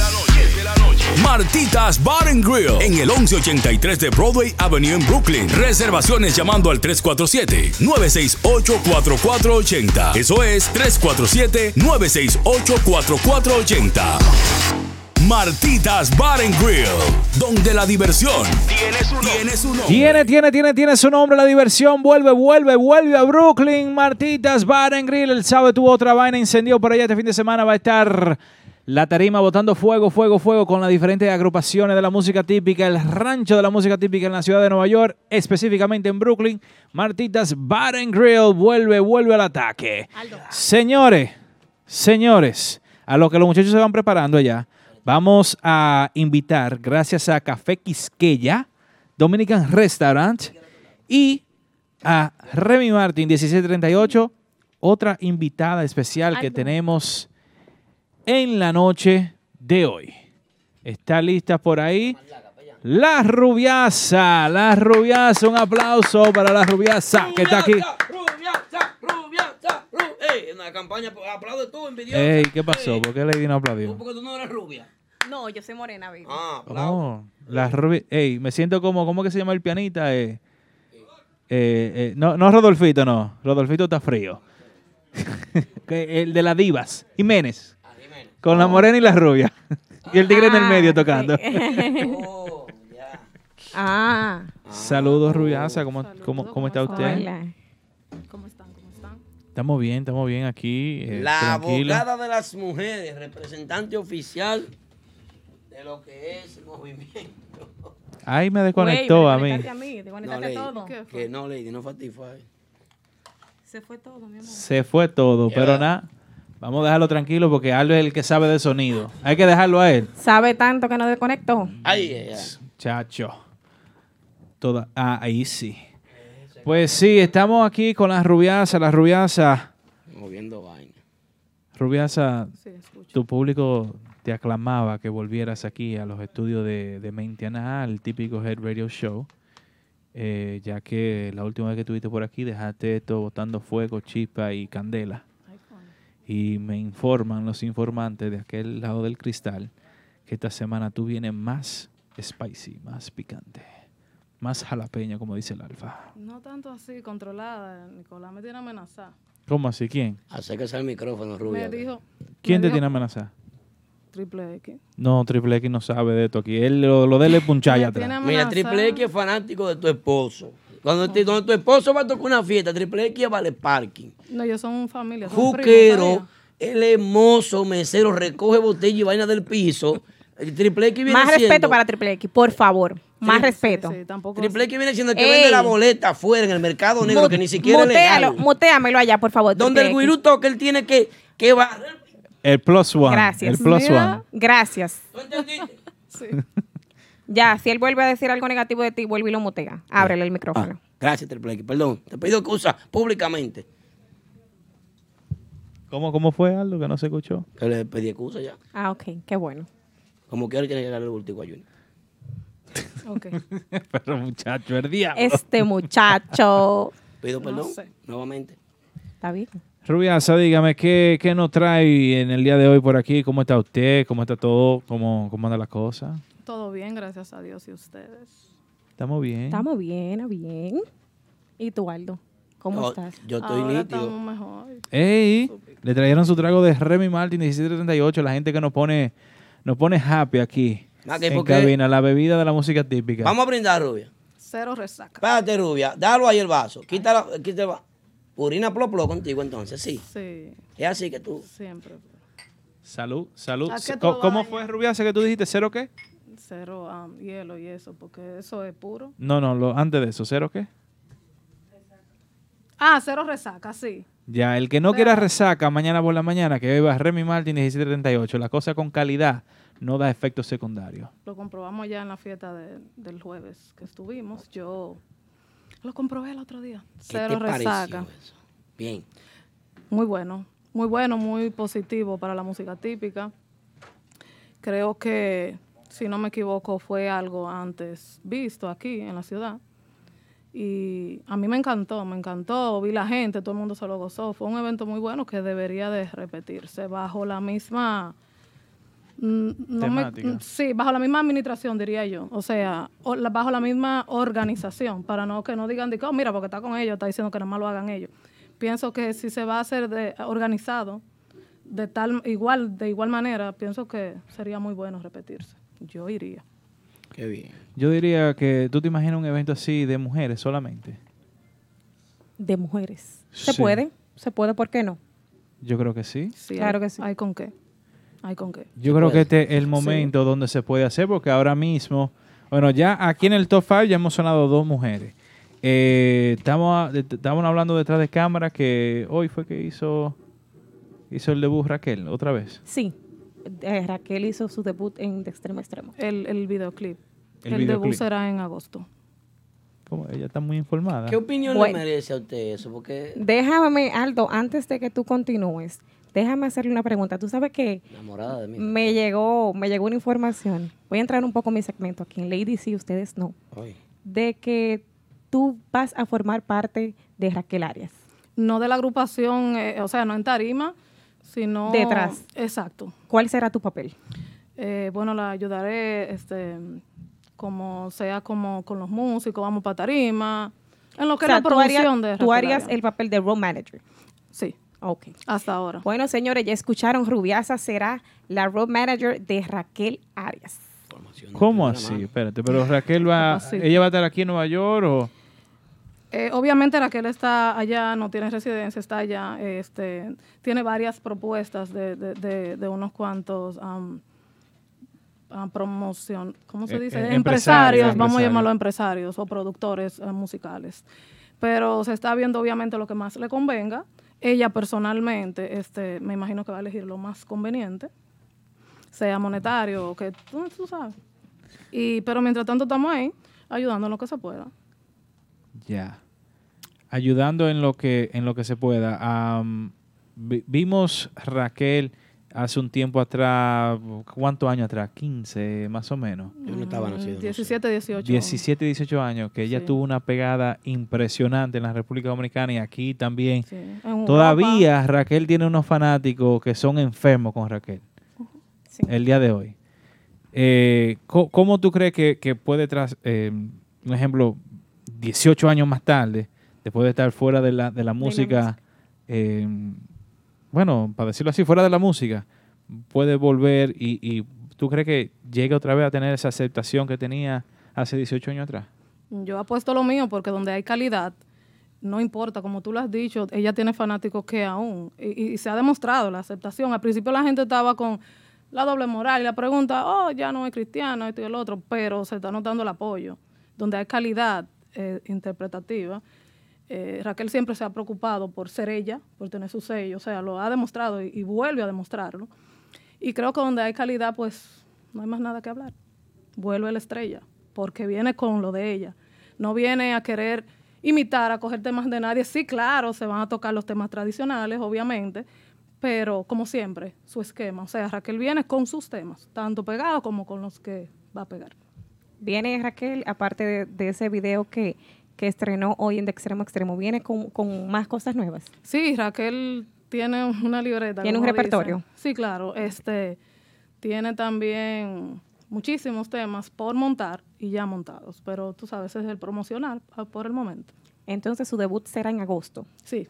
Martitas Bar and Grill en el 1183 de Broadway Avenue en Brooklyn. Reservaciones llamando al 347-968-4480. Eso es 347-968-4480. Martitas Bar and Grill, donde la diversión tiene su. Tiene nombre. Tiene, tiene, tiene, tiene su nombre la diversión. Vuelve, vuelve, vuelve a Brooklyn. Martitas Bar and Grill. El sábado tuvo otra vaina incendió por allá. Este fin de semana va a estar la tarima botando fuego, fuego, fuego con las diferentes agrupaciones de la música típica. El rancho de la música típica en la ciudad de Nueva York, específicamente en Brooklyn. Martitas Bar and Grill vuelve, vuelve al ataque. Señores, señores, a lo que los muchachos se van preparando allá, vamos a invitar, gracias a Café Quisqueya, Dominican Restaurant y a Remy Martin 1638, otra invitada especial que tenemos en la noche de hoy. ¿Está lista por ahí? La rubiasa, la rubiasa, un aplauso para la rubiasa que está aquí. Ey, en la campaña, pues, aplaude tú, envidioso. Ey, ¿qué pasó? ¿Por qué Lady no aplaudió? Porque tú no eres rubia. No, yo soy morena, baby. Ah, Oh, la Ey, me siento como, ¿cómo que se llama el pianista? Eh, eh, eh, no, no Rodolfito, no. Rodolfito está frío. El de las divas, Jiménez. Con la morena y la rubia. y el tigre en el medio tocando. ah. Saludos, rubiasa. ¿Cómo, cómo, cómo está usted? Hola. Estamos bien, estamos bien aquí. eh, La tranquilo. abogada de las mujeres, representante oficial de lo que es el movimiento. Ahí me desconectó a mí. a mí, conectaste Lady, todo. Que no, Lady, no fue a ti, fue a él. Se fue todo, mi amor. Se fue todo, pero nada. Vamos a dejarlo tranquilo porque Aldo es el que sabe de sonido. Hay que dejarlo a él. Sabe tanto que no desconectó. Ay, ay, ay. Chacho. Toda, ah, ahí sí. Pues sí, estamos aquí con la rubiasa, la rubiasa. Moviendo vaina. Rubiasa, tu público te aclamaba que volvieras aquí a los estudios de, de Mentiana, el típico Head Radio Show, eh, ya que la última vez que estuviste por aquí dejaste esto botando fuego, chispa y candela. Y me informan los informantes de aquel lado del cristal que esta semana tú vienes más spicy, más picante, más jalapeño, como dice el alfa. No tanto así, controlada. Nicolás me tiene amenazada. ¿Cómo así? ¿Quién? Acérquese al micrófono, Rubia. Me dijo ¿Quién me te dijo tiene amenazada? Triple X. No, Triple X no sabe de esto aquí. Él lo, lo de él es atrás. Mira, Triple X es fanático de tu esposo. Cuando, te- cuando tu esposo va a tocar una fiesta, Triple X vale parking. No, ellos son familia. son Juquero, el hermoso mesero, recoge botella y vaina del piso. El Triple X viene Más siendo, respeto para Triple X, por favor. Más Sí, respeto. Triple X viene siendo el que Ey. vende la boleta afuera en el mercado negro, que ni siquiera mutealo, legal. muteamelo allá, por favor. Donde el guirú toca, él tiene que, que barrer. El plus one. Gracias. El plus Mira. one. Gracias. Ya, si él vuelve a decir algo negativo de ti, vuelve y lo mutea. Ábrele el micrófono. Gracias, Triple X. Perdón, te pido excusa públicamente. ¿Cómo, ¿Cómo fue algo que no se escuchó? Que le pedí excusa ya. Ah, ok, qué bueno. Como quiera tiene que darle el último a Junior. Ok. Pero muchacho, el diablo. Este muchacho. Pido No perdón sé. nuevamente. Está bien. Rubiasa, dígame, ¿qué, ¿qué nos trae en el día de hoy por aquí? ¿Cómo está usted? ¿Cómo está todo? ¿Cómo, cómo anda la cosa? Todo bien, gracias a Dios y ustedes. Estamos bien. Estamos bien, bien. ¿Y tú, Aldo? ¿Cómo Yo- estás? yo estoy Ahora nítido. estamos mejor. Ey, le trajeron su trago de Remy Martin 1738, la gente que nos pone, nos pone happy aquí. Ah, que en porque- cabina, la bebida de la música típica. Vamos a brindar, Rubia. Cero resaca. Espérate, Rubia. Dalo ahí el vaso. Quítala, quítala. Purina plo plo contigo entonces, sí. Sí, Es así que tú. siempre. Salud, salud. ¿A qué ¿Cómo, fue, Rubiasa, que tú dijiste? ¿Cero qué? Cero um, hielo y eso, porque eso es puro. No, no, lo, antes de eso, ¿cero qué? Ah, cero resaca, sí. Ya, el que no quiera resaca mañana por la mañana, que beba Remy Martin 1738. La cosa con calidad no da efectos secundarios. Lo comprobamos ya en la fiesta de- del jueves que estuvimos. Yo lo comprobé el otro día. ¿Qué Cero resaca. eso? Bien. Muy bueno, muy bueno, muy positivo para la música típica. Creo que, si no me equivoco, fue algo antes visto aquí en la ciudad. Y a mí me encantó, me encantó, vi la gente, todo el mundo se lo gozó. Fue un evento muy bueno que debería de repetirse bajo la misma... mm, no me- Temática. sí, bajo la misma administración, diría yo. O sea, o la- bajo la misma organización, para no que no digan, de "Oh, mira, porque está con ellos, está diciendo que nada más lo hagan ellos. Pienso que si se va a hacer de, organizado, de tal igual de igual manera, pienso que sería muy bueno repetirse. Yo iría. Qué bien. Yo diría que tú te imaginas un evento así de mujeres solamente. De mujeres. ¿Se Sí. puede? ¿Se puede? ¿Por qué no? Yo creo que sí. Sí, Claro hay, que sí. Hay con qué. Hay con qué. Yo creo que este es el momento donde se puede hacer, porque ahora mismo, bueno, ya aquí en el top 5 ya hemos sonado dos mujeres. Eh, estamos, estamos hablando detrás de cámara que hoy fue que hizo, hizo el debut Raquel, otra vez. Sí. Eh, Raquel hizo su debut en De Extremo a Extremo. El, el videoclip. El El, videoclip. debut será en agosto. Como ella está muy informada. ¿Qué opinión Bueno. le merece a usted eso? Porque Déjame, Aldo, antes de que tú continúes, déjame hacerle una pregunta. Tú sabes que enamorada de mí. me llegó, me llegó una información. Voy a entrar un poco en mi segmento aquí en Lady sí, ustedes no. Ay. De que tú vas a formar parte de Raquel Arias. No de la agrupación, eh, o sea, no en tarima, sino... Detrás. Exacto. ¿Cuál será tu papel? Eh, bueno, la ayudaré, este, como sea como con los músicos, vamos para tarima, en lo que O sea, es la harías- producción de Tú Raquel harías Arias. el papel de road manager. Sí. Ok. Hasta ahora. Bueno, señores, ya escucharon, Rubiasa será la road manager de Raquel Arias. ¿Cómo así? Espérate, pero Raquel va, ella va a estar aquí en Nueva York o... Eh, obviamente Raquel está allá, no tiene residencia, está allá, este, tiene varias propuestas de, de, de, de unos cuantos am, promoción, ¿cómo se Eh, dice? eh, empresarios, empresarios, vamos a llamarlo empresarios o productores eh, musicales. Pero se está viendo obviamente lo que más le convenga. Ella personalmente, este, me imagino que va a elegir lo más conveniente, sea monetario o que tú, tú sabes. Y, pero mientras tanto estamos ahí, ayudando en lo que se pueda. Ya. ayudando en lo que, en lo que se pueda. vi- vimos Raquel hace un tiempo atrás, ¿cuántos años atrás? 15 más o menos. Yo no estaba nacido. 17, 18. 17, 18 años, que ella Sí. tuvo una pegada impresionante en la República Dominicana y aquí también. Sí, en Europa. Todavía Raquel tiene unos fanáticos que son enfermos con Raquel. El día de hoy. Eh, ¿Cómo tú crees que, que puede, tras, eh, un ejemplo, 18 años más tarde, después de estar fuera de la, de la música, eh, bueno, para decirlo así, fuera de la música, puede volver y, y tú crees que llegue otra vez a tener esa aceptación que tenía hace 18 años atrás? Yo apuesto lo mío porque donde hay calidad, no importa, como tú lo has dicho, ella tiene fanáticos que aún, y, y se ha demostrado la aceptación. Al principio la gente estaba con la doble moral y la pregunta, oh, ya no es cristiano, esto y el otro, pero se está notando el apoyo. Donde hay calidad eh, interpretativa, eh, Raquel siempre se ha preocupado por ser ella, por tener su sello, o sea, lo ha demostrado y, y vuelve a demostrarlo. Y creo que donde hay calidad, pues no hay más nada que hablar. Vuelve la estrella, porque viene con lo de ella. No viene a querer imitar, a coger temas de nadie. Sí, claro, se van a tocar los temas tradicionales, obviamente, pero como siempre, su esquema. O sea, Raquel viene con sus temas, tanto pegados como con los que va a pegar. Viene Raquel, aparte de, de ese video que, que estrenó hoy en De Extremo a Extremo, viene con, con más cosas nuevas. Sí, Raquel tiene una libreta. ¿Tiene un repertorio? dicen. Sí, claro. Este tiene también muchísimos temas por montar y ya montados, pero tú sabes, es el promocional por el momento. Entonces su debut será en agosto. Sí.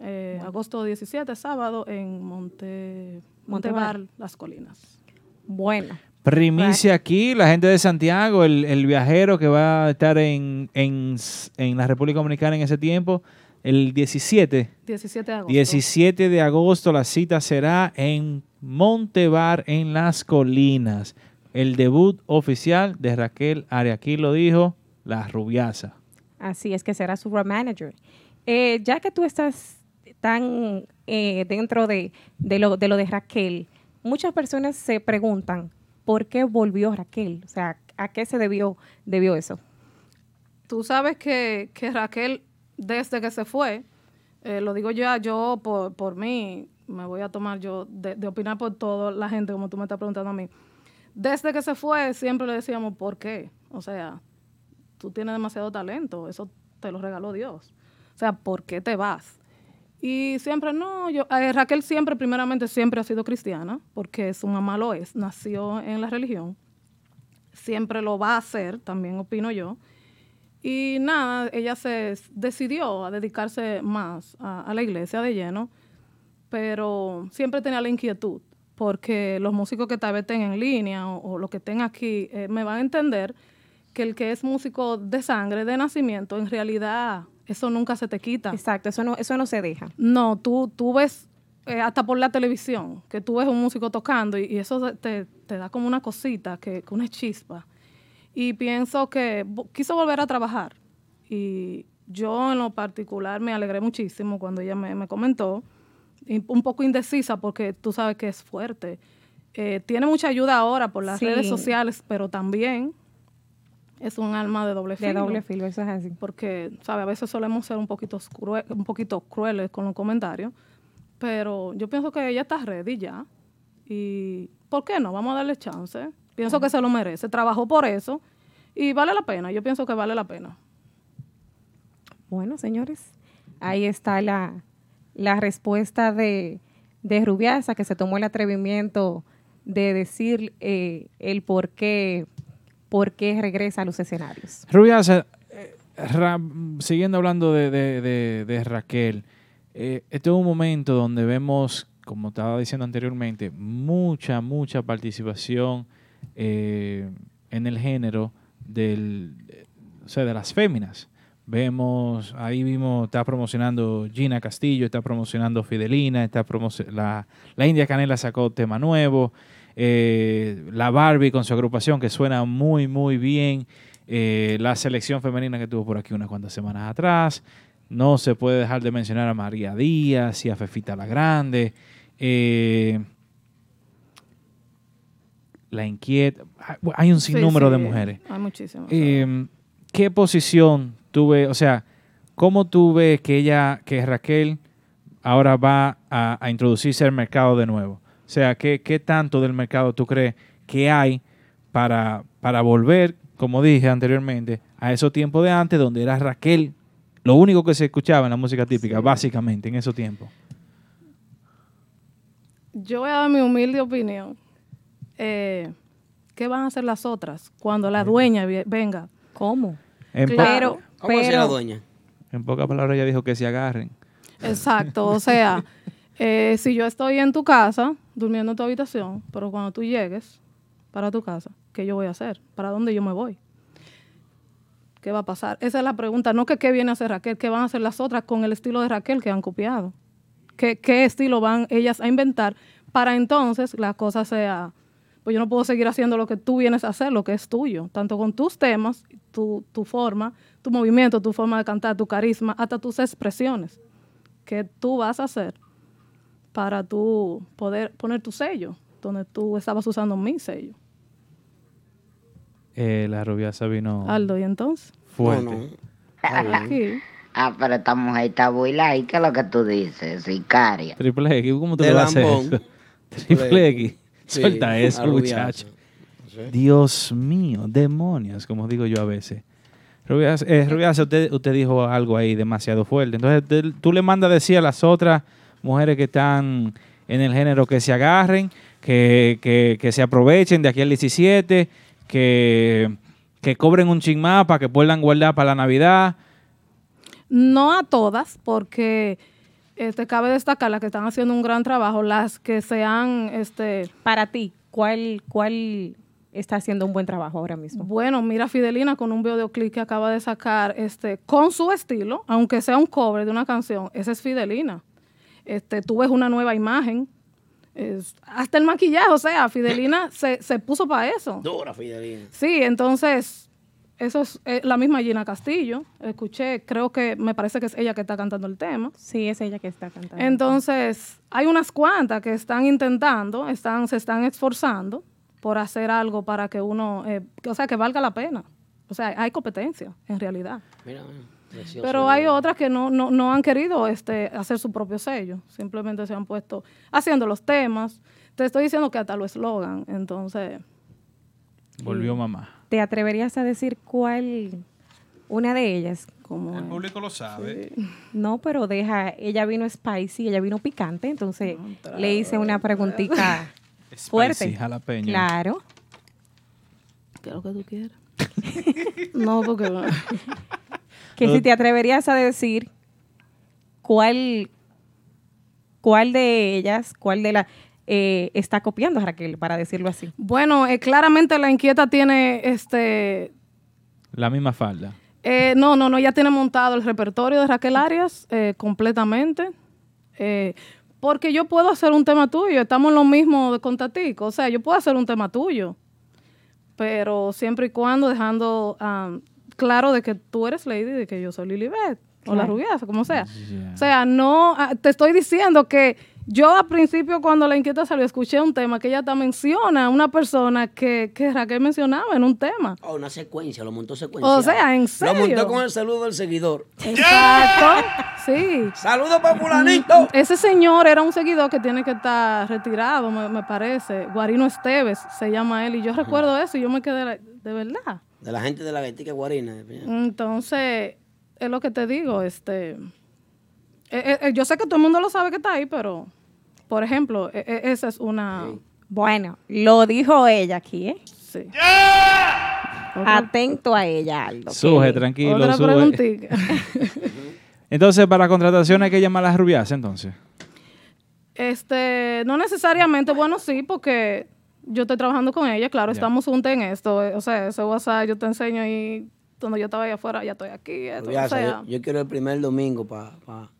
Eh, Bueno. Agosto 17, sábado, en Monte, Montebar. Montebar, Las Colinas. Bueno. Primicia aquí, la gente de Santiago, el, el viajero que va a estar en, en, en la República Dominicana en ese tiempo, el 17. 17 de agosto. 17 de agosto la cita será en Montebar, en Las Colinas. El debut oficial de Raquel Ariaquí lo dijo, la rubiasa. Así es que será su road manager. Eh, ya que tú estás tan eh, dentro de, de lo, de lo de Raquel, muchas personas se preguntan por qué volvió Raquel. O sea, ¿a qué se debió, debió eso? Tú sabes que, que Raquel, desde que se fue, eh, lo digo ya, yo por, por mí, me voy a tomar yo de, de opinar por toda la gente, como tú me estás preguntando a mí. Desde que se fue, siempre le decíamos, ¿por qué? O sea, tú tienes demasiado talento, eso te lo regaló Dios. O sea, ¿por qué te vas? Y siempre, no, yo, eh, Raquel siempre, primeramente, siempre ha sido cristiana, porque su mamá lo es, nació en la religión, siempre lo va a hacer, también opino yo. Y nada, ella se decidió a dedicarse más a, a la iglesia de lleno, pero siempre tenía la inquietud, porque los músicos que tal vez estén en línea o, o los que estén aquí eh, me van a entender que el que es músico de sangre, de nacimiento, en realidad eso nunca se te quita. Exacto, eso no, eso no se deja. No, tú, tú ves eh, hasta por la televisión que tú ves un músico tocando y, y eso te, te da como una cosita, que, que una chispa. Y pienso que quiso volver a trabajar. Y yo en lo particular me alegré muchísimo cuando ella me, me comentó, y un poco indecisa porque tú sabes que es fuerte. Eh, tiene mucha ayuda ahora por las Sí. redes sociales, pero también es un alma de doble De filo. doble filo, eso es así. Porque, ¿sabes? A veces solemos ser un poquito, un poquito crueles con los comentarios, pero yo pienso que ella está ready ya. Y, ¿por qué no? Vamos a darle chance. Pienso que se lo merece. Trabajó por eso y vale la pena. Yo pienso que vale la pena. Bueno, señores, ahí está la, la respuesta de, de Rubiasa, que se tomó el atrevimiento de decir eh, el por qué, por qué regresa a los escenarios. Rubiasa, eh, siguiendo hablando de, Raquel, eh, este es un momento donde vemos, como estaba diciendo anteriormente, mucha, mucha participación eh, en el género del, de- o sea, de las féminas. Vemos, ahí vimos, está promocionando Gina Castillo, está promocionando Fidelina, está promocio- la, la India Canela sacó tema nuevo, eh, la Barbie con su agrupación que suena muy, muy bien, eh, la selección femenina que tuvo por aquí unas cuantas semanas atrás, no se puede dejar de mencionar a María Díaz y a Fefita la Grande, eh, la inquieta, hay un Sí, sinnúmero de mujeres. Hay muchísimas. Eh, ¿Qué posición tuve? O sea, ¿cómo tú ves que ella, que Raquel ahora va a, a introducirse al mercado de nuevo? O sea, ¿qué, qué tanto del mercado tú crees que hay para, para volver, como dije anteriormente, a esos tiempos de antes donde era Raquel lo único que se escuchaba en la música típica, básicamente, en esos tiempos? Yo voy a dar mi humilde opinión. Eh, ¿Qué van a hacer las otras cuando la dueña venga? ¿Cómo? En Claro, ¿Cómo hacía la pero- dueña? En pocas palabras, ella dijo que se agarren. Exacto, o sea, eh, si yo estoy en tu casa, durmiendo en tu habitación, pero cuando tú llegues para tu casa, ¿qué yo voy a hacer? ¿Para dónde yo me voy? ¿Qué va a pasar? Esa es la pregunta, no que qué viene a hacer Raquel, qué van a hacer las otras con el estilo de Raquel que han copiado. ¿Qué, qué estilo van ellas a inventar para entonces la cosa sea, pues yo no puedo seguir haciendo lo que tú vienes a hacer, lo que es tuyo, tanto con tus temas, tu, tu forma, tu movimiento, tu forma de cantar, tu carisma, hasta tus expresiones que tú vas a hacer para tú poder poner tu sello, donde tú estabas usando mi sello. Eh, la rubiasa vino Aldo, ¿y entonces? fuerte. Aquí. Ah, pero esta mujer está buila y ¿qué es lo que tú dices? Sicaria. Triple X, ¿cómo tú le vas a hacer? Triple X. Sí, Suelta eso, muchacho. Dios mío, demonios, como digo yo a veces. Rubiasa, eh, Rubiasa, usted, usted dijo algo ahí demasiado fuerte. Entonces, te- tú le mandas a decir a las otras mujeres que están en el género que se agarren, que, que- que se aprovechen de aquí al 17, que, que cobren un ching más para que puedan guardar para la Navidad. No a todas, porque este, cabe destacar las que están haciendo un gran trabajo, las que se han... Este, Para ti, ¿cuál, ¿cuál está haciendo un buen trabajo ahora mismo? Bueno, mira Fidelina con un videoclip que acaba de sacar este, con su estilo, aunque sea un cover de una canción, esa es Fidelina. Este, tú ves una nueva imagen, es- hasta el maquillaje, o sea, Fidelina se, se puso para eso. Dura, Fidelina. Sí, entonces, eso es eh, la misma Gina Castillo. Escuché, creo que me parece que es ella que está cantando el tema. Sí, es ella que está cantando. Entonces, hay unas cuantas que están intentando, están, se están esforzando por hacer algo para que uno, eh, o sea, que valga la pena. O sea, hay competencia, en realidad. Mira, mira, precioso. Pero hay otras que no, no, no han querido este, hacer su propio sello. Simplemente se han puesto haciendo los temas. Te estoy diciendo que hasta lo eslogan. Entonces, Volvió mamá. ¿Te atreverías a decir cuál, una de ellas? Como, El público lo sabe. No, pero deja, ella vino spicy, ella vino picante, entonces le hice una preguntita fuerte. Spicy, jalapeño. Claro. ¿qué es lo que tú quieres? no, porque... Que si te atreverías a decir cuál, cuál de ellas, cuál de las está copiando a Raquel, para decirlo así. Bueno, eh, claramente la inquieta tiene este La misma falda. Eh, no, no, no, ella tiene montado el repertorio de Raquel Arias eh, completamente. Eh, porque yo puedo hacer un tema tuyo, estamos en lo mismo de con Tatico, o sea, yo puedo hacer un tema tuyo, pero siempre y cuando dejando claro de que tú eres Lady, de que yo soy Lilibet, o la Claro. rubiasa, como sea. O sea, no, ah, te estoy diciendo que yo al principio cuando la inquieta salió, escuché un tema que ella hasta menciona a una persona que, que Raquel mencionaba en un tema. Oh, una secuencia, lo montó secuencia. O sea, ¿en Lo serio? montó con el saludo del seguidor. Exacto. Sí. Saludos para fulanito. Ese señor era un seguidor que tiene que estar retirado, me, me parece. Guarino Esteves se llama él. Y yo recuerdo eso y yo me quedé de verdad. De la gente de la Gatica Guarina. Entonces, es lo que te digo, este. eh, eh, yo sé que todo el mundo lo sabe que está ahí, pero, por ejemplo, e- e- esa es una. Bueno, lo dijo ella aquí, ¿eh? Sí. Atento a ella, Aldo. Suje, tranquilo, Otra suje. preguntita. Entonces, para contratación hay que llamar a las rubias, entonces. Este, no necesariamente, bueno, sí, porque yo estoy trabajando con ella, claro, estamos juntos en esto. eh, O sea, ese WhatsApp yo te enseño ahí, donde yo estaba allá afuera, ya estoy aquí. esto, o sea, yo, yo quiero el primer domingo para pa,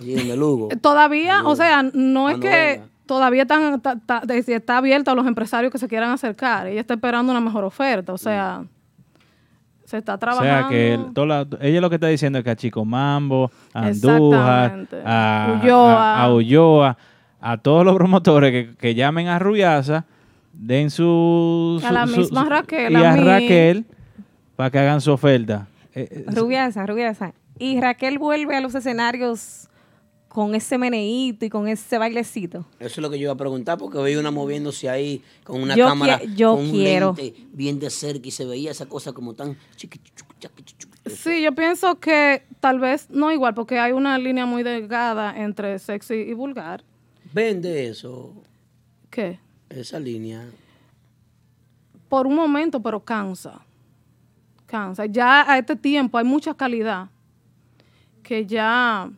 allí en el Lugo. Todavía, o sea, no es Cuando que venga. todavía están, ta- ta- está abierta a los empresarios que se quieran acercar. Ella está esperando una mejor oferta, o sea, se está O trabajando. sea, que el- toda la- ella lo que está diciendo es que a Chico Mambo, a Andújar, a Ulloa. a, a Ulloa, a todos los promotores que, que llamen a Rubiasa, den su... A la su- misma su- Raquel, Y a. Raquel, para que hagan su oferta. Eh, eh, Rubiasa, Rubiasa. Y Raquel vuelve a los escenarios con ese meneíto y con ese bailecito. Eso es lo que yo iba a preguntar, porque veía una moviéndose ahí con una Yo cámara, qui- yo con un quiero. lente bien de cerca y se veía esa cosa como tan. Sí, yo pienso que tal vez no igual, porque hay una línea muy delgada entre sexy y vulgar. Vende eso, ¿Qué? Esa línea. Por un momento, pero cansa. Cansa. Ya a este tiempo hay mucha calidad que ya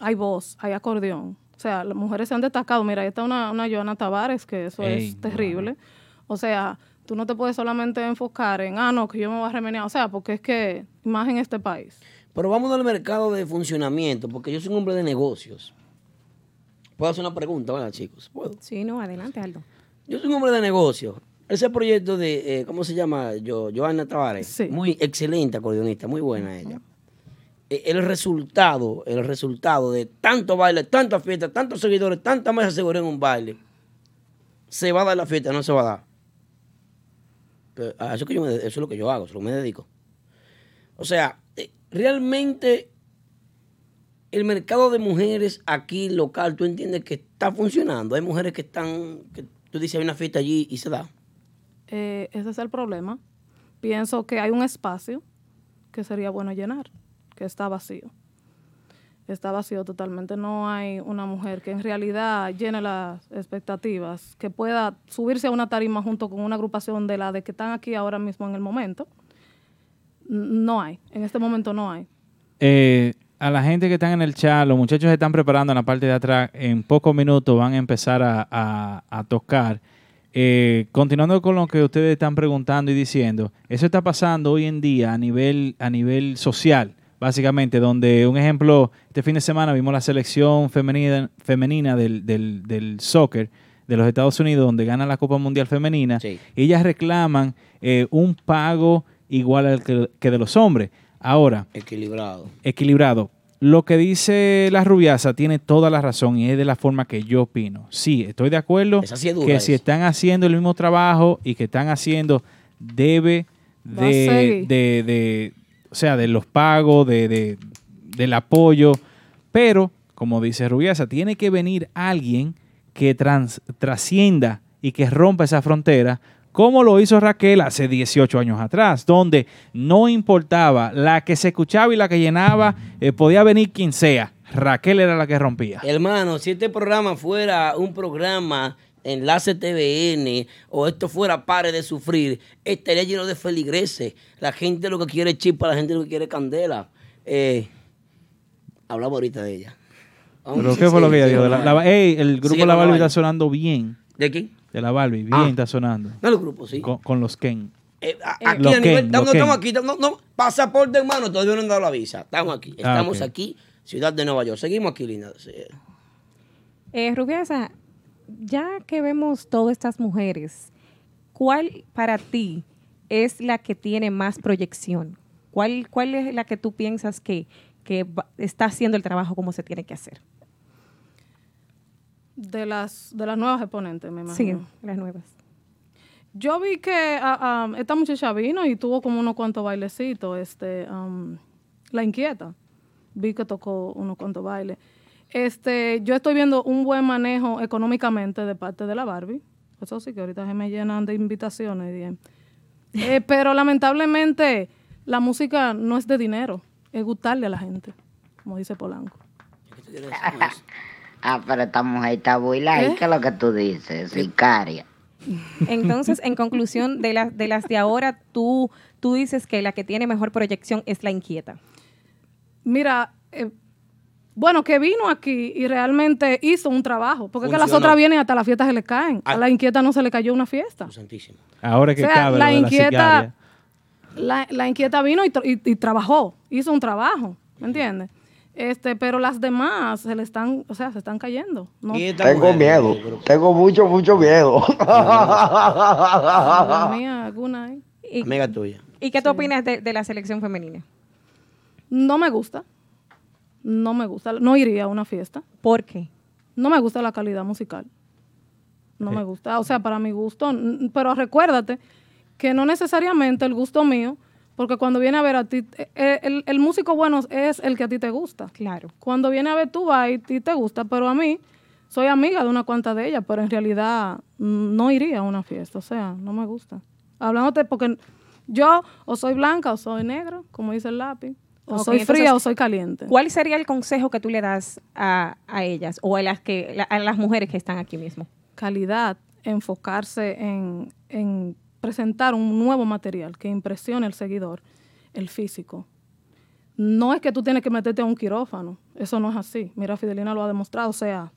hay voz, hay acordeón. O sea, las mujeres se han destacado. Mira, ahí está una, una Joana Tavares, que eso Ey, es terrible. O sea, tú no te puedes solamente enfocar en, ah, no, que yo me voy a remenear. O sea, porque es que, más en este país. Pero vamos al mercado de funcionamiento, porque yo soy un hombre de negocios. ¿Puedo hacer una pregunta, verdad, chicos? ¿Puedo? Sí, no, adelante, Aldo. Yo soy un hombre de negocios. Ese proyecto de, eh, ¿cómo se llama? Yo, Joana Tavares. Muy excelente acordeonista, muy buena ella. Eh, El resultado, el resultado de tanto baile, tanta fiesta, tantos seguidores, tanta mesa de seguridad en un baile, ¿se va a dar la fiesta? No se va a dar. Pero a eso, que yo me- eso es lo que yo hago, eso es lo que me dedico. O sea, eh, realmente el mercado de mujeres aquí local, tú entiendes que está funcionando. Hay mujeres que están, que tú dices, hay una fiesta allí y se da. Eh, ese es el problema. Pienso que hay un espacio que sería bueno llenar, que está vacío. Está vacío totalmente. No hay una mujer que en realidad llene las expectativas, que pueda subirse a una tarima junto con una agrupación de la de que están aquí ahora mismo en el momento. No hay. En este momento no hay. Eh, a la gente que están en el chat, los muchachos se están preparando en la parte de atrás. En pocos minutos van a empezar a, a- a tocar. Eh, continuando con lo que ustedes están preguntando y diciendo, eso está pasando hoy en día a nivel, a nivel social, básicamente, donde un ejemplo, este fin de semana vimos la selección femenina, femenina del, del, del soccer de los Estados Unidos, donde gana la Copa Mundial Femenina, ellas reclaman eh, un pago igual al que, que de los hombres. Ahora, Equilibrado. equilibrado. Lo que dice la rubiasa tiene toda la razón y es de la forma que yo opino. Sí, estoy de acuerdo Esa sí es dura, que si están haciendo el mismo trabajo y que están haciendo, debe de, de, de- o sea, de los pagos, de, de- del apoyo, pero, como dice Rubiasa, tiene que venir alguien que trans- trascienda y que rompa esa frontera, como lo hizo Raquel hace 18 años atrás, donde no importaba la que se escuchaba y la que llenaba, eh, podía venir quien sea. Raquel era la que rompía. Hermano, si este programa fuera un programa enlace TVN o esto fuera pare de sufrir, estaría lleno de feligreses. La gente lo que quiere es chispa, la gente lo que quiere es candela. Eh, hablamos ahorita de ella. Vamos, ¿Pero sí, qué fue lo que ella sí, dijo? La- el grupo La vaina. está sonando bien. ¿De quién? De La Barbie, bien Ah. está sonando. No, el grupo, sí. Con, con los Ken. Eh, Eh, aquí a nivel, Ken, estamos, Ken. estamos aquí, no, no, pasaporte en mano, todavía no han dado la visa. Estamos aquí, Ah, estamos aquí, ciudad de Nueva York. Seguimos aquí, linda. Sí. Eh, Rubiasa, ya que vemos todas estas mujeres, ¿cuál para ti es la que tiene más proyección? ¿Cuál, cuál es la que tú piensas que, que va- está haciendo el trabajo como se tiene que hacer? De las, de las nuevas exponentes, me Sí, imagino. las nuevas. Yo vi que ah, ah, esta muchacha vino y tuvo como unos cuantos bailecitos. Este, am, la inquieta. Vi que tocó unos cuantos bailes. Este, yo estoy viendo un buen manejo económicamente de parte de la Barbie. Eso sí, que ahorita se me llenan de invitaciones. bien. Eh, pero lamentablemente la música no es de dinero, es gustarle a la gente, como dice Polanco. Ah, pero esta mujer está buila. ¿Y ¿Eh? qué es lo que tú dices? Sicaria. Entonces, en conclusión, de, las de las de ahora, tú, tú dices que la que tiene mejor proyección es la inquieta. Mira, eh, bueno, que vino aquí y realmente hizo un trabajo, porque es que las Funcionó. otras vienen hasta las fiestas se le caen. A Ah. la inquieta no se le cayó una fiesta. Santísimo. Ahora que O sea, cabe la lo de la inquieta-. La, la inquieta vino y, tra- y- y trabajó, hizo un trabajo, ¿me entiendes? Este, pero las demás se le están, o sea, se están cayendo. ¿no? Tengo miedo, tengo mucho, mucho miedo. Mío, alguna. Y, Amiga tuya. ¿Y qué tú opinas de, de la selección femenina? No me gusta. No me gusta. No iría a una fiesta. ¿Por qué? No me gusta la calidad musical. No me gusta. O sea, para mi gusto. Pero recuérdate que no necesariamente el gusto mío Porque cuando viene a ver a ti, eh, el, el músico bueno es el que a ti te gusta. Claro. Cuando viene a ver tú vas y ti te gusta, pero a mí soy amiga de una cuanta de ellas, pero en realidad mm, no iría a una fiesta, o sea, no me gusta. Hablándote porque yo o soy blanca o soy negro, como dice el lápiz, o soy entonces, fría o soy caliente. ¿Cuál sería el consejo que tú le das a, a ellas o a las, que, a las mujeres que están aquí mismo? calidad, enfocarse en, en presentar un nuevo material que impresione al seguidor, el físico. No es que tú tienes que meterte a un quirófano, eso no es así. Mira, Fidelina lo ha demostrado, o sea,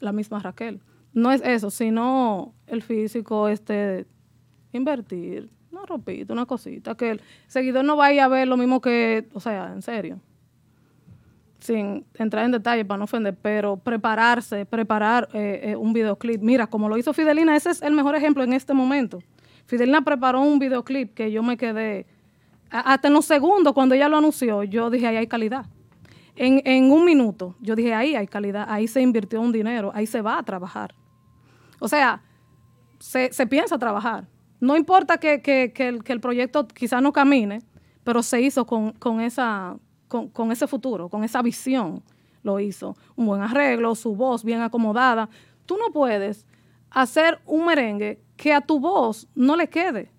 la misma Raquel. No es eso, sino el físico, este, invertir, una ropita, una cosita, que el seguidor no vaya a ver lo mismo que, o sea, en serio sin entrar en detalle para no ofender, pero prepararse, preparar eh, eh, un videoclip. Mira, como lo hizo Fidelina, ese es el mejor ejemplo en este momento. Fidelina preparó un videoclip que yo me quedé, hasta en los segundos cuando ella lo anunció, yo dije, ahí hay calidad. En, en un minuto, yo dije, ahí hay calidad, ahí se invirtió un dinero, ahí se va a trabajar. O sea, se, se piensa trabajar. No importa que, que- que el, que el proyecto quizás no camine, pero se hizo con, con esa, con, con ese futuro, con esa visión. Lo hizo. Un buen arreglo, su voz bien acomodada. Tú no puedes hacer un merengue que a tu voz no le quede.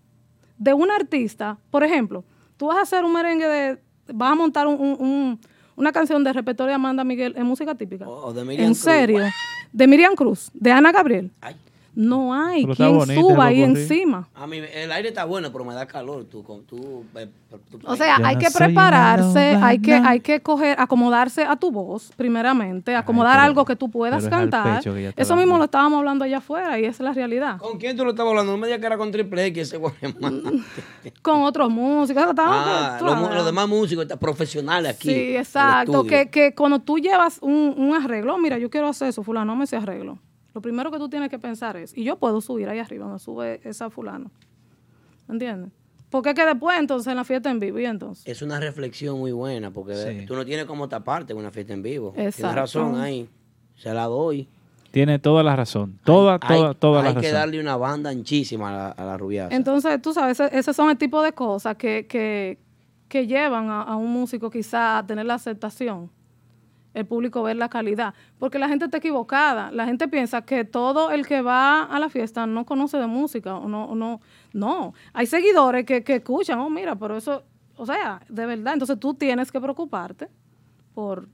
De un artista, por ejemplo, tú vas a hacer un merengue de, vas a montar un- un- un- una canción de repertorio de Amanda Miguel en música típica. O de Miriam en Cruz. serio. De Miriam Cruz, de Ana Gabriel. No hay Pero quien bonita suba ahí encima. A mí el aire está bueno, pero me da calor. Tú, con- tú, eh, tú- O sea, hay que prepararse, hay que, hay que coger, acomodarse a tu voz, primeramente, acomodar pero- algo que tú puedas cantar. Eso mismo lo estábamos hablando allá afuera y esa es la realidad. ¿Con quién tú lo estabas hablando? No me digas que era con Triple X, ese. Con otros músicos. Ah, tú los, demás músicos están profesionales aquí. Sí, exacto. Que, que cuando tú llevas un, un arreglo, mira, yo quiero hacer eso, fulano, me ese arreglo. Lo primero que tú tienes que pensar es, y yo puedo subir ahí arriba donde sube esa fulano. ¿Entiendes? Porque es que después entonces en la fiesta en vivo y entonces. Es una reflexión muy buena, porque Sí. tú no tienes como taparte en una fiesta en vivo. Exacto. Tienes razón ahí. Se la doy. Tiene toda la razón. Toda, Hay- toda, toda la Hay que razón. darle una banda anchísima a la, a la rubiaza. Entonces, tú sabes, ese- esos son el tipo de cosas que, que, que llevan a, a un músico quizá a tener la aceptación, el público ver la calidad. Porque la gente está equivocada. La gente piensa que todo el que va a la fiesta no conoce de música. O no, o no, no. Hay seguidores que, que escuchan, oh, mira, pero eso, o sea, de verdad. Entonces tú tienes que preocuparte por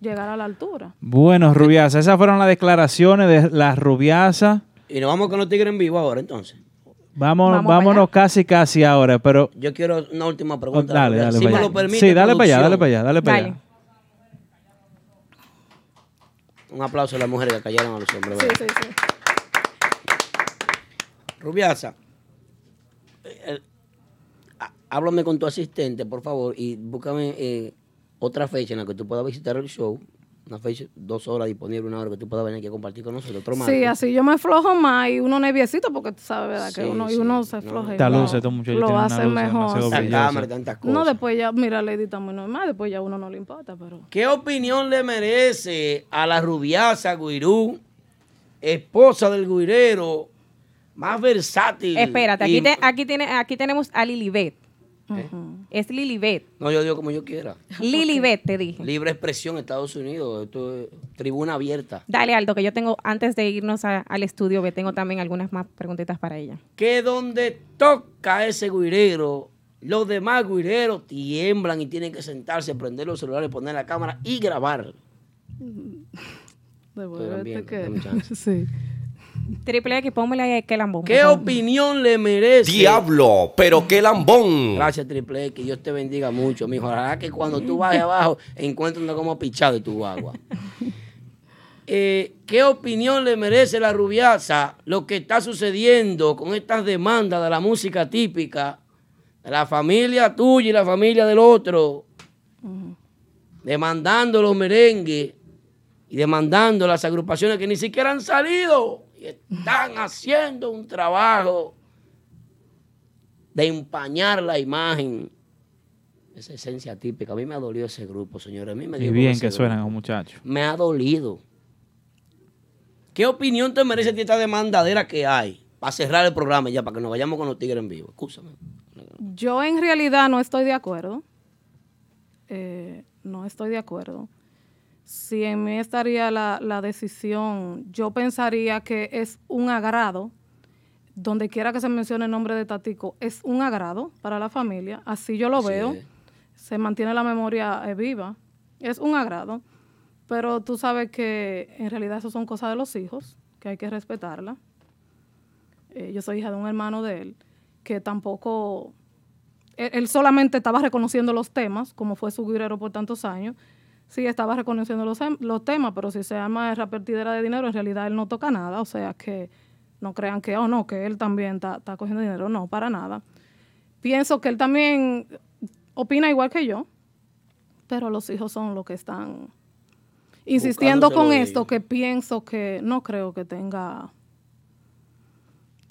llegar a la altura. Bueno, Rubiasa, esas fueron las declaraciones de la Rubiasa. Y nos vamos con los tigres en vivo ahora, entonces. Vámonos, Vamos vámonos casi, casi ahora, pero... Yo quiero una última Oh, pregunta. dale, dale, si me allá. lo permite. Sí, dale para allá, dale para allá, dale para allá. Un aplauso a las mujeres que cayeron a los hombres. Sí, ¿verdad? sí, sí. Rubiasa, eh, há- háblame con tu asistente, por favor, y búscame eh, otra fecha en la que tú puedas visitar el show. Una fecha, dos horas disponible, una hora que tú puedas venir aquí a compartir con nosotros. Otro Sí, así yo me flojo más y uno nerviosito porque tú sabes, ¿verdad? Que Sí, uno, y uno se floja. y Esta lo- luz, estos muchachos Lo una hace luz mejor. cámara y tantas cosas. No, después ya, mira, Lady está muy normal, después ya a uno no le importa, pero... ¿Qué opinión le merece a la rubiasa Guirú, esposa del guirero, más versátil? Espérate, y- aquí, te- aquí, tiene, aquí tenemos a Lilibet. Es Lilibet. No, yo digo como yo quiera. Lilibet, te dije. Libre expresión, Estados Unidos. Esto es tribuna abierta. Dale, Aldo, que yo tengo, antes de irnos a- al estudio, que tengo también algunas más preguntitas para ella. Que donde toca ese guirero, los demás guireros tiemblan y tienen que sentarse, prender los celulares, poner la cámara y grabar. Devuélvete que... sí. Triple X, pónmela ahí a que lambón. ¿Qué opinión le merece? Diablo, pero qué lambón. Gracias, Triple X. Dios te bendiga mucho, mijo. Ojalá que cuando tú bajes abajo encuentres una como pichado de tu agua. Eh, ¿Qué opinión le merece la rubiasa lo que está sucediendo con estas demandas de la música típica de la familia tuya y la familia del otro? Demandando los merengues y demandando las agrupaciones que ni siquiera han salido y están haciendo un trabajo de empañar la imagen. Esa esencia típica. A mí me ha dolido ese grupo, señores. A mí me Y bien que suenan grupo. los muchachos. Me ha dolido. ¿Qué opinión te merece esta demandadera que hay? Para cerrar el programa ya, para que nos vayamos con los tigres en vivo. Escúchame. Yo en realidad no estoy de acuerdo. Eh, no estoy de acuerdo. Si en mí estaría la, la decisión, yo pensaría que es un agrado, donde quiera que se mencione el nombre de Tatico, es un agrado para la familia. Así yo lo veo. Se mantiene la memoria eh, viva. Es un agrado. Pero tú sabes que en realidad eso son cosas de los hijos, que hay que respetarla. Eh, yo soy hija de un hermano de él, que tampoco él, él solamente estaba reconociendo los temas, como fue su guirero por tantos años. Sí, estaba reconociendo los, em- los temas, pero si se llama repartidera de dinero, en realidad él no toca nada. O sea, que no crean que, oh no, que él también está, está cogiendo dinero. No, para nada. Pienso que él también opina igual que yo, pero los hijos son los que están insistiendo con esto, que pienso que no creo que tenga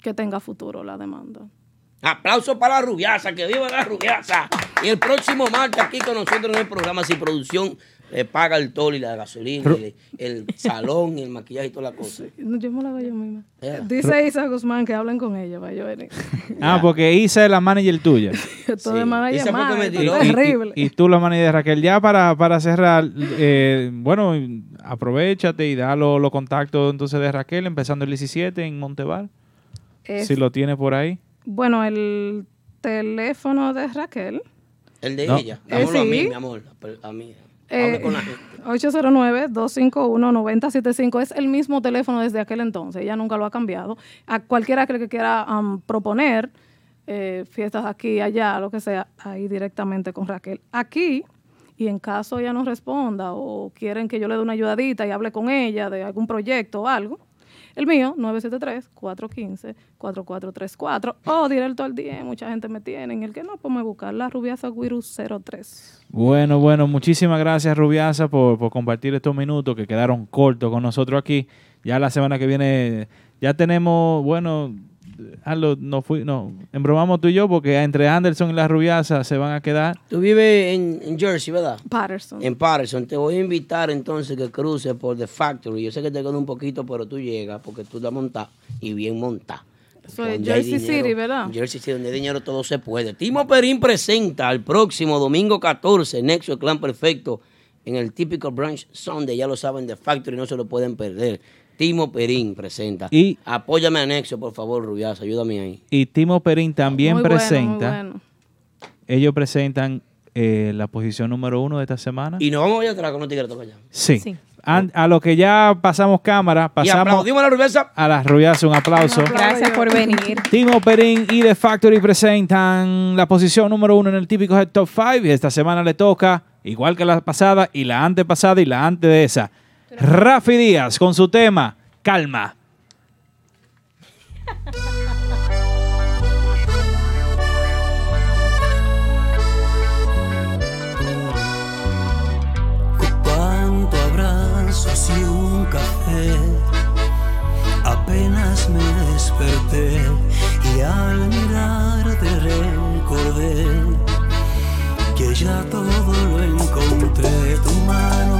que tenga futuro la demanda. Aplauso para la rubiaza, que viva la rubiaza. Y el próximo martes aquí con nosotros en el programa Sin Producción le paga el tol y la gasolina, y el, el salón, y el maquillaje y toda la cosa. No, Yo me lo hago yo misma. Yeah. Dice Isa Guzmán que hablen con ella, para yo venir. Ah, porque Isa es la manager tuya. Esto de manager Isa que me mal, tiró. está Y- y- terrible. Y, tú la manager de Raquel. Ya para, para cerrar, eh, bueno, aprovechate y da los contactos entonces de Raquel, empezando el 17 en Monteval. Es- Si lo tienes por ahí. Bueno, el teléfono de Raquel. El de No. ella. Eh, Dámoslo a mí, sí. mi amor. A mí. Eh, Hable con la gente. 809-251-9075 es el mismo teléfono desde aquel entonces, ella nunca lo ha cambiado. A cualquiera que, quiera am, proponer eh, fiestas aquí, allá, lo que sea, ahí directamente con Raquel. Aquí, y en caso ella no responda o quieren que yo le dé una ayudadita y hable con ella de algún proyecto o algo, el mío, 973-415-4434 o directo al día, mucha gente me tiene, en el que no, pues me buscar la Rubiasa Wirus 03. Bueno, bueno, muchísimas gracias Rubiasa por, por compartir estos minutos que quedaron cortos con nosotros aquí. Ya la semana que viene ya tenemos, bueno, hazlo, no fui, no, embromamos tú y yo porque entre Anderson y la Rubiasa se van a quedar. Tú vives en, en Jersey, ¿verdad? Patterson. En Patterson. Te voy a invitar entonces que cruces por The Factory. Yo sé que te queda un poquito, pero tú llegas porque tú estás montado y bien montado. Eso es Jersey dinero- City, ¿verdad? Jersey City, donde hay dinero todo se puede. Timo Perín presenta el próximo domingo 14, Nexo, el Clan Perfecto, en el típico Brunch Sunday. Ya lo saben, The Factory, no se lo pueden perder. Timo Perín presenta. Y- Apóyame a Nexo, por favor, Rubiasa, ayúdame ahí. Y Timo Perín también Muy bueno, muy presenta. bueno. Ellos presentan eh, la posición número uno de esta semana. Y nos vamos allá atrás con los tigres toca allá. Sí. An- a lo que ya pasamos cámara, Y pasamos aplaudimos a la Rubiasa. a la Rubiasa un aplauso. Gracias por venir. Timo Perín y The Factory presentan la posición número uno en el típico Head Top 5. Y esta semana le toca, igual que la pasada, y la antepasada y la antes de esa. Rafi Díaz con su tema Calma. Cuánto abrazos y un café. Apenas me desperté y al mirarte recordé que ya todo lo encontré. Tu mano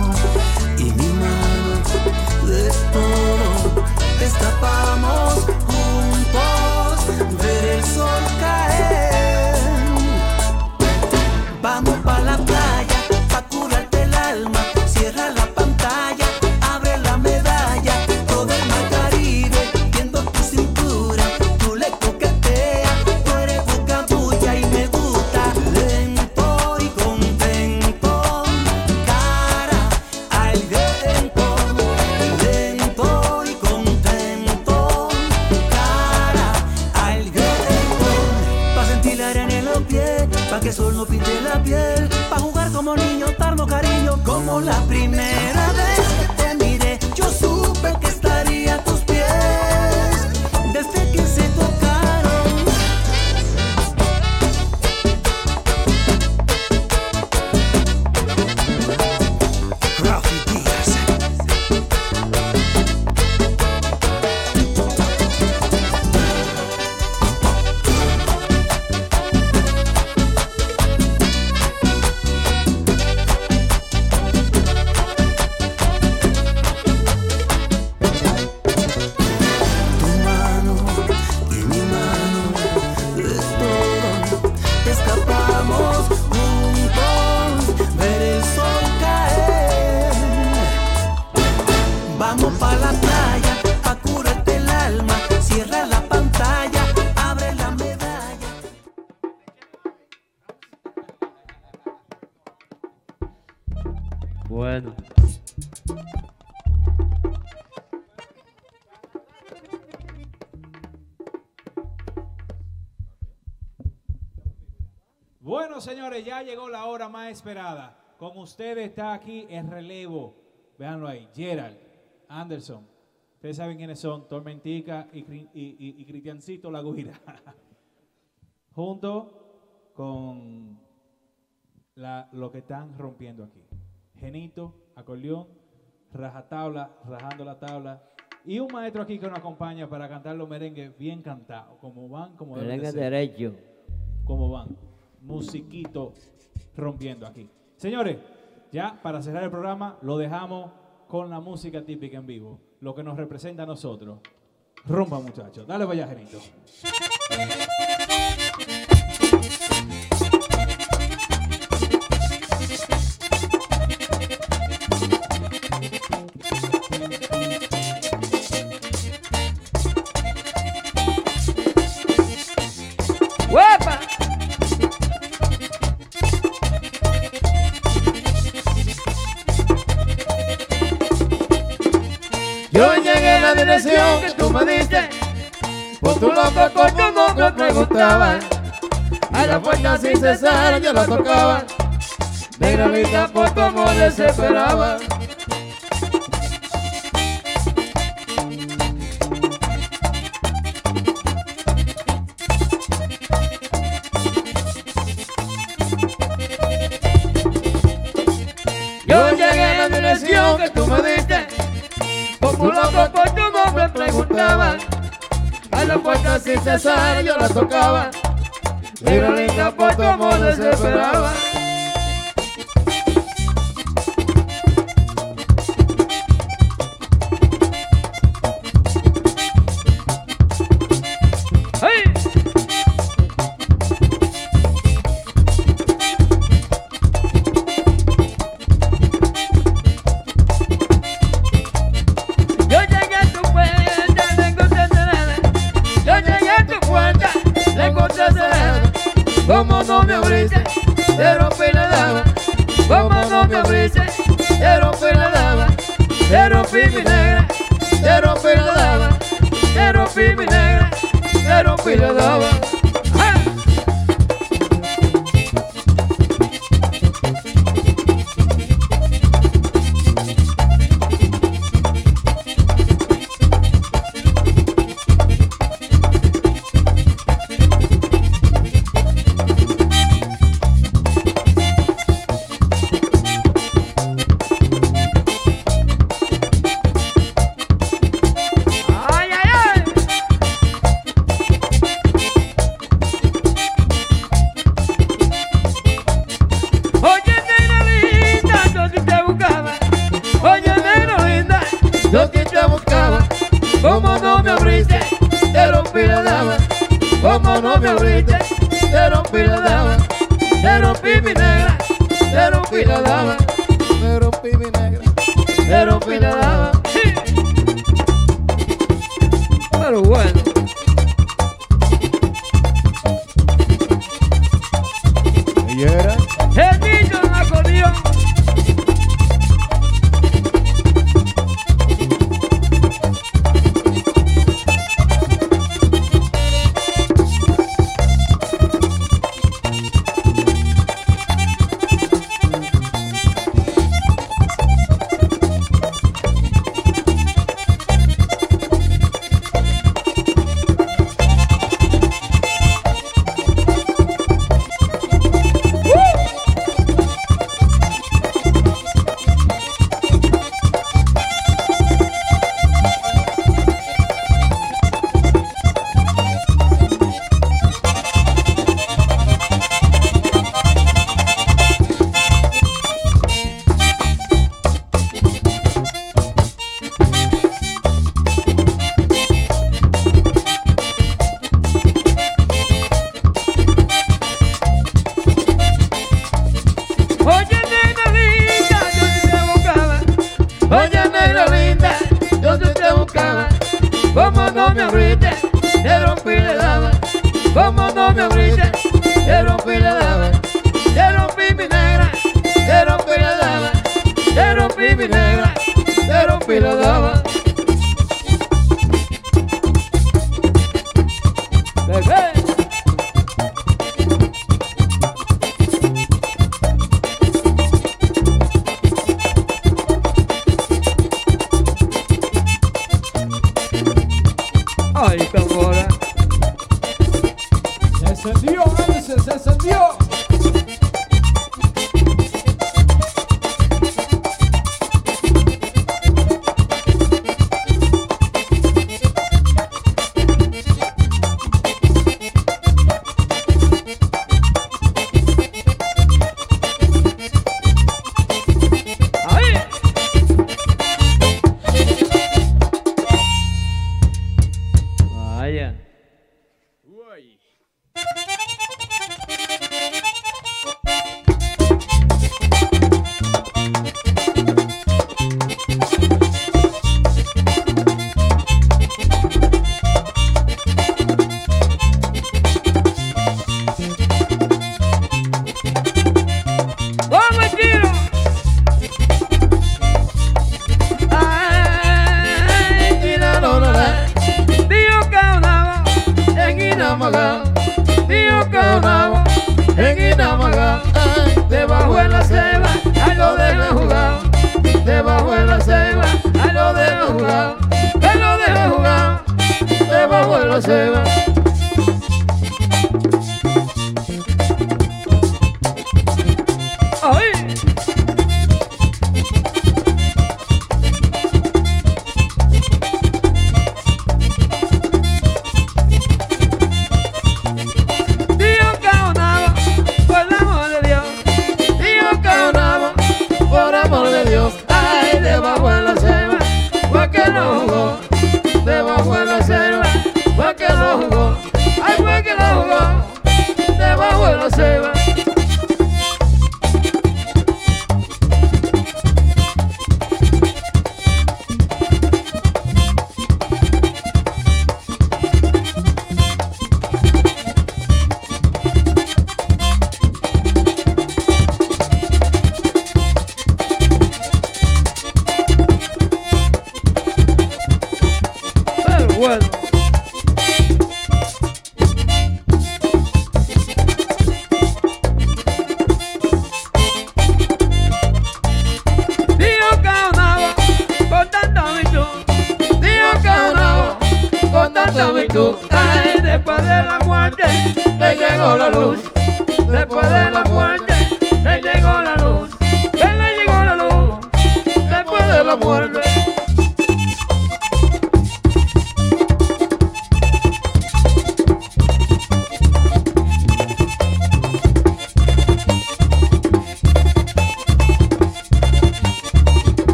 ustedes está aquí el relevo. Véanlo ahí. Gerald, Anderson. Ustedes saben quiénes son. Tormentica y, Cri- y, y- y Cristiancito La Guira. Junto con la- lo que están rompiendo aquí. Genito, acordeón, rajatabla, rajando la tabla. Y un maestro aquí que nos acompaña para cantar los merengues bien cantados. Como van, como deben de ser derecho. cómo van. Musiquito rompiendo aquí. Señores, ya para cerrar el programa lo dejamos con la música típica en vivo, lo que nos representa a nosotros. Rumba, muchachos. Dale vaya, Genito. Tú me diste Por tu loco coño no me preguntaban A la puerta sin cesar yo la tocaba. Negra linda por tu amor desesperaba A la puerta sin cesar yo la tocaba Negra linda por tu amor desesperaba